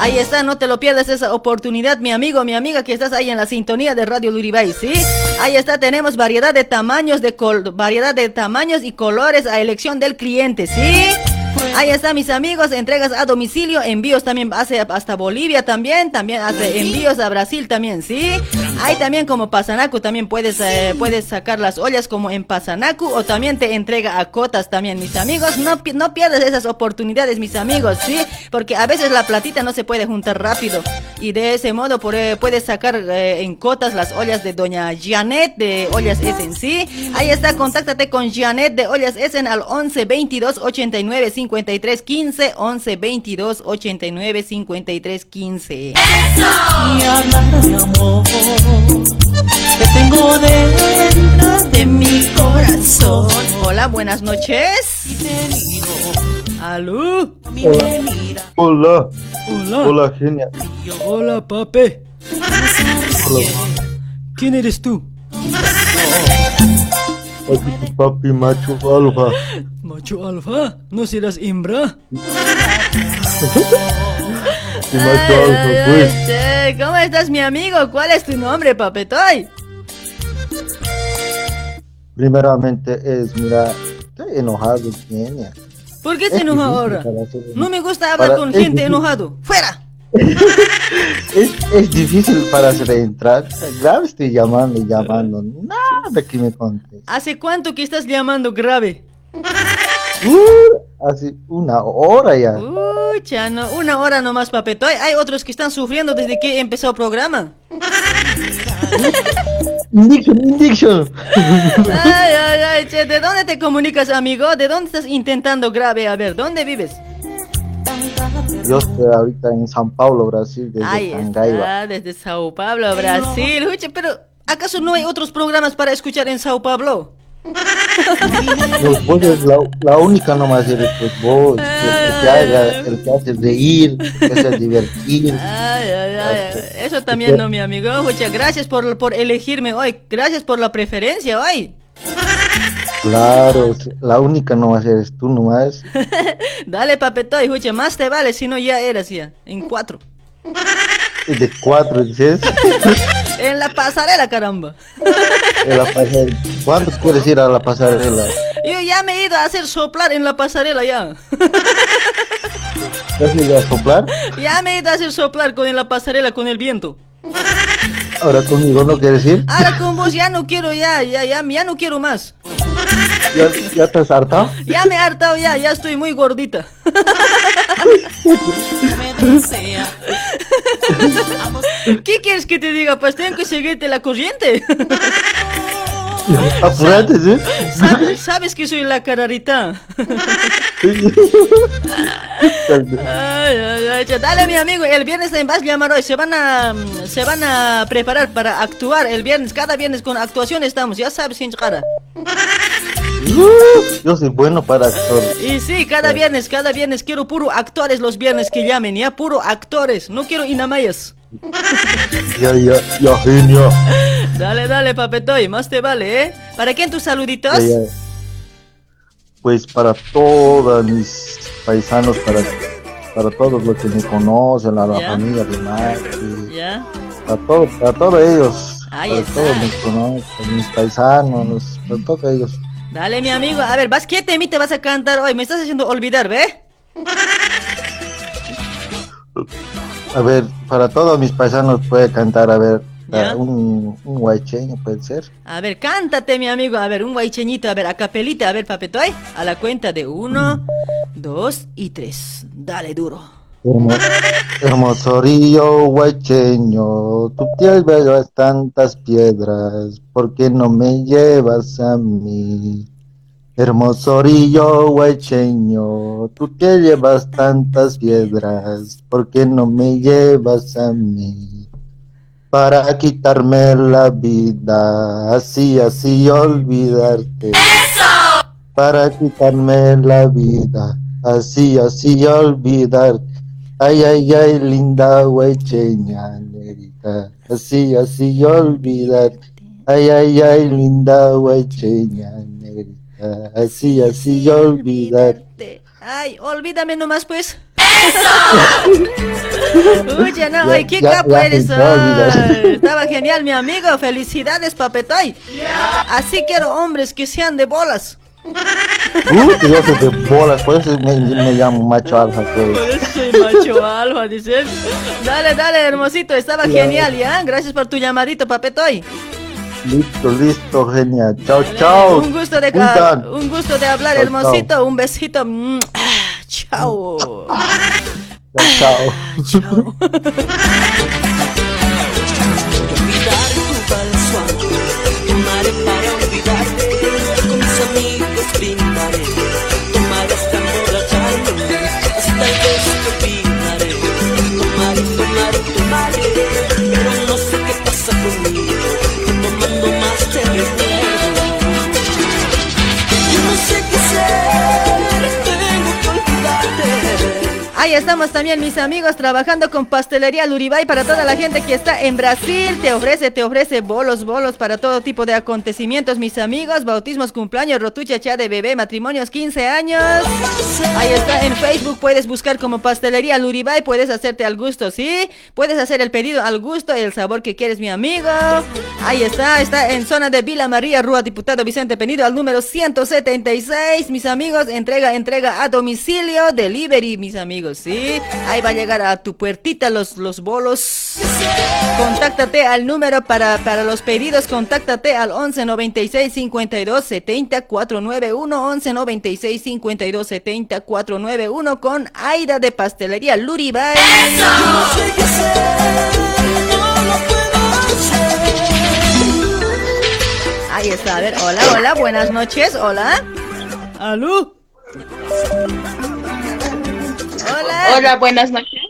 Ahí está, no te lo pierdas esa oportunidad, mi amigo, mi amiga, que estás ahí en la sintonía de Radio Luribay, ¿sí? Ahí está, tenemos variedad de tamaños, de variedad de tamaños y colores a elección del cliente, ¿sí? Ahí está, mis amigos, entregas a domicilio, envíos también hace hasta Bolivia también, también hace envíos a Brasil también, ¿sí? Ahí también como Pasanacu también puedes, eh, puedes sacar las ollas como en Pasanacu o también te entrega a cotas también, mis amigos. No, no pierdas esas oportunidades, mis amigos, ¿sí? Porque a veces la platita no se puede juntar rápido y de ese modo eh, puedes sacar eh, en cotas las ollas de doña Janet de Ollas Essen, ¿sí? Ahí está, contáctate con Janet de Ollas Essen al 11 22 89 53 15 11 22 89 53 15. amor, te tengo dentro de mi corazón. Hola, buenas noches. ¿Aló? Hola. Hola. Hola. genia. Hola, pape. Hola. ¿Quién eres tú? Tu papi macho alfa. ¿Macho alfa? ¿No serás hembra? (laughs) pues. ¿Cómo estás, mi amigo? ¿Cuál es tu nombre, papetoy? Primeramente es, mira, estoy enojado, genia. ¿Por qué te enojas ahora? No me gusta hablar con gente enojado. ¡Fuera! (laughs) es, es, difícil para hacer entrar. Grave estoy llamando y llamando. Nada que me conteste. ¿Hace cuánto que estás llamando grave? Uh, hace una hora ya. Uy, chano, una hora nomás, papeto. Hay otros que están sufriendo desde que empezó el programa. Indiction, indiction. Ay, ay, ay, che, ¿de dónde te comunicas, amigo? ¿De dónde estás intentando grave? A ver, ¿dónde vives? Yo estoy ahorita en San Paulo, Brasil, desde Ahí está, desde Sao Paulo, Brasil. Oye, pero ¿acaso no hay otros programas para escuchar en Sao Paulo? Vos es la, la, única nomás eres pues vos, el, que haga, el que hace reír, que hace divertir. (laughs) Ay, ay, ay. Eso también no, mi amigo. Muchas gracias por, por elegirme hoy. Gracias por la preferencia hoy. Claro, la única nomás eres tú nomás. (laughs) Dale, papetoy, escucha, más te vale si no ya eras ya, en cuatro. De cuatro, dices. (laughs) En la pasarela, caramba. En la pasarela. ¿Cuándo quieres ir a la pasarela? Yo ya me he ido a hacer soplar en la pasarela ya. ¿Te has ido a soplar? Ya me he ido a hacer soplar con la pasarela con el viento. Ahora conmigo no quieres ir. Ahora con vos ya no quiero ya, ya, ya, ya no quiero más. ¿Ya, ya te has hartado? Ya me he hartado ya, ya estoy muy gordita. (laughs) ¿Qué quieres que te diga? Pues tengo que seguirte la corriente. (laughs) Apurate, ¿sí? ¿Sabes, sabes que soy la cararita. Ay, ay, ay, ya, Dale, mi amigo, el viernes en vas llamar hoy. Se van a, se van a preparar para actuar el viernes. Cada viernes con actuación estamos, ya sabes, sin cara. (laughs) Yo soy bueno para actor. Y sí, cada viernes, cada viernes quiero puro actores los viernes que llamen, ya puro actores. No quiero inamayas. (laughs) Ya, ya, ya, genio. (laughs) Dale, dale, papetoy, más te vale, ¿eh? ¿Para quién tus saluditos? Ya, ya. Pues para todos mis paisanos, para, para todos los que me conocen, a la Ya. familia de Mati, ¿Ya? a todos, a todos ellos, Ahí para está. todos mis mis paisanos, para todos ellos. Dale, mi amigo. A ver, ¿vas qué temita vas a cantar hoy? Me estás haciendo olvidar, ¿ve? A ver, para todos mis paisanos puede cantar, a ver, un, un guaycheño puede ser. A ver, cántate, mi amigo. A ver, un guaycheñito. A ver, a capelita. A ver, papetoy. A la cuenta de uno, dos y tres. Dale, duro. Hermo- Hermosorillo guaycheño, tu piel bella tantas piedras, ¿por qué no me llevas a mí? Hermosorillo guaycheño, tú que llevas tantas piedras, ¿por qué no me llevas a mí? Para quitarme la vida, así, así olvidarte. Para quitarme la vida, así, así olvidarte. Ay, ay, ay, linda huecheña negrita, así, así olvidar. Ay, ay, ay, linda huecheña negrita, así, así olvidar. Ay, olvídame nomás, pues. (laughs) Oye, no, Ya- ay, qué ya- capo ya eres. ay. Estaba genial, mi amigo. Felicidades, papetoy. Así quiero hombres que sean de bolas. Uh, yo soy de bolas, por eso me, me llamo macho alfa. pues. Soy macho alfa, dices. Dale, dale, hermosito. Estaba Ya. genial, ¿ya? Gracias por tu llamadito, papetoy. Listo, listo, genial. Chao, chao. Un gusto de, Juntan. un gusto de hablar, Chao, hermosito. Un besito. Mm, ah, Chao. Chao, chao. (laughs) estamos también mis amigos trabajando con Pastelería Luribay para toda la gente que está en Brasil. Te ofrece, te ofrece bolos, bolos para todo tipo de acontecimientos, mis amigos. Bautismos, cumpleaños, rotucha, cha de bebé, matrimonios, 15 años. Ahí está en Facebook, puedes buscar como Pastelería Luribay, puedes hacerte al gusto, ¿sí? Puedes hacer el pedido al gusto, el sabor que quieres, mi amigo. Ahí está, está en zona de Vila María, Rúa, Diputado Vicente Penido, al número 176. Mis amigos, entrega, entrega a domicilio, delivery, mis amigos, ¿sí? Ahí va a llegar a tu puertita los, los bolos. Contáctate al número para, para los pedidos, contáctate al 11 96 52 70 491 11 96 52 70 491 con Aida de Pastelería Luribay. Ahí está, a ver, hola, hola, buenas noches, hola. ¿Aló? Hola. Hola, buenas noches.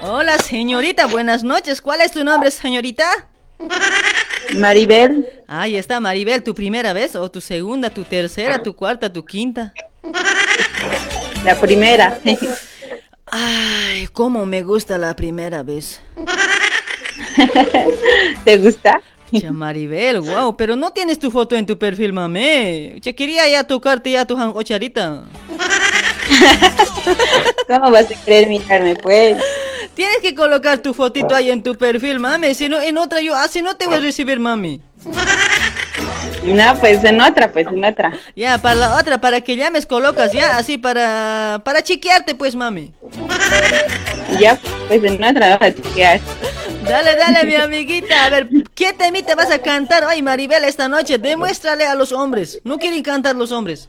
Hola, señorita, buenas noches. ¿Cuál es tu nombre, señorita? Maribel. Ahí está, Maribel, ¿tu primera vez o tu segunda, tu tercera, tu cuarta, tu quinta? La primera. Ay, cómo me gusta la primera vez. (laughs) ¿Te gusta? Ya, Maribel, wow, pero no tienes tu foto en tu perfil, mame. Yo quería ya tocarte ya tu ocharita. (laughs) ¿Cómo vas a querer mirarme, pues? Tienes que colocar tu fotito ahí en tu perfil, mami. Si no, en otra yo así no te voy a recibir, mami. No, pues en otra, pues en otra. Ya, para la otra, para que llames, colocas, ya, así para, para chequearte, pues, mami. Ya, pues en otra, vamos a chequear. Dale, dale, mi amiguita. A ver, ¿qué temita vas a cantar hoy, Maribel, esta noche? Demuéstrale a los hombres. No quieren cantar los hombres.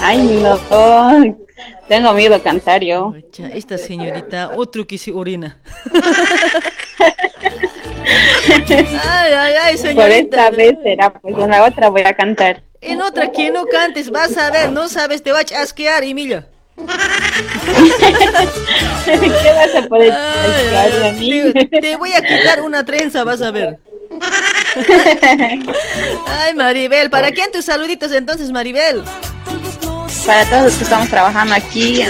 Ay, no. Tengo miedo a cantar yo. Esta señorita, otro que se orina. Ay, ay, ay, Por señorita. esta vez será, pues en la otra voy a cantar. En otra que no cantes, vas a ver, no sabes, te va a chasquear, Emilia. ¿Qué vas a poder a mí? te, te voy a quitar una trenza, vas a ver. Ay, Maribel, ¿para quién tus saluditos entonces, Maribel? Para todos los que estamos trabajando aquí,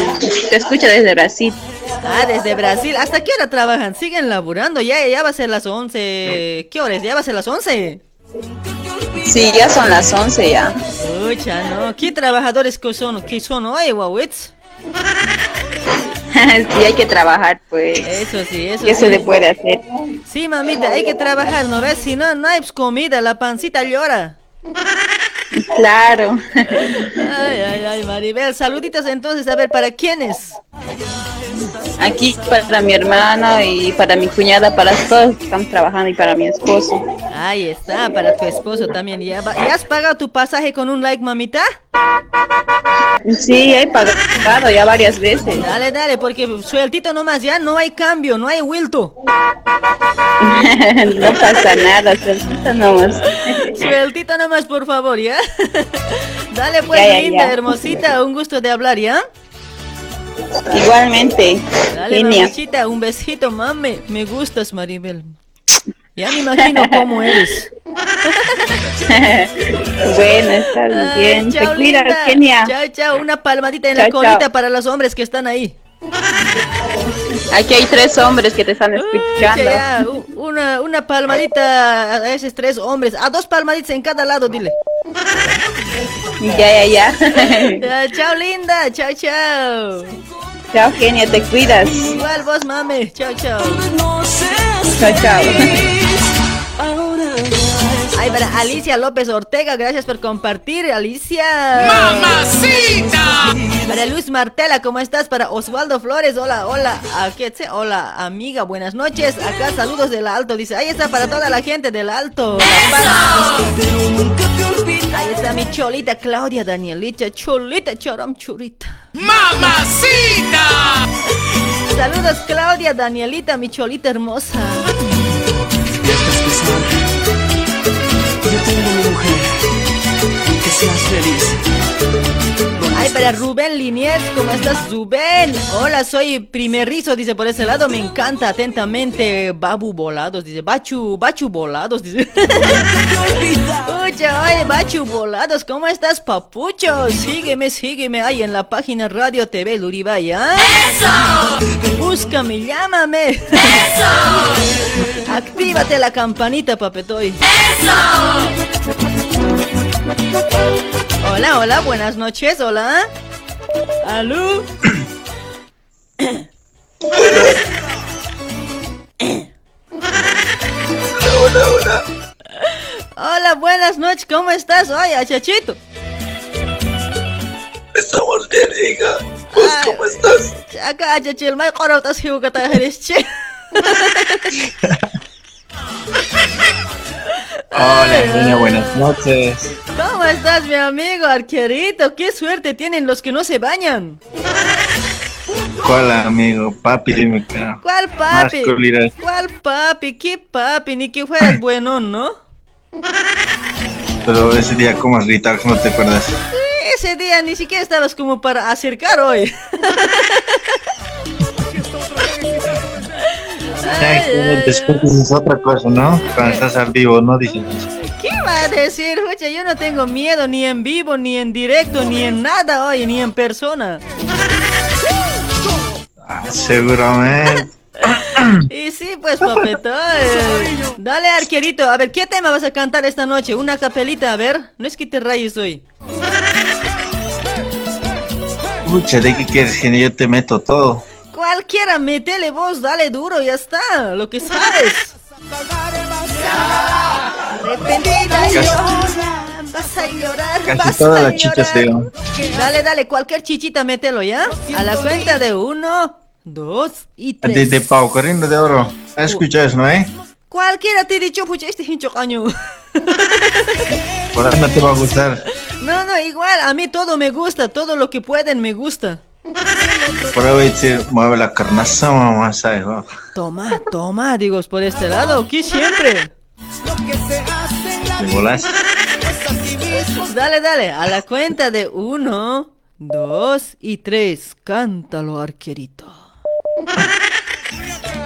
te escucho desde Brasil. Ah, desde Brasil. ¿Hasta qué hora trabajan? ¿Siguen laburando? Ya, ya va a ser las 11. ¿Qué horas? ¿Ya va a ser las 11? Sí, ya son las 11 ya. Pucha, no. ¿Qué trabajadores que son? ¿Qué son hoy, Wawitz? (laughs) sí, hay que trabajar, pues. Eso sí, eso ¿Qué sí. se le puede hacer? Sí, mamita, hay que trabajar, ¿no ves? Si no, no hay comida, la pancita llora. Claro. (laughs) Ay, ay, ay, Maribel. Saluditos entonces, a ver, ¿para quiénes? Aquí para mi hermano y para mi cuñada, para todos que estamos trabajando y para mi esposo. Ahí está, para tu esposo también. ¿Ya, va- ¿ya has pagado tu pasaje con un like, mamita? Sí, he pagado ya varias veces. Dale, dale, porque sueltito nomás, ya no hay cambio, no hay wilto. (laughs) no pasa nada, sueltita nomás. Sueltito nomás, por favor, ¿ya? (laughs) Dale pues, Ya, ya, linda, ya. hermosita, un gusto de hablar, ¿ya? Igualmente, Dale, mamachita, un besito, mami. Me gustas, Maribel. Ya me imagino cómo eres. (laughs) bueno, estás bien. Te chao, cuidas, linda. genia. Chao, chao, una palmadita en la colita chao. para los hombres que están ahí. Aquí hay tres hombres que te están escuchando. Ya, ya, u- una, una palmadita a esos tres hombres. A dos palmaditas en cada lado, dile. Ya, ya, ya. (laughs) Ya, chao, linda. Chao, chao. Chao, genia, te cuidas. Igual vos, mami. Chao, chao. Chao, chao. Ay, para Alicia López Ortega, gracias por compartir, Alicia. ¡Mamacita! Para Luz Martela, ¿cómo estás? Para Osvaldo Flores, hola, hola, ¿a qué te- Hola, amiga, buenas noches. Acá saludos del Alto, dice. Ahí está para toda la gente del Alto. Ahí está mi cholita Claudia Danielita, cholita, choram churita. ¡Mamacita! Saludos Claudia Danielita, mi cholita hermosa. Yo tengo mi mujer. Que seas feliz. Ay, para Rubén Liniers, ¿cómo estás, Rubén? Hola, soy primerizo, dice por ese lado, me encanta atentamente. Babu Volados, dice, Bachu, Bachu Volados, dice. Escucha, oye, Bachu Volados, ¿cómo estás, papucho? Sígueme, sígueme ahí en la página Radio TV Luribay, ¿ah? ¡Eso! Búscame, llámame. ¡Eso! Actívate la campanita, papetoy. Hola, hola, buenas noches, hola. ¿Aló? Hola, hola. Hola, buenas noches, ¿cómo estás? Oye, chachito. Estamos bien, hija. ¿Vos cómo estás? Acá, chachil, corautas hiu ka tayo halis, che. (laughs) Hola, niña, buenas noches. ¿Cómo estás, mi amigo arquerito? ¿Qué suerte tienen los que no se bañan? ¿Cuál amigo? Papi, dime acá. ¿Cuál papi? ¿Cuál papi? ¿Qué papi? Ni que fueras (laughs) bueno, ¿no? Pero ese día, ¿cómo has gritado? ¿No te acuerdas? Ese día ni siquiera estabas como para acercar hoy. (laughs) Dices otra cosa, ¿no? Cuando estás al vivo, ¿no? Dices, ¿Qué va a decir? Oye, yo no tengo miedo ni en vivo, ni en directo, ni en nada hoy, ni en persona. ah, seguramente. Y sí, pues, papito. eh, Dale, arquerito. A ver, ¿qué tema vas a cantar esta noche? Una capelita, a ver. No es que te rayes hoy. Pucha, ¿de qué quieres que yo te meto todo? ¿Cuál Cualquiera, metele vos, dale duro, ya está, lo que sabes. Arrepentida llora, vas a llorar, Casi vas todas a las chichas, llorar. Dale, dale, cualquier chichita mételo, ¿ya? A la cuenta de uno, dos y tres. De, de Pau, corriendo de oro. ¿Has escuchado eso, no, eh? Cualquiera te he dicho, pucha, este hincho caño. Por ahí no te va a gustar. No, no, igual, a mí todo me gusta, todo lo que pueden me gusta. Por ahí voy a decir, mueve la carnaza, mamá, ¿sabes? Toma, toma, digo, por este lado, aquí siempre. Te volas. Dale, dale, a la cuenta de uno, dos y tres. Cántalo, arquerito.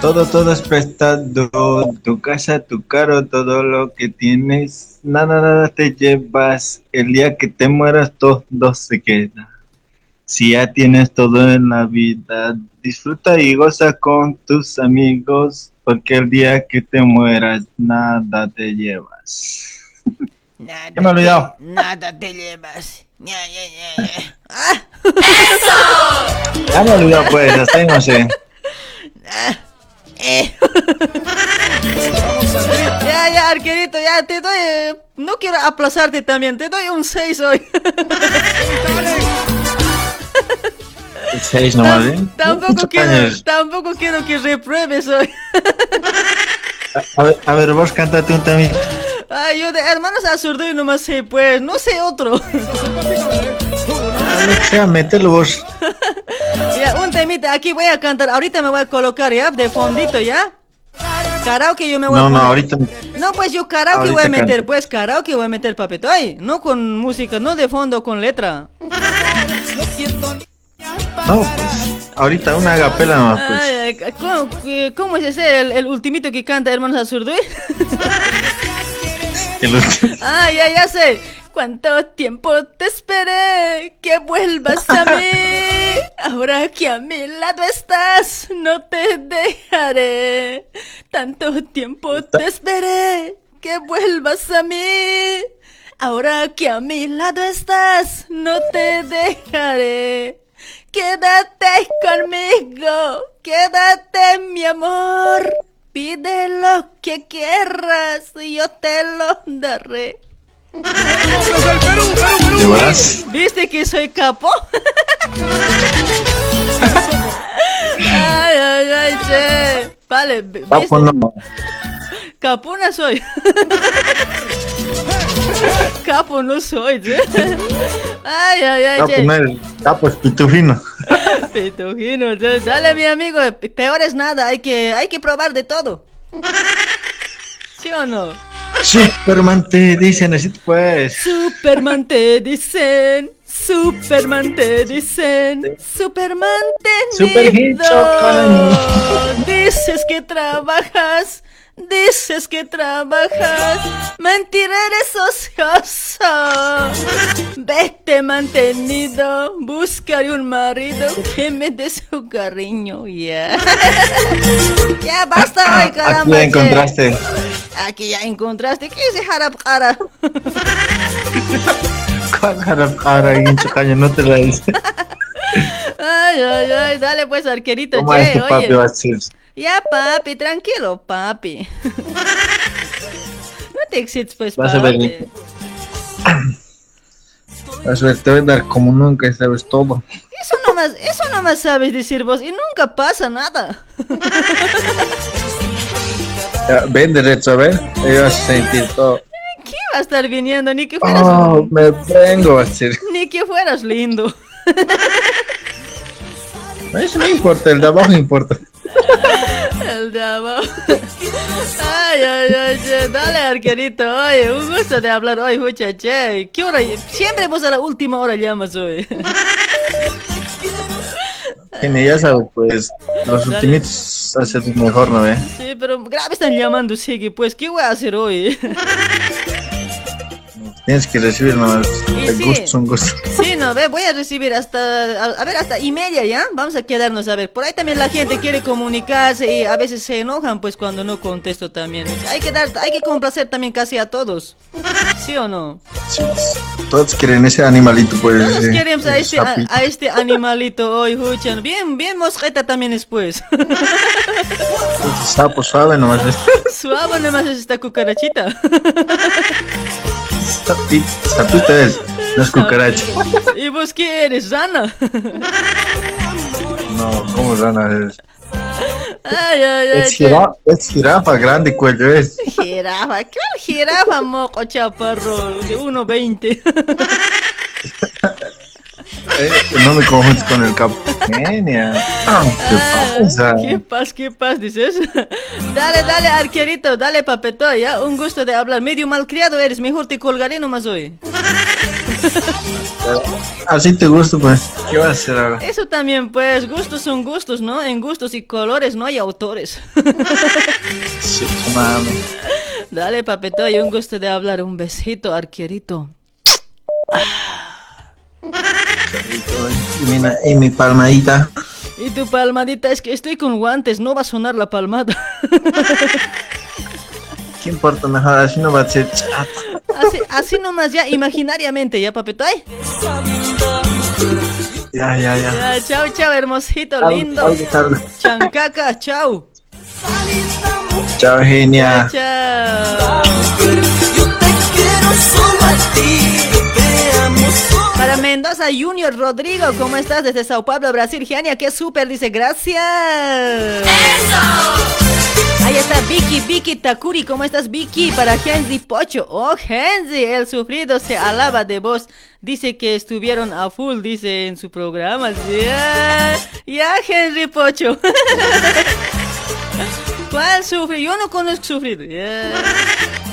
Todo, todo es prestado, tu casa, tu carro, todo lo que tienes, nada, nada te llevas. El día que te mueras, todo se queda. Si ya tienes todo en la vida, disfruta y goza con tus amigos, porque el día que te mueras, nada te llevas. Nada Ya me he olvidado. te- Nada te llevas. Ya, ya, ya, ya. Ya me he olvidado, pues, hasta ahí no sé. Eh. (laughs) ya, ya, arquerito, ya te doy. eh, no quiero aplazarte también, te doy un 6 hoy. (laughs) (laughs) Seis nomás, ¿eh? tampoco, quiero, tampoco quiero que repruebes hoy. (laughs) A ver, a ver, vos cántate un también. Ay, yo de hermanos Azurduy nomás sé, pues, no sé otro. A lo que sea, mételo vos. (laughs) ya, un temita, aquí voy a cantar, ahorita me voy a colocar ya, de fondito, ¿ya? Karaoke yo me voy a No, no, ahorita. No, pues yo karaoke Ahorita voy a meter, canta. pues karaoke voy a meter papetoy, no con música, no de fondo con letra. No, pues. Ahorita una agapela nomás, pues. ¿cómo, cómo es ese, el, el ultimito que canta Hermanos Azurduy? (laughs) El último. Ah, ya, ya sé. ¿Cuánto tiempo te esperé que vuelvas a mí? (laughs) Ahora que a mi lado estás, no te dejaré. Tanto tiempo te esperé que vuelvas a mí. Ahora que a mi lado estás, no te dejaré. Quédate conmigo, quédate mi amor. Pide lo que quieras y yo te lo daré. ¿Te vas? ¿Viste que soy capo? (laughs) ay, ay, ay, che. Vale, v- Papo ¿viste? Capuna soy. Capo no soy, (laughs) che. Ay, ay, ay, Capo no eres. Capo es pitufino. (laughs) Petujino, che. dale mi amigo, peor es nada, hay que, hay que probar de todo. ¿Sí o no? Superman te dicen así, pues. Superman te dicen, Superman te dicen, Superman Super tenido. hincho, Dices que trabajas, dices que trabajas, mentira eres ocioso. Vete mantenido, buscaré un marido que me dé su cariño, ya. ya basta hoy, Aquí caramba. ya che. encontraste. Aquí ya encontraste, ¿qué es ese jarab cara? (laughs) ¿Cuál harap hincha caña? No te la dice. Ay, ay, ay, dale pues, arquerito, ¿Cómo che, es tu papi oye. va a decir? Ya, papi, tranquilo, papi. (laughs) no te excites, pues, Vas a ver. papi. (coughs) Vas a ver, te voy a dar como nunca y sabes todo. Eso nomás, eso nomás sabes decir vos, y nunca pasa nada. (laughs) Ya, ven derecho, a ver. Ahí vas a sentir todo. ¿Qué va a estar viniendo? Ni que fueras, Oh, me vengo a decir. (laughs) ni que fueras lindo. Eso no importa, el de abajo importa. El de abajo. Ay, ay, ay, dale, arquerito, oye, un gusto de hablar hoy, muchache. ¿Qué hora? Siempre vos a la última hora llamas hoy. Tiene, ya sabes, pues, los ultimitos hacen mejor, ¿no ve? Sí, pero grave están llamando, sigue, pues, ¿qué voy a hacer hoy? Tienes que recibir nomás. Sí. gusto un gusto. Sí, no, ve, voy a recibir hasta, a, a ver, hasta y media, ¿ya? Vamos a quedarnos a ver. Por ahí también la gente quiere comunicarse y a veces se enojan, pues, cuando no contesto también. Hay que dar, hay que complacer también casi a todos. ¿Sí o no? Sí. Todos quieren ese animalito, pues. Todos eh, queremos a este, a, a este animalito hoy, Huchan. Bien, bien mosqueta también después. Sapo suave nomás. es (laughs) Suave nomás es esta cucarachita. Sapito es, no es cucaracha. ¿Y vos qué eres, Rana? No, ¿cómo rana es? Ay, ay, ay. Es jirafa, es jirafa, grande cuello es. Jirafa, ¿cuál jirafa, moco chaparro? De 1.20. (laughs) (laughs) No me confundes con el capo. Genia. Ah, ¿Qué pasa? ¿Qué paz, qué paz, dices? (laughs) dale, dale, arquerito, dale, papeto, ya. Un gusto de hablar. Medio malcriado eres, mejor te colgaré nomás hoy. Así te gusta, pues. ¿Qué vas a hacer ahora? Eso también, pues, gustos son gustos, ¿no? En gustos y colores no hay autores. (laughs) Sí, mami. Dale, papeto, y un gusto de hablar. Un besito, arquerito. Y, mi palmadita. Y tu palmadita, es que estoy con guantes, no va a sonar la palmada. ¿Qué importa mejor? Así no va a ser chato. Así, así nomás, ya, imaginariamente, ya, papeto. Ay. Ya, ya, ya. Ya, chao, chao, hermosito, lindo. Chancaca, chao. Chao, genia. Chao. Para Mendoza Junior Rodrigo, ¿cómo estás? Desde Sao Paulo, Brasil. Genia, qué súper, dice, gracias. Ahí está Vicky, Vicky Takuri, ¿cómo estás Vicky? Para Henry Pocho. Oh, Henry, el sufrido se alaba de vos. Dice que estuvieron a full, dice en su programa. Ya, ya Henry Pocho. (laughs) ¿Cuál sufrido? Yo no conozco sufrido. Ya.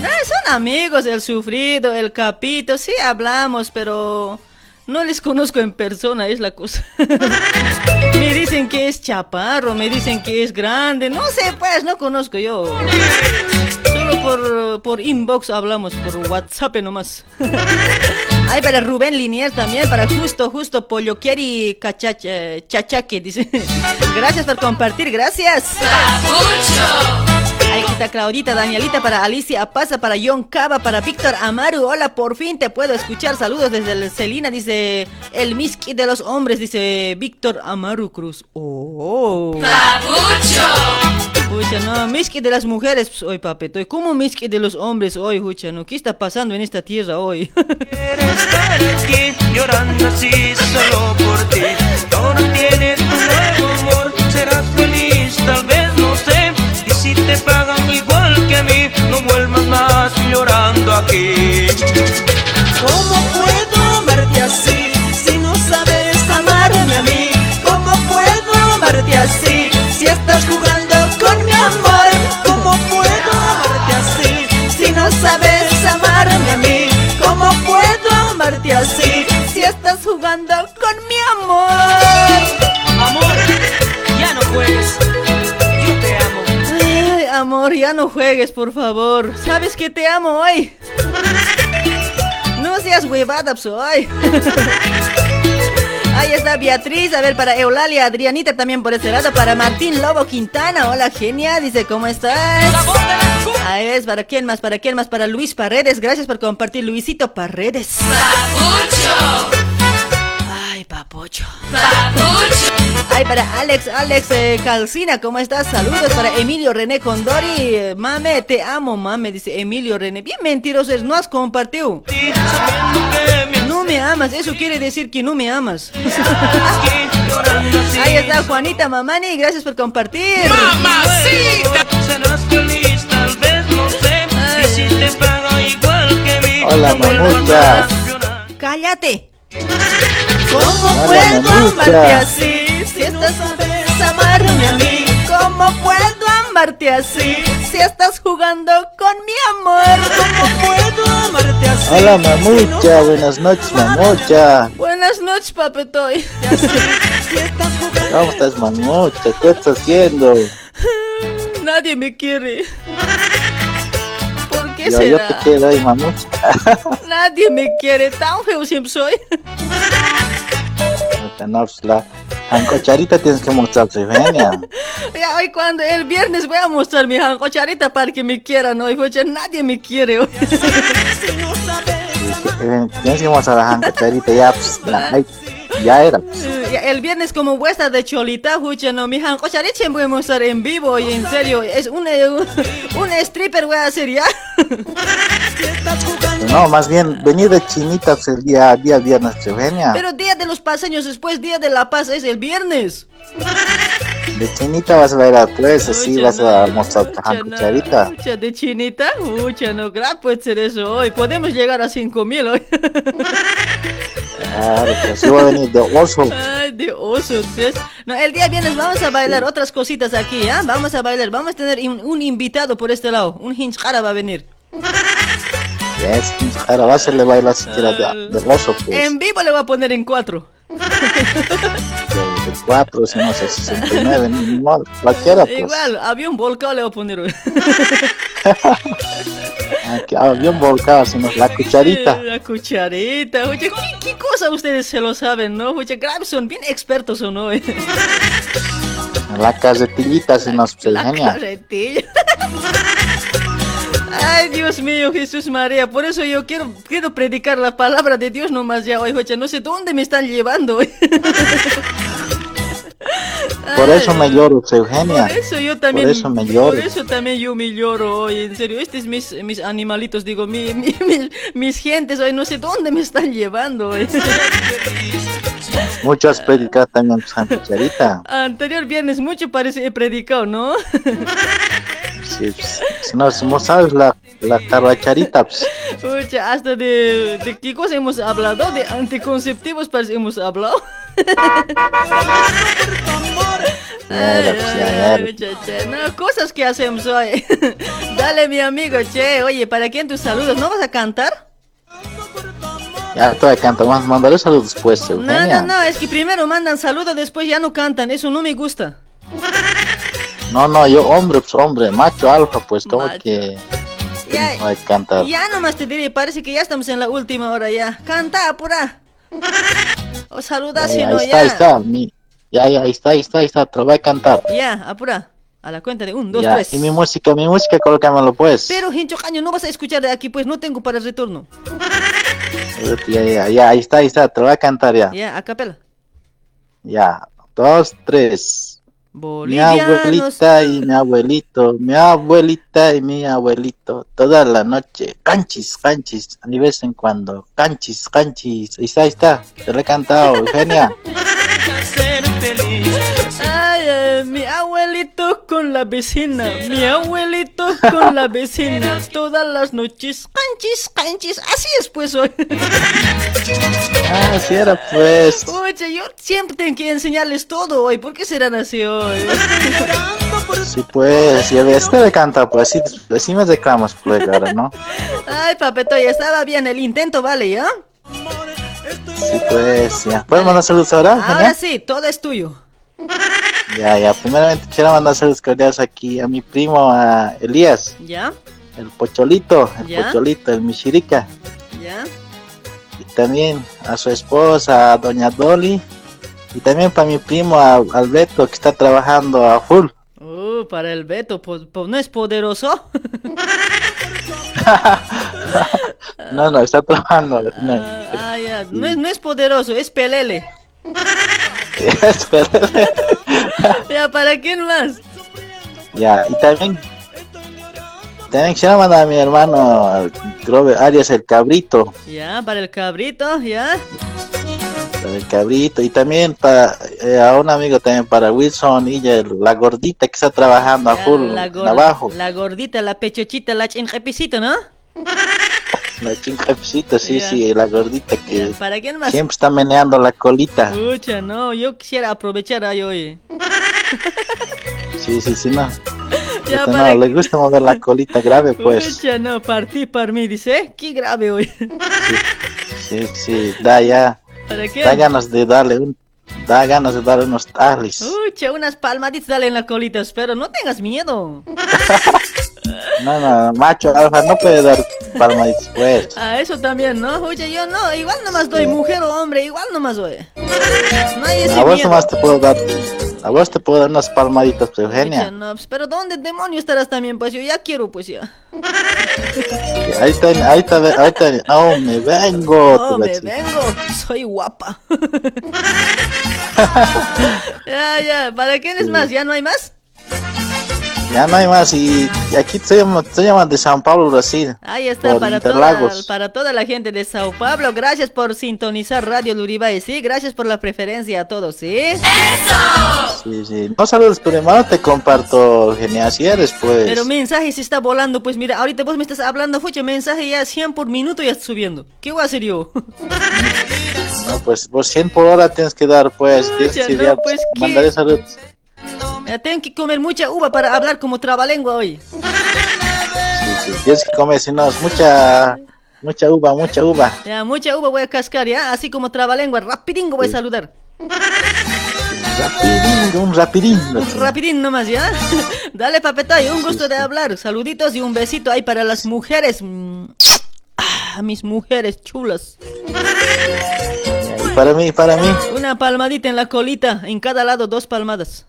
No, son amigos, el sufrido, el capito. Sí hablamos, pero no les conozco en persona, es la cosa. (laughs) me dicen que es chaparro, me dicen que es grande. No sé, pues, no conozco yo. Solo por, por inbox hablamos, por WhatsApp nomás. (laughs) Ay, para Rubén Liniers también, para Justo, Justo, Pollo Quieri Cachache, Chachaque, dice. (laughs) Gracias por compartir, gracias. Está Claudita, Danielita, para Alicia Pasa, para John Cava, para Víctor Amaru. Hola, por fin te puedo escuchar. Saludos desde el Celina, dice el Miski de los hombres, dice Víctor Amaru Cruz. Oh. Pucha, no, Miski de las mujeres pues, hoy, papeto. ¿Cómo Miski de los hombres hoy, Hucha? ¿no? ¿Qué está pasando en esta tierra hoy? (laughs) estar aquí llorando así solo por ti. Ahora tienes un nuevo amor, serás feliz, tal vez si te pagan igual que a mí, no vuelvas más llorando aquí. ¿Cómo puedo amarte así si no sabes amarme a mí? ¿Cómo puedo amarte así si estás jugando con mi amor? ¿Cómo puedo amarte así si no sabes amarme a mí? ¿Cómo puedo amarte así si estás jugando con mi amor? Amor, ya no juegues, por favor. ¿Sabes que te amo hoy? No seas huevada, pues, hoy. (laughs) Ahí está Beatriz, a ver, para Eulalia, Adrianita también por ese lado, para Martín Lobo Quintana, hola genia, dice, ¿cómo estás? Ahí es, ¿para quién más? ¿Para quién más? Para Luis Paredes, gracias por compartir, Luisito Paredes. Ay, papucho. Ay, para Alex, Alex eh, Calcina, ¿cómo estás? Saludos para Emilio René Condori. eh, Mame, te amo, mame, dice Emilio René. Bien mentiroso es, no has compartido. No me amas, eso quiere decir que no me amas. (laughs) Ahí está Juanita Mamani, gracias por compartir. Hola, no vuelvas mamucha. más. Cállate. (laughs) ¿Cómo Hola, puedo mamucha. amarte así si estás amarme a mí? ¿Cómo puedo amarte así si estás jugando con mi amor? ¿Cómo puedo amarte así? Hola, mamucha. Buenas noches, mamucha. Buenas noches, papetoy. (laughs) ¿Cómo estás, mamucha? ¿Qué estás haciendo? (laughs) Nadie me quiere. ¿Por qué Yo, yo será? te quiero ahí, mamucha. (laughs) Nadie me quiere, tan feo siempre soy. No, pues la ancocharita tienes que mostrar su genia. (laughs) Ya hoy cuando el viernes voy a mostrar mi cocharita para que me quieran hoy, porque nadie me quiere hoy. (laughs) Eh, Decimos a la cucharita, ya, pues, la- (laughs) ya era. (laughs) El viernes como vuestra de cholita, hucha, no, mi han cochariche voy a mostrar en vivo y en serio, es un, eh, un, un stripper voy a hacer ya. (laughs) No, más bien, venir de chinita pues, el día, día viernes, Eugenia. Pero día de los paseños después, día de la paz es el viernes. De chinita vas a bailar, pues, así vas a mostrar tu cucharita. mucha de chinita, mucha, no, grave puede ser eso hoy. Podemos llegar a 5 mil hoy. Claro, pues sí voy a venir de oso. Ay, de oso, ¿sí? No, el día viernes vamos a bailar otras cositas aquí, ¿ah? Vamos a bailar, vamos a tener un, un invitado por este lado, un hinchara va a venir. Yes, ahora vas a hacerle bailar siquiera de, de oso, pues. En vivo le voy a poner en cuatro. De, de cuatro, si no sé, 69, ni modo, cualquiera, pues. Igual, avión volcado le voy a poner hoy. Había un volcado, sino la cucharita. La cucharita, oye, ¿qué, qué cosa ustedes se lo saben, no? Oye, graves son bien expertos o no? La carretillita, si nos Eugenia. Carretilla. Ay, Dios mío, Jesús María, por eso yo quiero, quiero predicar la palabra de Dios nomás ya hoy, no sé dónde me están llevando. (laughs) Por eso me lloro, Eugenia. Por eso yo también. Por eso me lloro. Por eso también yo me lloro hoy, en serio. Estos mis, mis animalitos, digo, mi, (laughs) mi- mis, mis gentes hoy, no sé dónde me están llevando hoy. Muchas predicadas también, pues, cucharita. Anterior viernes mucho parece he predicado, ¿no? Sí, pues, si no, si no sabes la, la carracharita, pues. Pucha, hasta de, de qué cosa hemos hablado, de anticonceptivos parece hemos hablado. (laughs) Pues. Muchacha, no, cosas que hacemos hoy. (laughs) Dale, mi amigo, che, oye, ¿para quién tus saludos? ¿No vas a cantar? Ya te voy a cantar, vamos a mandarle saludos después, No, Eugenia. no, no, es que primero mandan saludos, después ya no cantan, eso no me gusta. No, no, yo hombre, pues hombre, macho alfa, pues tengo que, Ya, que cantar. ya nomás te diré, parece que ya estamos en la última hora ya. Canta, apura. (laughs) O saluda si no, ahí está, ya. ahí está, mi, ya, ya, ahí está, ahí está, ahí está, te lo voy a cantar. Ya, apura. A la cuenta de un, dos, ya, tres. y mi música, mi música, colócamelo pues. Pero, Hincho Caño, no vas a escuchar de aquí, pues no tengo para el retorno. Ya, ya, ya, ahí está, ahí está, te lo voy a cantar ya. Ya, a capela. Ya, dos, tres. Mi Bolivianos. abuelita y mi abuelito, mi abuelita y mi abuelito, toda la noche, canchis, canchis, de vez en cuando, canchis, canchis, ahí está, ahí está, te lo he cantado, Eugenia. (laughs) Ay, ay, mi abuelito con la vecina, mi abuelito con la vecina, todas las noches, canchis, canchis, así es pues hoy. Ah, así era pues. Oye, yo siempre tengo que enseñarles todo hoy, ¿por qué serán así hoy? Sí, pues, ya ves, te le canta, pues, así, así me reclamas, pues, ahora, ¿no? Ay, papeto, ya estaba bien el intento, ¿vale, ya? Sí, pues, ya. ¿Puedes mandar saludos ahora, Ahora Eugenia? sí, todo es tuyo. Ya, ya, primeramente quiero mandar saludos cordiales aquí a mi primo, a Elías, ¿Ya? el pocholito, el Ya. pocholito, el michirica. ¿Ya? y también a su esposa, a doña Dolly, y también para mi primo a Alberto que está trabajando a full. Uh, para el Beto, pues, pues, ¿no es poderoso? (laughs) No, no, está trabajando. No, Ah, ya, no es, no es poderoso, es pelele. (laughs) (laughs) Ya, ¿para quién más? ya, y también, también quiero mandar a mi hermano, que Arias el Cabrito, Ya, para el cabrito, ya. el Cabrito, y también para eh, a un amigo también para Wilson y la gordita que está trabajando a full La, abajo, la gordita, la pechochita, la chinjepicito, ¿no? La chincapsita, sí, Ya. sí, la gordita que ¿Para quién más? siempre está meneando la colita. Pucha, no, yo quisiera aprovechar ahí hoy. Sí, sí, sí, no. Ya, Este, para no, le gusta mover la colita grave, pues. Pucha, no, partí para mí, dice. Qué grave hoy. Sí, sí, da ya. ¿Para qué? Da ganas de darle un. Da ganas de darle unos talis. Pucha, unas palmaditas dale en la colita, pero no tengas miedo. (laughs) No, no, macho alfa no puede dar palmaditas, pues. Ah, eso también, ¿no? Oye, yo no, igual nomás doy mujer o hombre, igual nomás doy. No hay ese A vos miedo. nomás te puedo dar. A vos te puedo dar unas palmaditas, pues, Pucha, Eugenia. no, pues, pero ¿dónde demonio estarás también? Pues yo ya quiero, pues ya. Ahí está, ahí está, ahí está. No, me vengo. No, me vengo. Soy guapa. (laughs) (laughs) ya, ya. ¿Para quién más? ¿Ya no hay más? Ya no hay más. Y, y aquí te llaman, te llaman de San Pablo, Brasil. Ahí está, para toda, para toda la gente de Sao Paulo. Gracias por sintonizar Radio Luribay, sí. Gracias por la preferencia a todos, sí. Sí, sí. No saludos, pero hermano, te comparto, eres, pues. Pero mensaje se está volando, pues mira, ahorita vos me estás hablando, fuche, mensaje ya 100 por minuto ya está subiendo. ¿Qué voy a hacer yo? No, pues vos 100 por hora tienes que dar, pues. Que no, ya pues, ¿qué? mandaré saludos. Ya tengo que comer mucha uva para hablar como trabalengua hoy. Sí, sí. Tienes que comer, si no, es mucha, mucha uva, mucha uva. Ya, mucha uva voy a cascar, ya, así como trabalengua, rapidingo voy a saludar. Rapidín, un rapidín. Rapidín nomás, ¿ya? (laughs) Dale, papetay, un gusto de hablar. Saluditos y un besito ahí para las mujeres. Mm, ah, mis mujeres chulas. Y para mí, para mí. Una palmadita en la colita, en cada lado dos palmadas.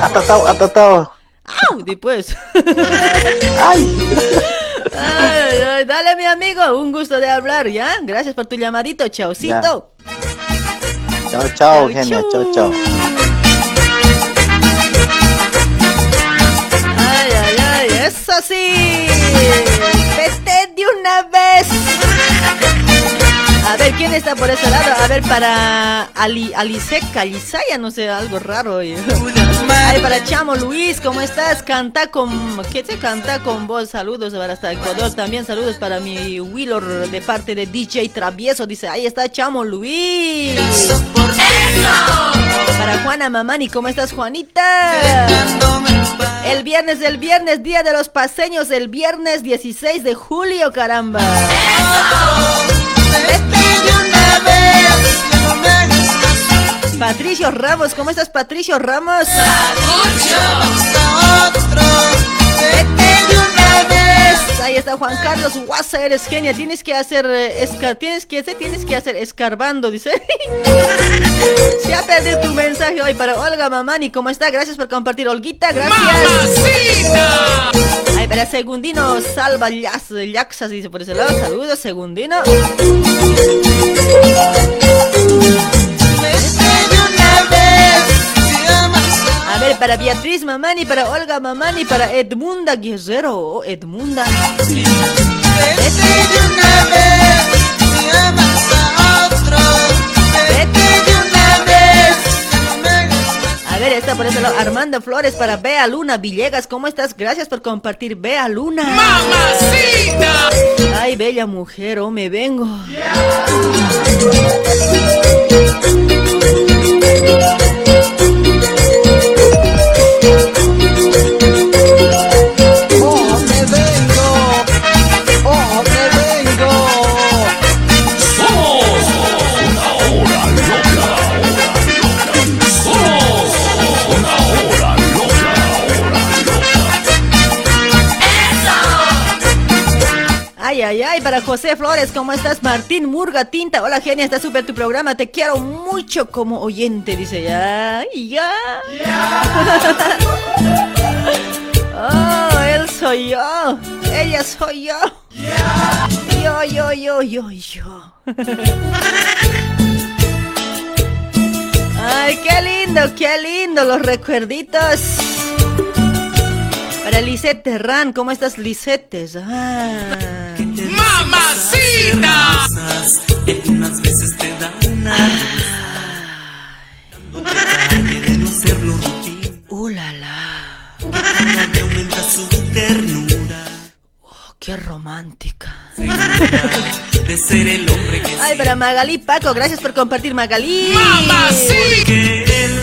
Atatao, atatao. ¡Au! Después. Ay, ay, dale, mi amigo, un gusto de hablar, ¿ya? Gracias por tu llamadito, chaucito. Chao, chao, Eugenia. Chao, chao. Ay, ay, ay, eso sí. Vete de una vez. A ver, ¿quién está por ese lado? A ver, para Ali, Aliseca, Alisaya, no sé, algo raro. oye. Ay, para Chamo Luis, ¿cómo estás? Canta con... ¿Qué se canta con vos? Saludos para hasta Ecuador. También saludos para mi Willor de parte de DJ Travieso. Dice, ahí está Chamo Luis. Para Juana Mamani, ¿cómo estás, Juanita? El viernes del viernes, día de los paseños, el viernes 16 de julio, caramba. Patricio Ramos, ¿cómo estás, Patricio Ramos? Ahí está Juan Carlos Guasa, eres genia. Tienes que hacer eh, esca- tienes que hacer, tienes que hacer escarbando, dice. (laughs) Se ha perdido tu mensaje hoy para Olga Mamani. ¿Cómo está? Gracias por compartir, Olguita. Gracias. Ay, para Segundino Salva Yaxas, dice por ese lado. Saludos, Segundino. Para Beatriz Mamani, para Olga Mamani, para Edmunda Guerrero. Oh, Edmunda. A ver, está por lado. Armando Flores para Bea Luna Villegas. ¿Cómo estás? Gracias por compartir, Bea Luna. ¡Mamacita! Ay, bella mujer, oh, me vengo. Ay, ay, ay, para José Flores, ¿cómo estás? Martín Murga Tinta, hola genia, está súper tu programa, te quiero mucho como oyente, dice ya, ya. (laughs) oh, él soy yo, ella soy yo. Yo, yo, yo, yo, yo. (laughs) Ay, qué lindo, qué lindo los recuerditos. Para Lisette Terran, ¿cómo estás, Lisette? Ah. ¡Mamacita! Unas veces te dan de no serlo rutina. Uh, la, la. Aumenta su ternura. Oh, qué romántica. De ser el hombre que Ay, para Magalí Paco, gracias por compartir, Magalí. Porque él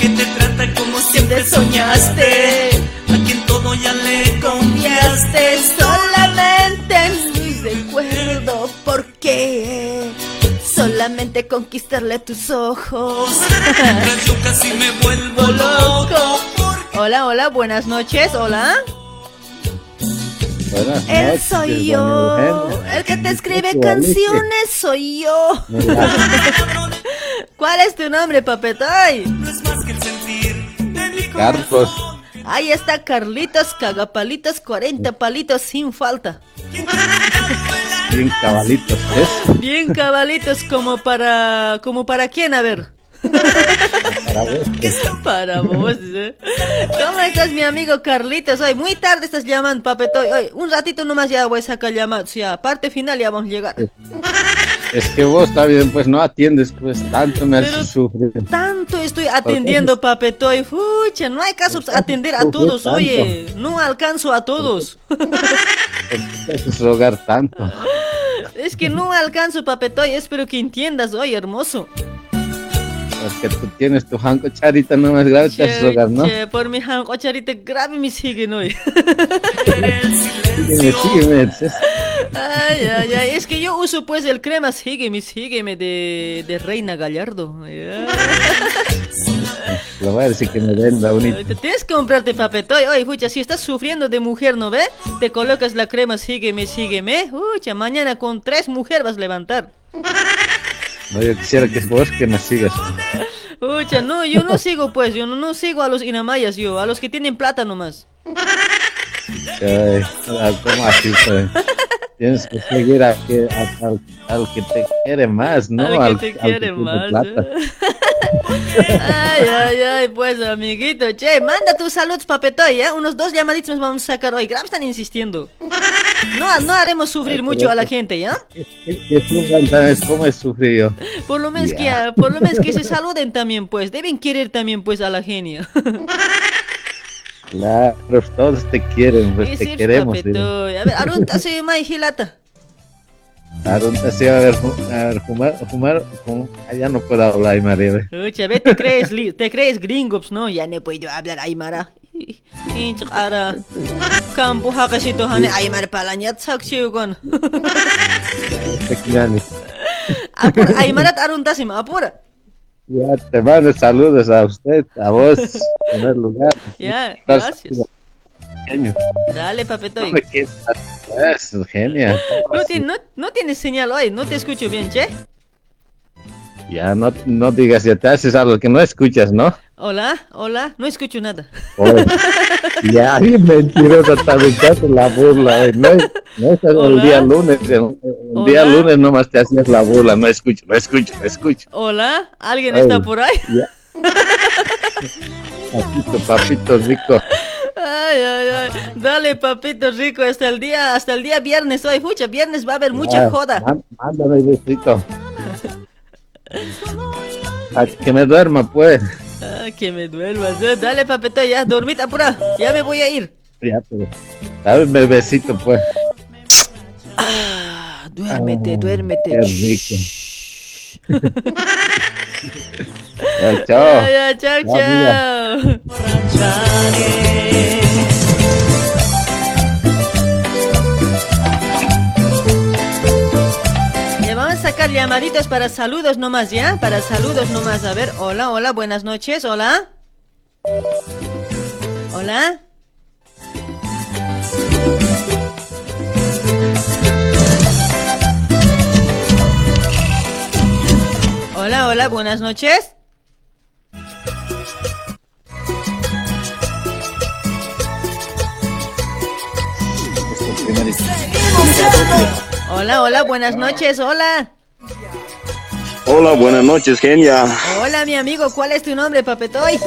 que te trata como siempre soñaste. Todo ya le Confiaste solamente en mi recuerdo. ¿Por qué? Solamente conquistarle tus ojos. Yo casi me vuelvo loco. Hola, hola, buenas noches, hola. Buenas Él noches, soy yo, el que te escribe canciones soy yo. ¿Cuál es tu nombre, papetoy? Carlos. Ahí está Carlitos, cagapalitos, 40 palitos sin falta. Bien cabalitos, ¿es? Bien cabalitos como para como para quién, a ver. Para vos. (laughs) Para vos, ¿eh? ¿Cómo estás, mi amigo Carlitos? Hoy muy tarde estás llamando, papetoy. Hoy un ratito nomás ya voy a sacar llamadas. Ya, parte final ya vamos a llegar. Es que vos también, pues no atiendes, pues tanto me haces sufrir. Tanto estoy atendiendo, papetoy. Fucha, no hay caso atender a todos, oye. No alcanzo a todos. Haces rogar tanto. Es que no alcanzo, papetoy. Espero que entiendas, oye, hermoso. Porque tú tienes tu janco charita nomás grave, te haces rogar, ¿no? Che, por mi janco charita grave me siguen hoy. (laughs) Sígueme, sígueme. Ay, ay, ay. Es que yo uso pues el crema sígueme, sígueme de, de Reina Gallardo. (laughs) Lo voy a decir que me venda bonito. Te Tienes que comprarte papetoy. Oye, fucha, si estás sufriendo de mujer, ¿no ve? Te colocas la crema sígueme, sígueme. Fucha, mañana con tres mujeres vas a levantar. No, yo quisiera que vos que me sigas. Fucha, no, yo no sigo pues, yo no, no sigo a los inamayas, yo, a los que tienen plata nomás. Ay, ah, ¿Cómo así? pues? Tienes que seguir a que- a- al, al que te quiere más, ¿no? Al que te quiere tiene más, plata. Ay, ay, ay, pues amiguito, che, manda tus saludos, papetoy, ¿eh? Unos dos llamaditos nos vamos a sacar hoy. Grab están insistiendo. No, no haremos sufrir mucho a la gente, ¿ya? Que sufran también, ¿cómo he sufrido? Por lo menos que, ah, por lo menos que se saluden también, pues. Deben querer también, pues, a la genia. (laughs) Claro, todos te quieren, pues te queremos. A ver, Arunta, sí, (laughs) mai gilata. Ahorita sí, a ver, a ver, fumar, fumar, fum- ah, ya no puedo hablar, María. Ucha, ve, te crees, te crees gringos, ¿no? Ya no puedo hablar aymara. Hinch ara. Campo hakasito hane aymara palanyat saksiyugon. Apura, aymarat aruntasim, apura. Ya te mando saludos a usted, a vos, en primer lugar. (laughs) Ya, Estás gracias. pequeño. Dale, papetoy. No quieres, Es genial. No, ti- no, no tienes señal hoy, no te escucho bien, che. Ya no, no digas, ya te haces algo que no escuchas, ¿no? Hola, hola, no escucho nada. Ya, (laughs) mentirosa te haces la burla. eh. No, es- no es el día lunes, el, el día lunes nomás te hacías la burla. No escucho, no escucho, no escucho. Hola, ¿alguien Ay, está por ahí? ya. (laughs) Papito, papito rico. Ay, ay, ay. Dale, papito rico, hasta el día, hasta el día viernes hoy. Fucha, viernes va a haber mucha Ya, joda. má- Mándame besito. (laughs) A que me duerma, pues. Ah, que me duermas. eh. Dale, papito, ya, dormita, apura. Ya me voy a ir. Ya, pero. Dame el besito, pues. Ah, duérmete, Ah, duérmete. Qué rico. (laughs) Ya, chao. Ya, ya, chao, chao. Llamaditos para saludos nomás, ¿ya? Para saludos nomás. A ver, hola, hola, buenas noches, hola. Hola. Hola, hola, buenas noches. Hola, hola, buenas noches, hola. Hola, buenas noches, genia. Hola, mi amigo, ¿cuál es tu nombre, papetoy?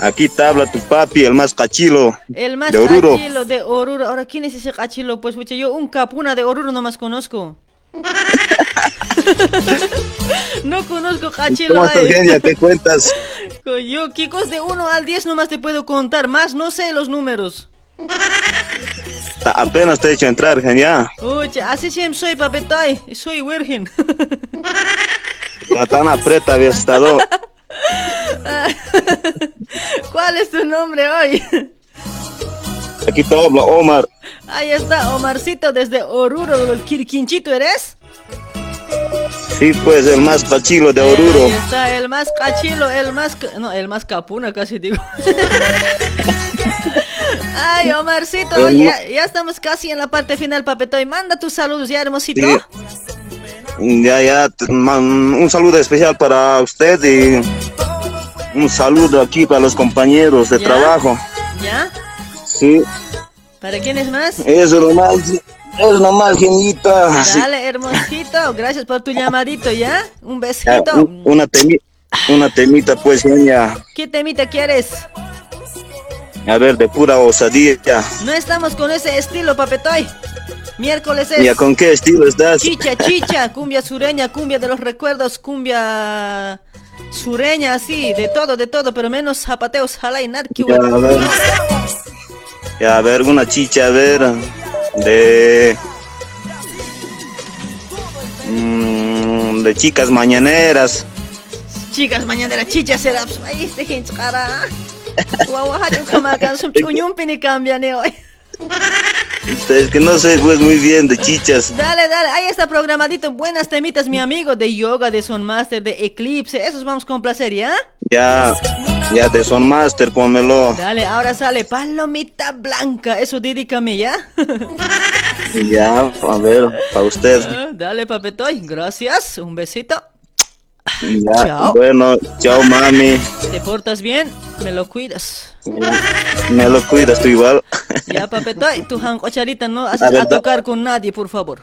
Aquí te habla tu papi, el más cachilo. El más de Oruro. cachilo de Oruro. Ahora, ¿quién es ese cachilo? Pues, pucha, yo un capuna de Oruro nomás conozco. (laughs) no conozco cachilo. ¿Cómo estás, ay. genia? ¿Qué cuentas? (laughs) Yo, Kikos, de 1 al 10 nomás te puedo contar, más no sé los números. Apenas te he hecho entrar, genia. Pucha, así siempre soy, papetoy. Soy virgen. (laughs) La tan aprieta había estado. (laughs) ¿Cuál es tu nombre hoy? Aquí te habla Omar. Ahí está, Omarcito desde Oruro, el Quirquinchito, ¿eres? Sí, pues, el más cachilo de Ahí Oruro. está, el más cachilo, el más... No, el más capuna casi digo. (laughs) Ay, Omarcito, ya, ya estamos casi en la parte final, papetoy. Manda tus saludos ya, hermosito. Ya, ya, un saludo especial para usted y un saludo aquí para los compañeros de ¿Ya? trabajo. ¿Ya? Sí, ¿Para quién es más? eso es lo más, es lo más, genita. Sí. Dale, hermosito. Gracias por tu llamadito, ¿ya? Un Ya, besito. un- una, temi- una temita, pues, genia. ¿Qué temita quieres? A ver, de pura osadía. No estamos con ese estilo, papetoy. Miércoles es ¿Ya con qué estilo estás? chicha, chicha, cumbia sureña, cumbia de los recuerdos, cumbia sureña, así, de todo, de todo, pero menos zapateos, jala y narqui, Ya, a ver. Ya, a ver, una chicha, a ver, de... mm, de chicas mañaneras. Chicas, mañana la chicha será, pues, ahí este gente, cara. Es que no sé, pues, muy bien de chichas. Dale, dale, ahí está programadito. Buenas temitas, mi amigo, de yoga, de Son Master, de Eclipse. Esos vamos con placer, ¿ya? Ya, ya de Son Master, pónmelo. Dale, ahora sale Palomita Blanca. Eso dedícame, ¿ya? Ya, a ver, para usted. Ah, Dale, papetoy. Gracias. Un besito. Ya, (laughs) Chao. bueno, chao, mami. Te portas bien, me lo cuidas. Me lo cuidas tú igual. (laughs) Ya, papetoy, tu jancocharita no haces A tocar con nadie, por favor.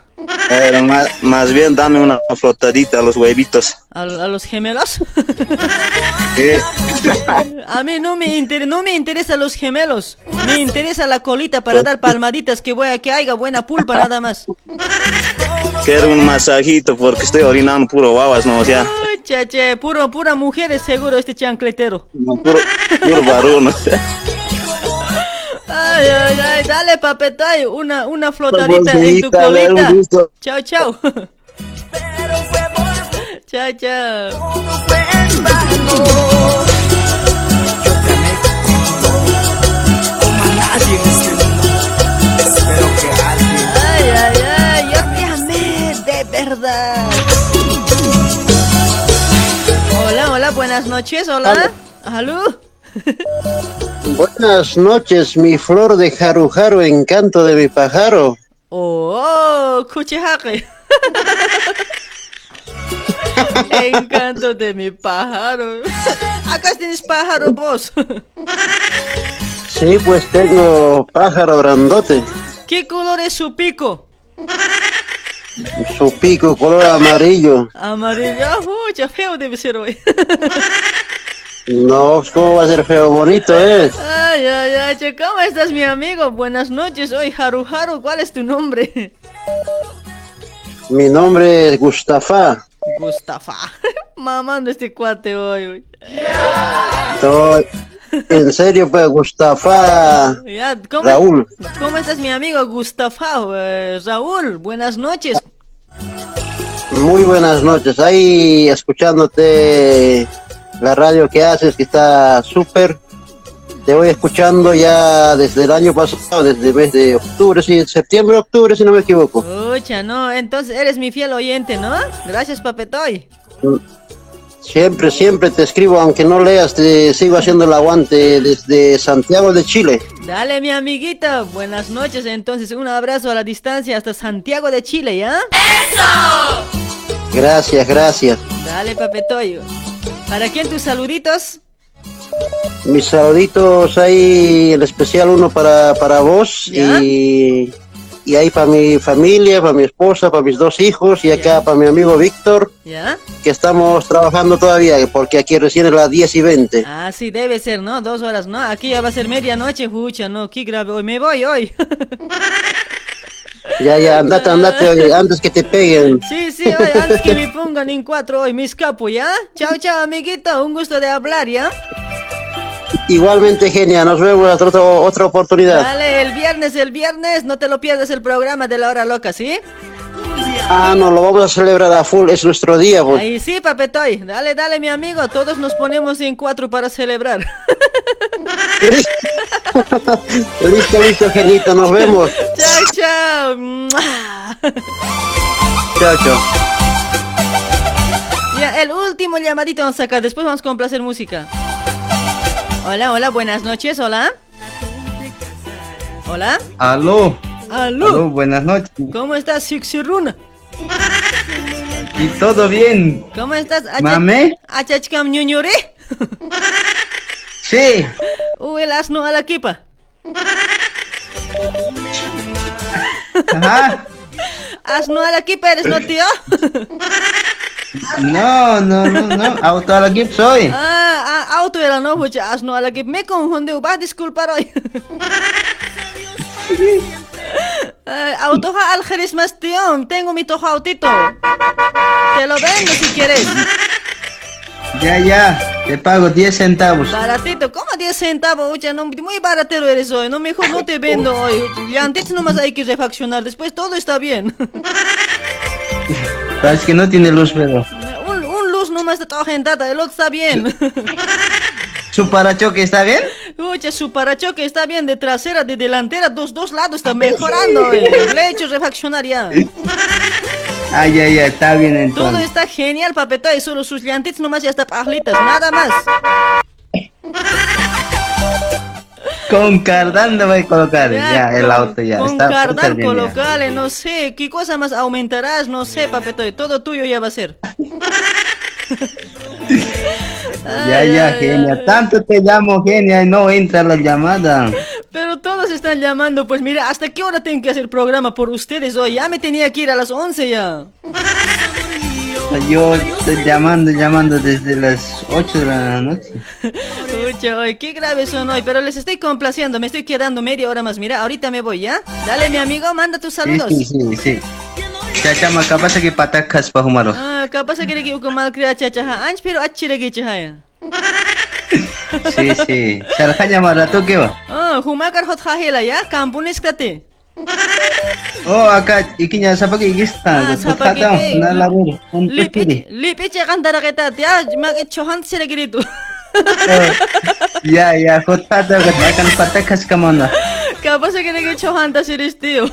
Pero más, más bien dame una flotadita a los huevitos. A, a los gemelos. (laughs) A mí no me, inter- no me interesan los gemelos. Me interesa la colita para dar palmaditas que voy a que haya buena pulpa nada más. Quiero un masajito porque estoy orinando puro babas, ¿no? O sea, Uy, chache, puro, pura mujeres seguro este chancletero. puro, puro varón. Ay, ay, ay, dale papetay, una, una flotadita en tu colita. Chao, chao. Chao, chao. Ay, ay, ay, yo te amé, de verdad. Buenas noches, hola. ¿Aló? Buenas noches, mi flor de jarujaru, encanto de mi pájaro. Oh, cuchijaque. (laughs) Encanto de mi pájaro. Acá tienes pájaro vos. Sí, pues tengo pájaro grandote. ¿Qué color es su pico? Su pico color amarillo. Amarillo. Ah, mucha feo debe ser hoy. No, ¿cómo va a ser feo? Bonito es. Ay, ay, ay, che, ¿cómo estás, mi amigo? Buenas noches. Hoy, Haru Haru, ¿cuál es tu nombre? Mi nombre es Gustafa. Gustafa. (laughs) Mamando este cuate hoy. hoy. Estoy- En serio, pues Gustafa. Ya, ¿cómo, Raúl. ¿Cómo estás, mi amigo Gustafa? Eh, Raúl, buenas noches. Muy buenas noches. Ahí escuchándote la radio que haces, que está súper. Te voy escuchando ya desde el año pasado, desde el mes de octubre, sí, septiembre, octubre, si no me equivoco. Pucha, no, entonces eres mi fiel oyente, ¿no? Gracias, papetoy. Siempre, siempre te escribo, aunque no leas, te sigo haciendo el aguante desde Santiago de Chile. Dale, mi amiguita. Buenas noches, entonces. Un abrazo a la distancia hasta Santiago de Chile, ¿ya? Gracias, gracias. Dale, papetoy. ¿Para quién tus saluditos? Mis saluditos ahí, en especial uno para, para vos y, y ahí para mi familia, para mi esposa, para mis dos hijos y acá para mi amigo Víctor, ¿Ya? que estamos trabajando todavía, porque aquí recién es las 10 y 20. Ah, sí, debe ser, ¿no? Dos horas, ¿no? Aquí ya va a ser medianoche, jucha, ¿no? Qué grave hoy. Me voy hoy. (laughs) Ya, ya, andate, andate, oye, antes que te peguen. (laughs) Sí, sí, hoy, antes que (laughs) me pongan en cuatro hoy, me escapo, ¿ya? Chao, chao, amiguito. Un gusto de hablar, ¿ya? Igualmente, genia, nos vemos en otra, otra oportunidad. Dale, el viernes, el viernes, no te lo pierdas el programa de la hora loca, ¿sí? Ah, no, lo vamos a celebrar a full, es nuestro día, pues. Ahí sí, papetoy. Dale, dale, mi amigo. Todos nos ponemos en cuatro para celebrar. (laughs) Listo, listo, genito, nos vemos. chao, chao. Chao, chao. Ya, el último llamadito vamos a sacar. Después vamos con placer música. Hola, hola, buenas noches. Hola. Hola. Aló. Aló. Aló, buenas noches. ¿Cómo estás, Sixiruna? Y todo bien. ¿Cómo estás? ¿Mame? Achachkam ñuñuri. Sí. Uy, el asno a la kipa. Ajá. (laughs) Asno a la kipa eres, (laughs) ¿no, tío? (laughs) No, no, no, no. Auto a la equipo soy. Ah, ah, auto era, ¿no? Pucha, asno a la kipa. Me confundí. Va a disculpar hoy. Eh, autoja Algeris más tío. Tengo mi toja autito. Te lo vendo si quieres. Ya, ya. Te pago 10 centavos. Baratito, ¿cómo 10 centavos? Oye, no, muy baratero eres hoy. No, mejor no te vendo hoy. Ya antes nomás hay que refaccionar. Después todo está bien. (laughs) Parece que no tiene luz, pero. un, un luz nomás de toda gentada. El otro está bien. (laughs) ¿Su parachoque está bien? Oye, su parachoque está bien de trasera, de delantera, dos, dos lados está mejorando. eh. Le he hecho refaccionar ya. Ah, (laughs) ya, ya. Está bien Todo entonces. está genial, papeta, y solo sus llantitas nomás ya está pajlitas, nada más. (laughs) Con cardán le voy a colocar. Ya, el auto ya. Con está cardán bien ya. colocale, no sé, ¿qué cosa más aumentarás? No sé, papetoy, todo tuyo ya va a ser. (laughs) Ya, ya, genia. Tanto te llamo, genia, y no entra la llamada. Pero todos están llamando, pues mira, ¿hasta qué hora tengo que hacer programa por ustedes hoy? Ya me tenía que ir a las 11 ya. Yo estoy llamando, llamando desde las 8 de la noche. Pucha, hoy, qué graves son hoy, pero les estoy complaciendo, me estoy quedando media hora más. Mira, ahorita me voy, ¿ya? Dale, mi amigo, manda tus saludos. sí, sí, sí. Chachama, capaz que patacas pa humaro. Ah, kira ki uko mal kira chacha ha. Anj pero achira ki chaya. Sí, sí. Sarjanya marato que va. Ah, humakar hot hahela ya, kampunis kate. (laughs) Oh, akak ikinya siapa ke Ikistan? Ah, siapa ke Ikistan? Nah, lalu lipi lipi cekan darah kita dia cuma ke cohan sih lagi itu. Ya ya, kota tuh kota akan patah khas ke mana? Kapag sa kinagay chohan ta series tiyo.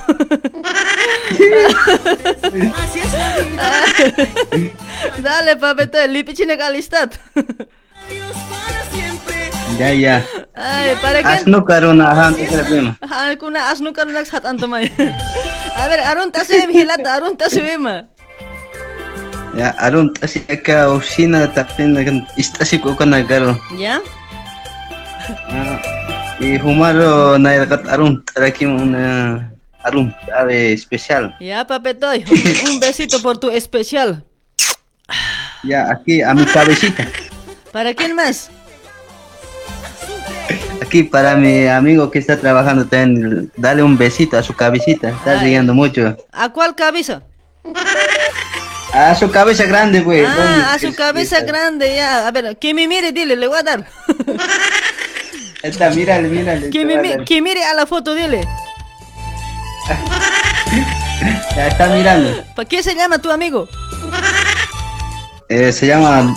Dale, papeto, lipi chinagalistat. Adios ya. Ay, para que Asno karuna ahan te krapima. (laughs) Ah, kuna asnu karunak sat antumay. (laughs) A ver, Arun tasem hilata, Arun tasema. Ya, arun tasi ka oficina tapin kan istasi ko ka nagaro. ¿Ya? Ah, Y humaro na kat arun taraki una arun especial. Ya, papetoy, un besito por tu especial. Ya, aquí a mi cabecita. ¿Para quién más? Aquí para mi amigo que está trabajando también, dale un besito a su cabecita, está Ay. riendo mucho. ¿A cuál cabeza? A su cabeza grande, güey. Ah, a su cabeza grande, ya. A ver, que me mire, dile, le voy a dar. Está, mírale, mírale. Que, me, mi- que mire a la foto, dile. (laughs) Ya está mirando. ¿Para qué se llama tu amigo? Eh, se llama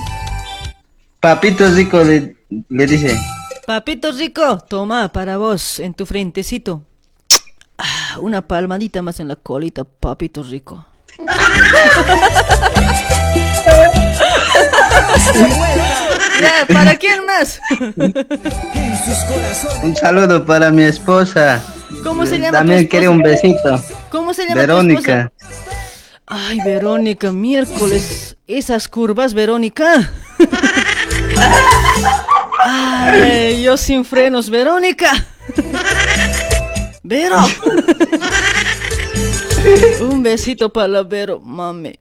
Papito Rico, le, le dice. Papito rico, toma para vos en tu frentecito. Ah, una palmadita más en la colita, papito rico. ya, ¿para quién más? Un saludo para mi esposa. ¿Cómo se llama También quiere un besito. ¿Cómo se llama tu Verónica. Ay, Verónica, miércoles. Esas curvas, Verónica. (laughs) Ay, yo sin frenos, Verónica. Vero. Un besito para la Vero, mami.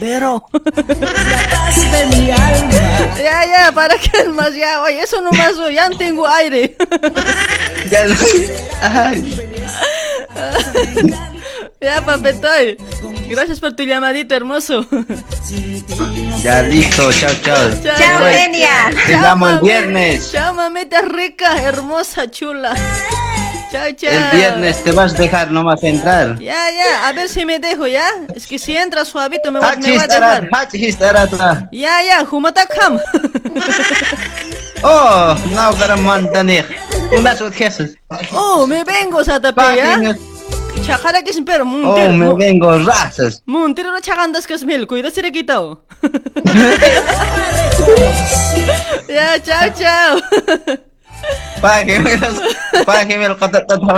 Vero. Ya, ya, ¿para qué más? Ya, oye, eso nomás, ya no tengo aire. Ya no. Ay. Ya, papetoy. Gracias por tu llamadito, hermoso. Ya listo, chao, chao. Chao, Genia. Te llamo el viernes. Chao, mamita rica, hermosa, chula. Chao, chao. El viernes te vas a dejar nomás entrar. Ya, ya, a ver si me dejo, ¿ya? Es que si entra suavito me, va- me voy a dejar. Ya, ya, humatakam. (laughs) Oh, no, para mantener. Unas otras. Oh, me vengo, Satape, ¿ya? Chajara que es pero Oh, muntir. me vengo razas. Muntir no chagandas que es mil, cuida si le quitado. (laughs) (laughs) ya, chao, chao. (laughs) Pahimil, pahimil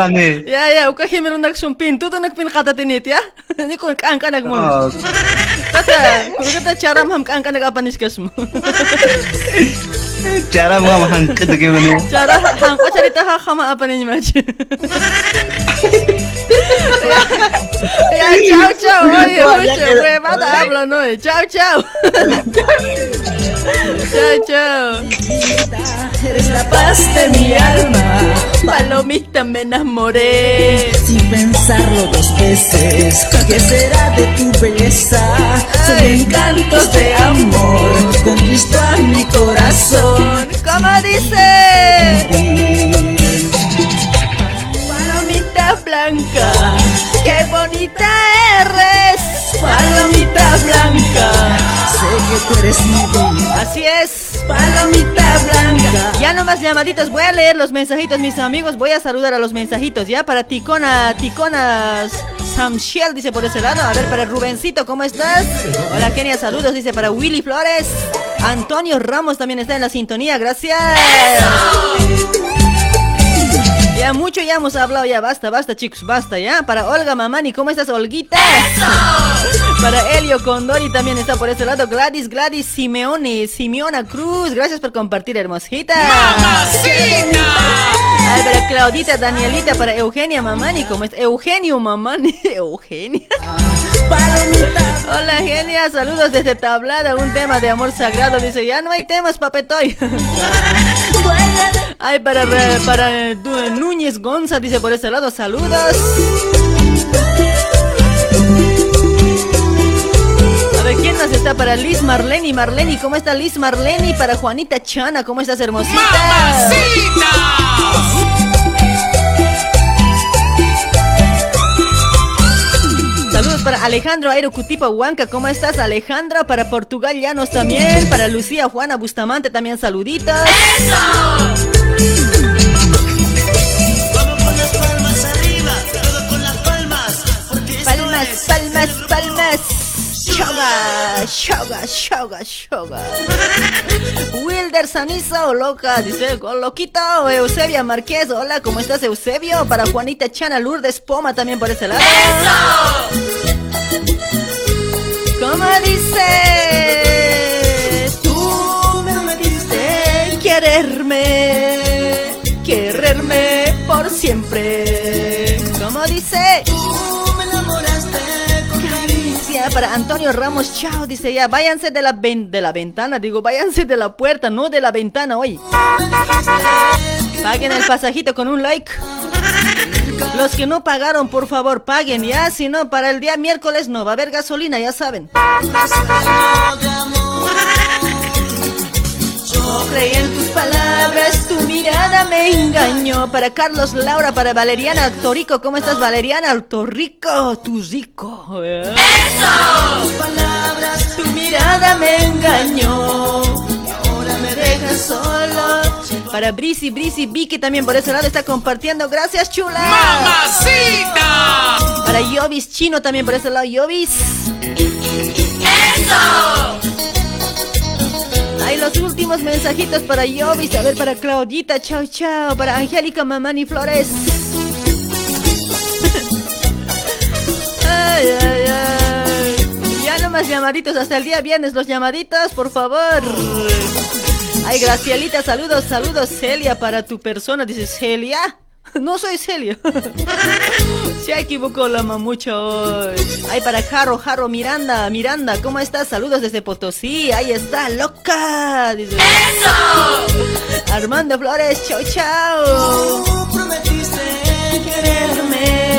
ni. Ya ya, uka himil nak sumpin, tuto nak pin kata tinit ya. Ini kung kangka nak mo. Oh. Tata, kung cara mham kangka nak apa niskas mo. Cara mo mham kita gimana? Cara mham, kau cari tahu apa nih mas? Ya ciao ciao, oi oi, kau yang mana? Ciao ciao. Ciao ciao. Mi alma. Palomita me enamoré. Sin pensarlo dos veces, ¿qué será de tu belleza? Son encantos de amor, conquistó a mi corazón. ¿Cómo dice? Palomita blanca, qué bonita eres. Palomita blanca, sé que tú eres mi vida. Así es. Palomita blanca. Ya nomás llamaditos, voy a leer los mensajitos, mis amigos. Voy a saludar a los mensajitos, ya para Ticona, Ticonas. Samshiel dice por ese lado. A ver, para Rubencito, ¿cómo estás? Hola, Kenia, saludos. Dice para Willy Flores. Antonio Ramos también está en la sintonía. Gracias. Ya mucho ya hemos hablado, ya basta, basta chicos, basta ya. Para Olga Mamani, ¿cómo estás Olguita? Para Elio Condori también está por ese lado. Gladys, Gladys Simeone, Simeona Cruz, gracias por compartir, hermosita. ¡Mamacita! Ay, para Claudita, Danielita, para Eugenia Mamani, ¿cómo es? Eugenio Mamani, (laughs) Eugenia. Hola Genia, saludos desde Tablada, un tema de amor sagrado. Dice, ya no hay temas, papetoy. Ay, para, para Núñez Gonza, dice por ese lado, saludos. Ver, ¿quién más está para Liz Marleni? Marleni, ¿cómo está Liz Marleni? Para Juanita Chana, ¿cómo estás, hermosita? Saludos para Alejandro Airo Cutipa Huanca, ¿cómo estás Alejandro? Para Portugal Llanos también, para Lucía Juana Bustamante también saluditos. Palmas, palmas, palmas. Shoga, shoga, shoga, shoga. Wilder Saniza o loca, dice loquito. Eusebia Márquez, hola, ¿cómo estás, Eusebio? Para Juanita Chana Lourdes Poma también por ese lado. ¿Cómo dice? Tú me diste quererme, quererme por siempre. ¿Cómo dice? Tú para Antonio Ramos, chao, dice ya, váyanse de la, de la ventana, digo, váyanse de la puerta, no de la ventana hoy. Paguen el pasajito con un like. Los que no pagaron, por favor, paguen ya, si no, para el día miércoles no va a haber gasolina, ya saben. Yo creí en tus palabras, mirada me engañó. Para Carlos Laura, para Valeriana Torico, ¿cómo estás, Valeriana Torrico? Tu rico. ¡Eso! Tus palabras, tu mirada me engañó. Ahora me dejas solo. Para Brisi, Brisi, Vicky también por ese lado está compartiendo. Gracias, chula. ¡Mamacita! Para Yovis Chino también por ese lado, Yovis. ¡Eso! Hay los últimos mensajitos para Yovis, a ver, para Claudita, chao, chao, para Angélica Mamani Flores. Ya nomás llamaditos hasta el día viernes, los llamaditos, por favor. Ay, Gracielita, saludos, saludos, Celia, para tu persona, dices Celia. (laughs) No soy Celia. (laughs) Se equivocó la mamucha hoy. Ay, para Jaro, Jaro, Miranda, Miranda, ¿cómo estás? Saludos desde Potosí. Ahí está, loca. Dice. ¡Eso! Armando Flores, chao, chao. prometiste quererme.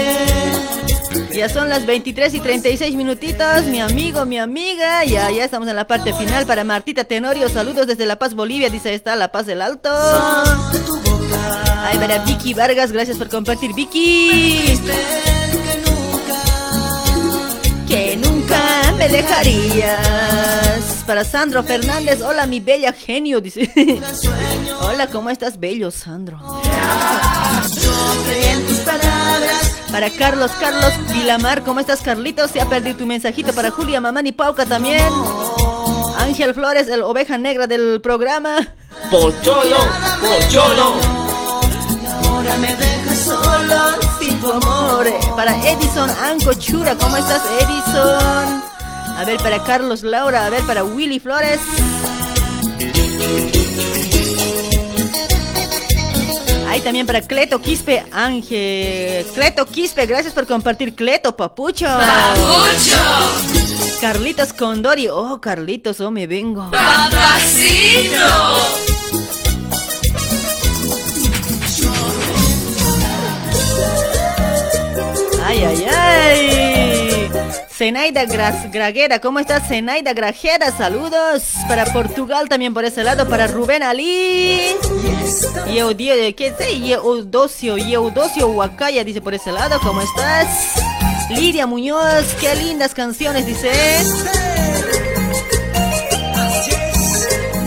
Ya son las 23 y 36 minutitos, mi amigo, mi amiga. Ya, ya estamos en la parte final para Martita Tenorio. Saludos desde La Paz, Bolivia. Dice, está La Paz del Alto. Ay, para Vicky Vargas, gracias por compartir, Vicky. Que nunca me dejarías. Para Sandro Fernández, hola mi bella genio, dice. (laughs) Hola, ¿cómo estás, bello, Sandro? Para Carlos, Carlos Vilamar, ¿cómo estás, Carlitos? Se ha perdido tu mensajito para Julia, Mamani Pauca también. Ángel Flores, el oveja negra del programa. Pocholo, pocholo. Nunca me dejas solo sin tu amor. Para Edison Ancochura, ¿cómo estás, Edison? A ver, para Carlos Laura, a ver, para Willy Flores. Ahí también para Cleto Quispe, Ángel. Cleto Quispe, gracias por compartir. Cleto, papucho. Papucho. Carlitos Condori. Oh, Carlitos, oh, me vengo. Papacito. Ay. Zenaida Graguera, ¿cómo estás, Zenaida Grajera? Saludos para Portugal también por ese lado, para Rubén Ali. Y Eudio, ¿qué sé? Y Eudocio, y Eudocio Huacaya dice por ese lado, ¿cómo estás? Lidia Muñoz, qué lindas canciones, dice.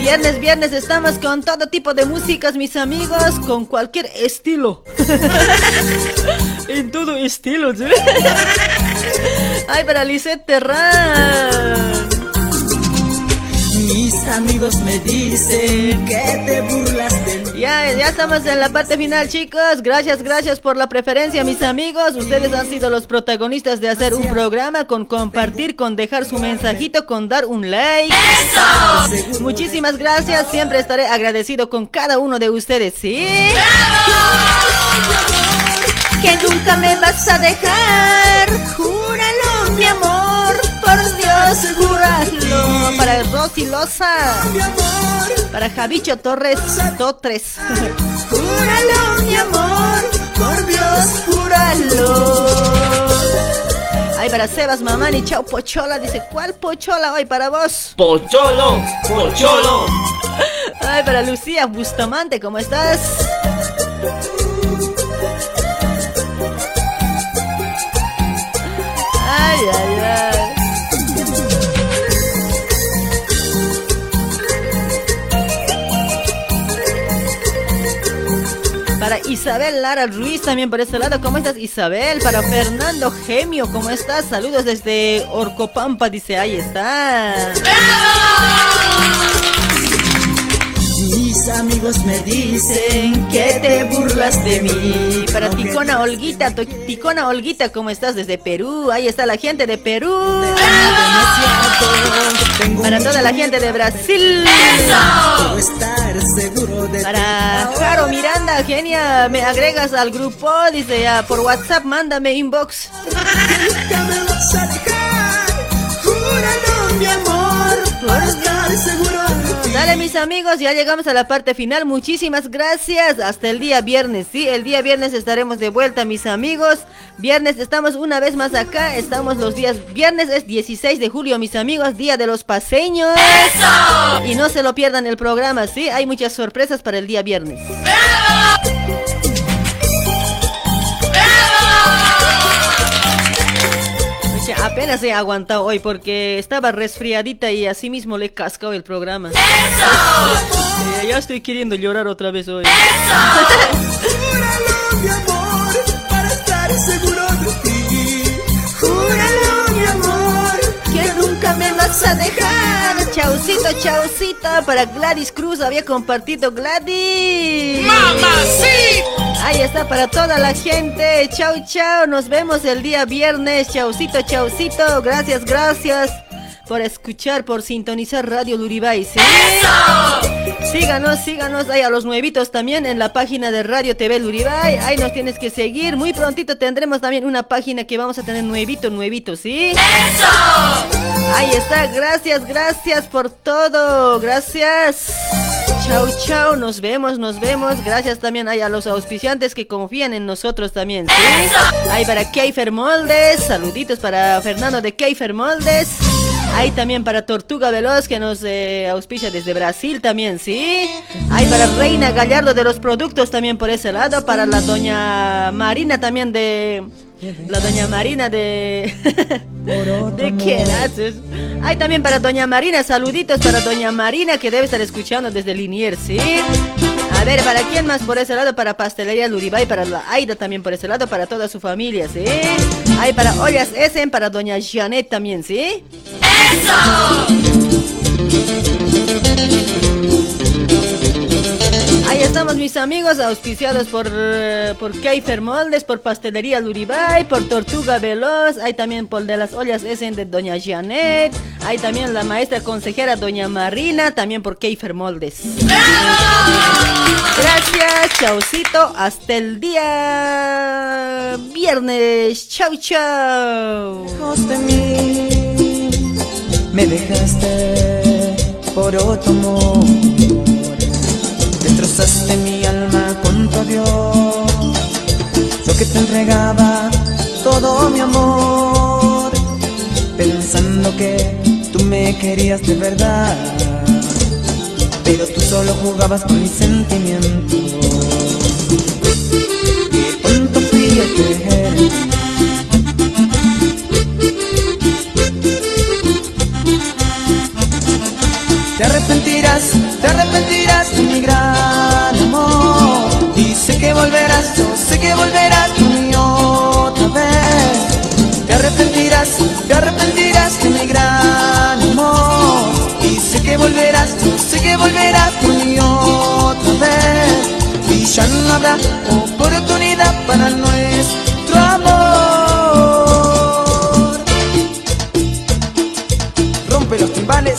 Viernes, viernes estamos con todo tipo de músicas, mis amigos, con cualquier estilo. (laughs) en todo estilo, ¿sí? Ay, para Lisette Terran. Amigos me dicen que te burlas de mí. Ya, ya estamos en la parte final, chicos. Gracias, gracias por la preferencia, mis amigos. Ustedes han sido los protagonistas de hacer un programa, con compartir, con dejar su mensajito, con dar un like. ¡Eso! Muchísimas gracias. Siempre estaré agradecido con cada uno de ustedes, ¿sí? Que nunca me vas a dejar. Dios, júralo. Para Rosy Loza. Para Javicho Torres Totres. Júralo, mi amor. Por Dios, júralo. Ay, para Sebas Mamani, chao Pochola. Dice, ¿cuál Pochola hoy para vos? Pocholo, pocholo. Ay, para Lucía Bustamante, ¿cómo estás? Ay, ay, ay. Para Isabel Lara Ruiz también por este lado. ¿Cómo estás, Isabel? Para Fernando Gemio, ¿cómo estás? Saludos desde Orcopampa, dice, ahí está. Mis amigos me dicen que te burlas de mí. Para Ticona Olguita, Ticona Olguita, ¿cómo estás? Desde Perú, ahí está la gente de Perú. Para toda la gente de Brasil. De Para Jaro Miranda, genia, me agregas al grupo, dice ya, por WhatsApp, mándame inbox. Nunca me vas a dejar. Júralo, mi amor. Por estar seguro de ti. Dale mis amigos, ya llegamos a la parte final. Muchísimas gracias. Hasta el día viernes. Sí, el día viernes estaremos de vuelta, mis amigos. Viernes estamos una vez más acá. Estamos los días. Viernes es 16 de julio, mis amigos. Día de los paseños. Y no se lo pierdan el programa, sí. Hay muchas sorpresas para el día viernes. Oye, Apenas he aguantado hoy porque estaba resfriadita y así mismo le he cascado el programa. Eh, ya estoy queriendo llorar otra vez hoy. (laughs) Júralo, a dejar. Chaucito, chaucito. Para Gladys Cruz había compartido Gladys. ¡Mamacita! Ahí está para toda la gente. Chau, chau. Nos vemos el día viernes. Chaucito, chaucito. Gracias, gracias por escuchar, por sintonizar Radio Luribay. ¿sí? Síganos, síganos ahí a los nuevitos también en la página de Radio TV Luribay. Ahí nos tienes que seguir. Muy prontito tendremos también una página que vamos a tener nuevito, nuevito, ¿sí? Ahí está. Gracias, gracias por todo. Gracias. Chau, chau, nos vemos, nos vemos. Gracias también ahí a los auspiciantes que confían en nosotros también, ¿sí? Ahí para Keifer Moldes, saluditos para Fernando de Keifer Moldes. Ahí también para Tortuga Veloz que nos eh, auspicia desde Brasil también, ¿sí? Ahí para Reina Gallardo de los productos también por ese lado. Para la doña Marina también de... La doña Marina de... (laughs) ¿De qué haces? Hay también para doña Marina, saluditos para doña Marina que debe estar escuchando desde Liniers, ¿sí? A ver, ¿para quién más por ese lado? Para Pastelería Luribay, para la Aida también por ese lado, para toda su familia, ¿sí? Hay para Ollas Essen, para doña Janet también, ¿sí? Está estamos mis amigos, auspiciados por, por Keifer Moldes, por Pastelería Luribay, por Tortuga Veloz, hay también por de las ollas Essen de Doña Janet, hay también la maestra consejera Doña Marina, también por Keifer Moldes. Gracias, chaucito, hasta el día viernes, chau chau. me dejaste por otro amor. Destrozaste mi alma con tu adiós. Yo que te entregaba todo mi amor, pensando que tú me querías de verdad. Pero tú solo jugabas con mis sentimientos. Y tonto fui a creer. Te arrepentirás, te arrepentirás de mi gran. Sé que volverás, yo sé que volverás y otra vez. Te arrepentirás, te arrepentirás de mi gran amor. Y sé que volverás, yo sé que volverás y otra vez. Y ya no habrá oportunidad para nuestro amor. Rompe los timbales.